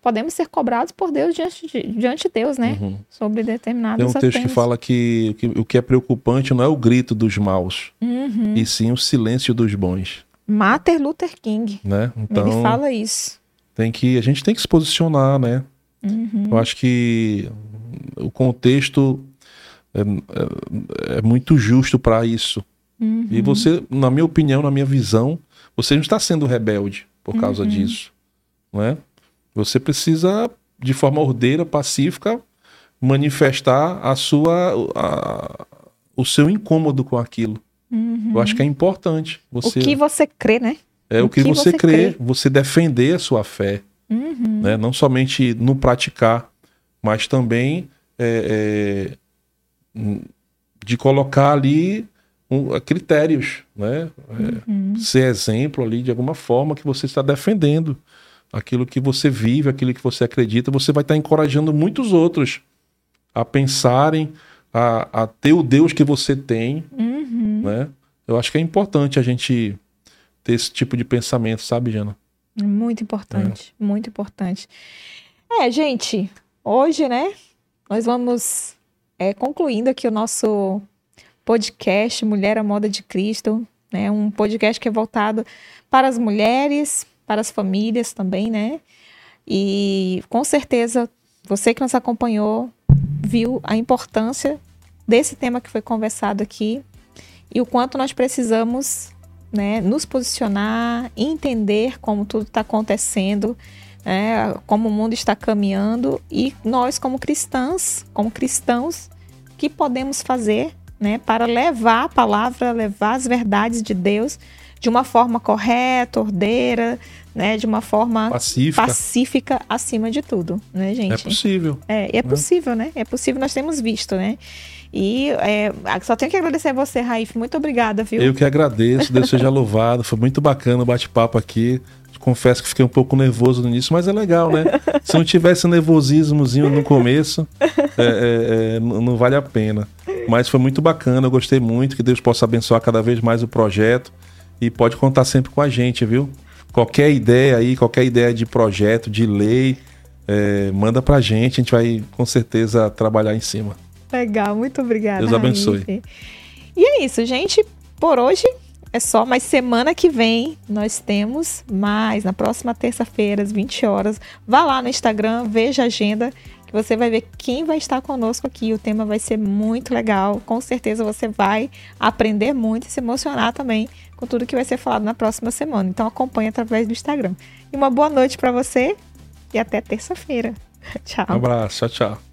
podemos ser cobrados por Deus diante de, diante de Deus, né? Uhum. Sobre determinados Tem um texto que temas. fala que, que o que é preocupante não é o grito dos maus, Uhum. e sim o silêncio dos bons, Martin Luther King. né? Então Ele fala isso. Tem que a gente tem que se posicionar, né? Uhum. Eu acho que o contexto é, é- é muito justo para isso. Uhum. E você, na minha opinião, na minha visão, você não está sendo rebelde por causa Uhum. disso, não é? Você precisa, de forma ordeira, pacífica, manifestar a sua, a- o seu incômodo com aquilo. Uhum. Eu acho que é importante. Você O que você crê, né? É o que, que você, você crê, crê. você defender a sua fé, Uhum. né? Não somente no praticar, mas também é, é, de colocar ali um, critérios, né? É, Uhum. ser exemplo ali de alguma forma que você está defendendo aquilo que você vive, aquilo que você acredita, você vai estar encorajando muitos outros a pensarem, a, a ter o Deus que você tem, Uhum. né? Eu acho que é importante a gente ter esse tipo de pensamento, sabe, Jana? Muito importante, muito importante. É, gente, hoje, né, nós vamos é, concluindo aqui o nosso podcast Mulher à Moda de Cristo, né, um podcast que é voltado para as mulheres, para as famílias também, né, e com certeza você que nos acompanhou viu a importância desse tema que foi conversado aqui e o quanto nós precisamos né, nos posicionar, entender como tudo está acontecendo, né, como o mundo está caminhando e nós como cristãs, como cristãos, o que podemos fazer, né, para levar a palavra, levar as verdades de Deus de uma forma correta, ordeira, né, de uma forma Pacífica. pacífica acima de tudo, né, gente? É possível. É, é possível, né? É possível, nós temos visto, né? E é, só tenho que agradecer a você, Raif. Muito obrigada, viu? Eu que agradeço, Deus seja louvado. Foi muito bacana o bate-papo aqui. Confesso que fiquei um pouco nervoso no início, mas é legal, né? Se não tivesse nervosismozinho no começo, é, é, é, não não vale a pena. Mas foi muito bacana, eu gostei muito. Que Deus possa abençoar cada vez mais o projeto. E pode contar sempre com a gente, viu? Qualquer ideia aí, qualquer ideia de projeto, de lei, é, manda pra gente. A gente vai com certeza trabalhar em cima. Legal, muito obrigada. Deus abençoe. E é isso, gente. Por hoje é só, mas semana que vem nós temos mais. Na próxima terça-feira, às 20 horas. Vá lá no Instagram, veja a agenda, que você vai ver quem vai estar conosco aqui. O tema vai ser muito legal. Com certeza você vai aprender muito e se emocionar também com tudo que vai ser falado na próxima semana. Então acompanhe através do Instagram. E uma boa noite para você e até terça-feira. Tchau. Um abraço, tchau, tchau.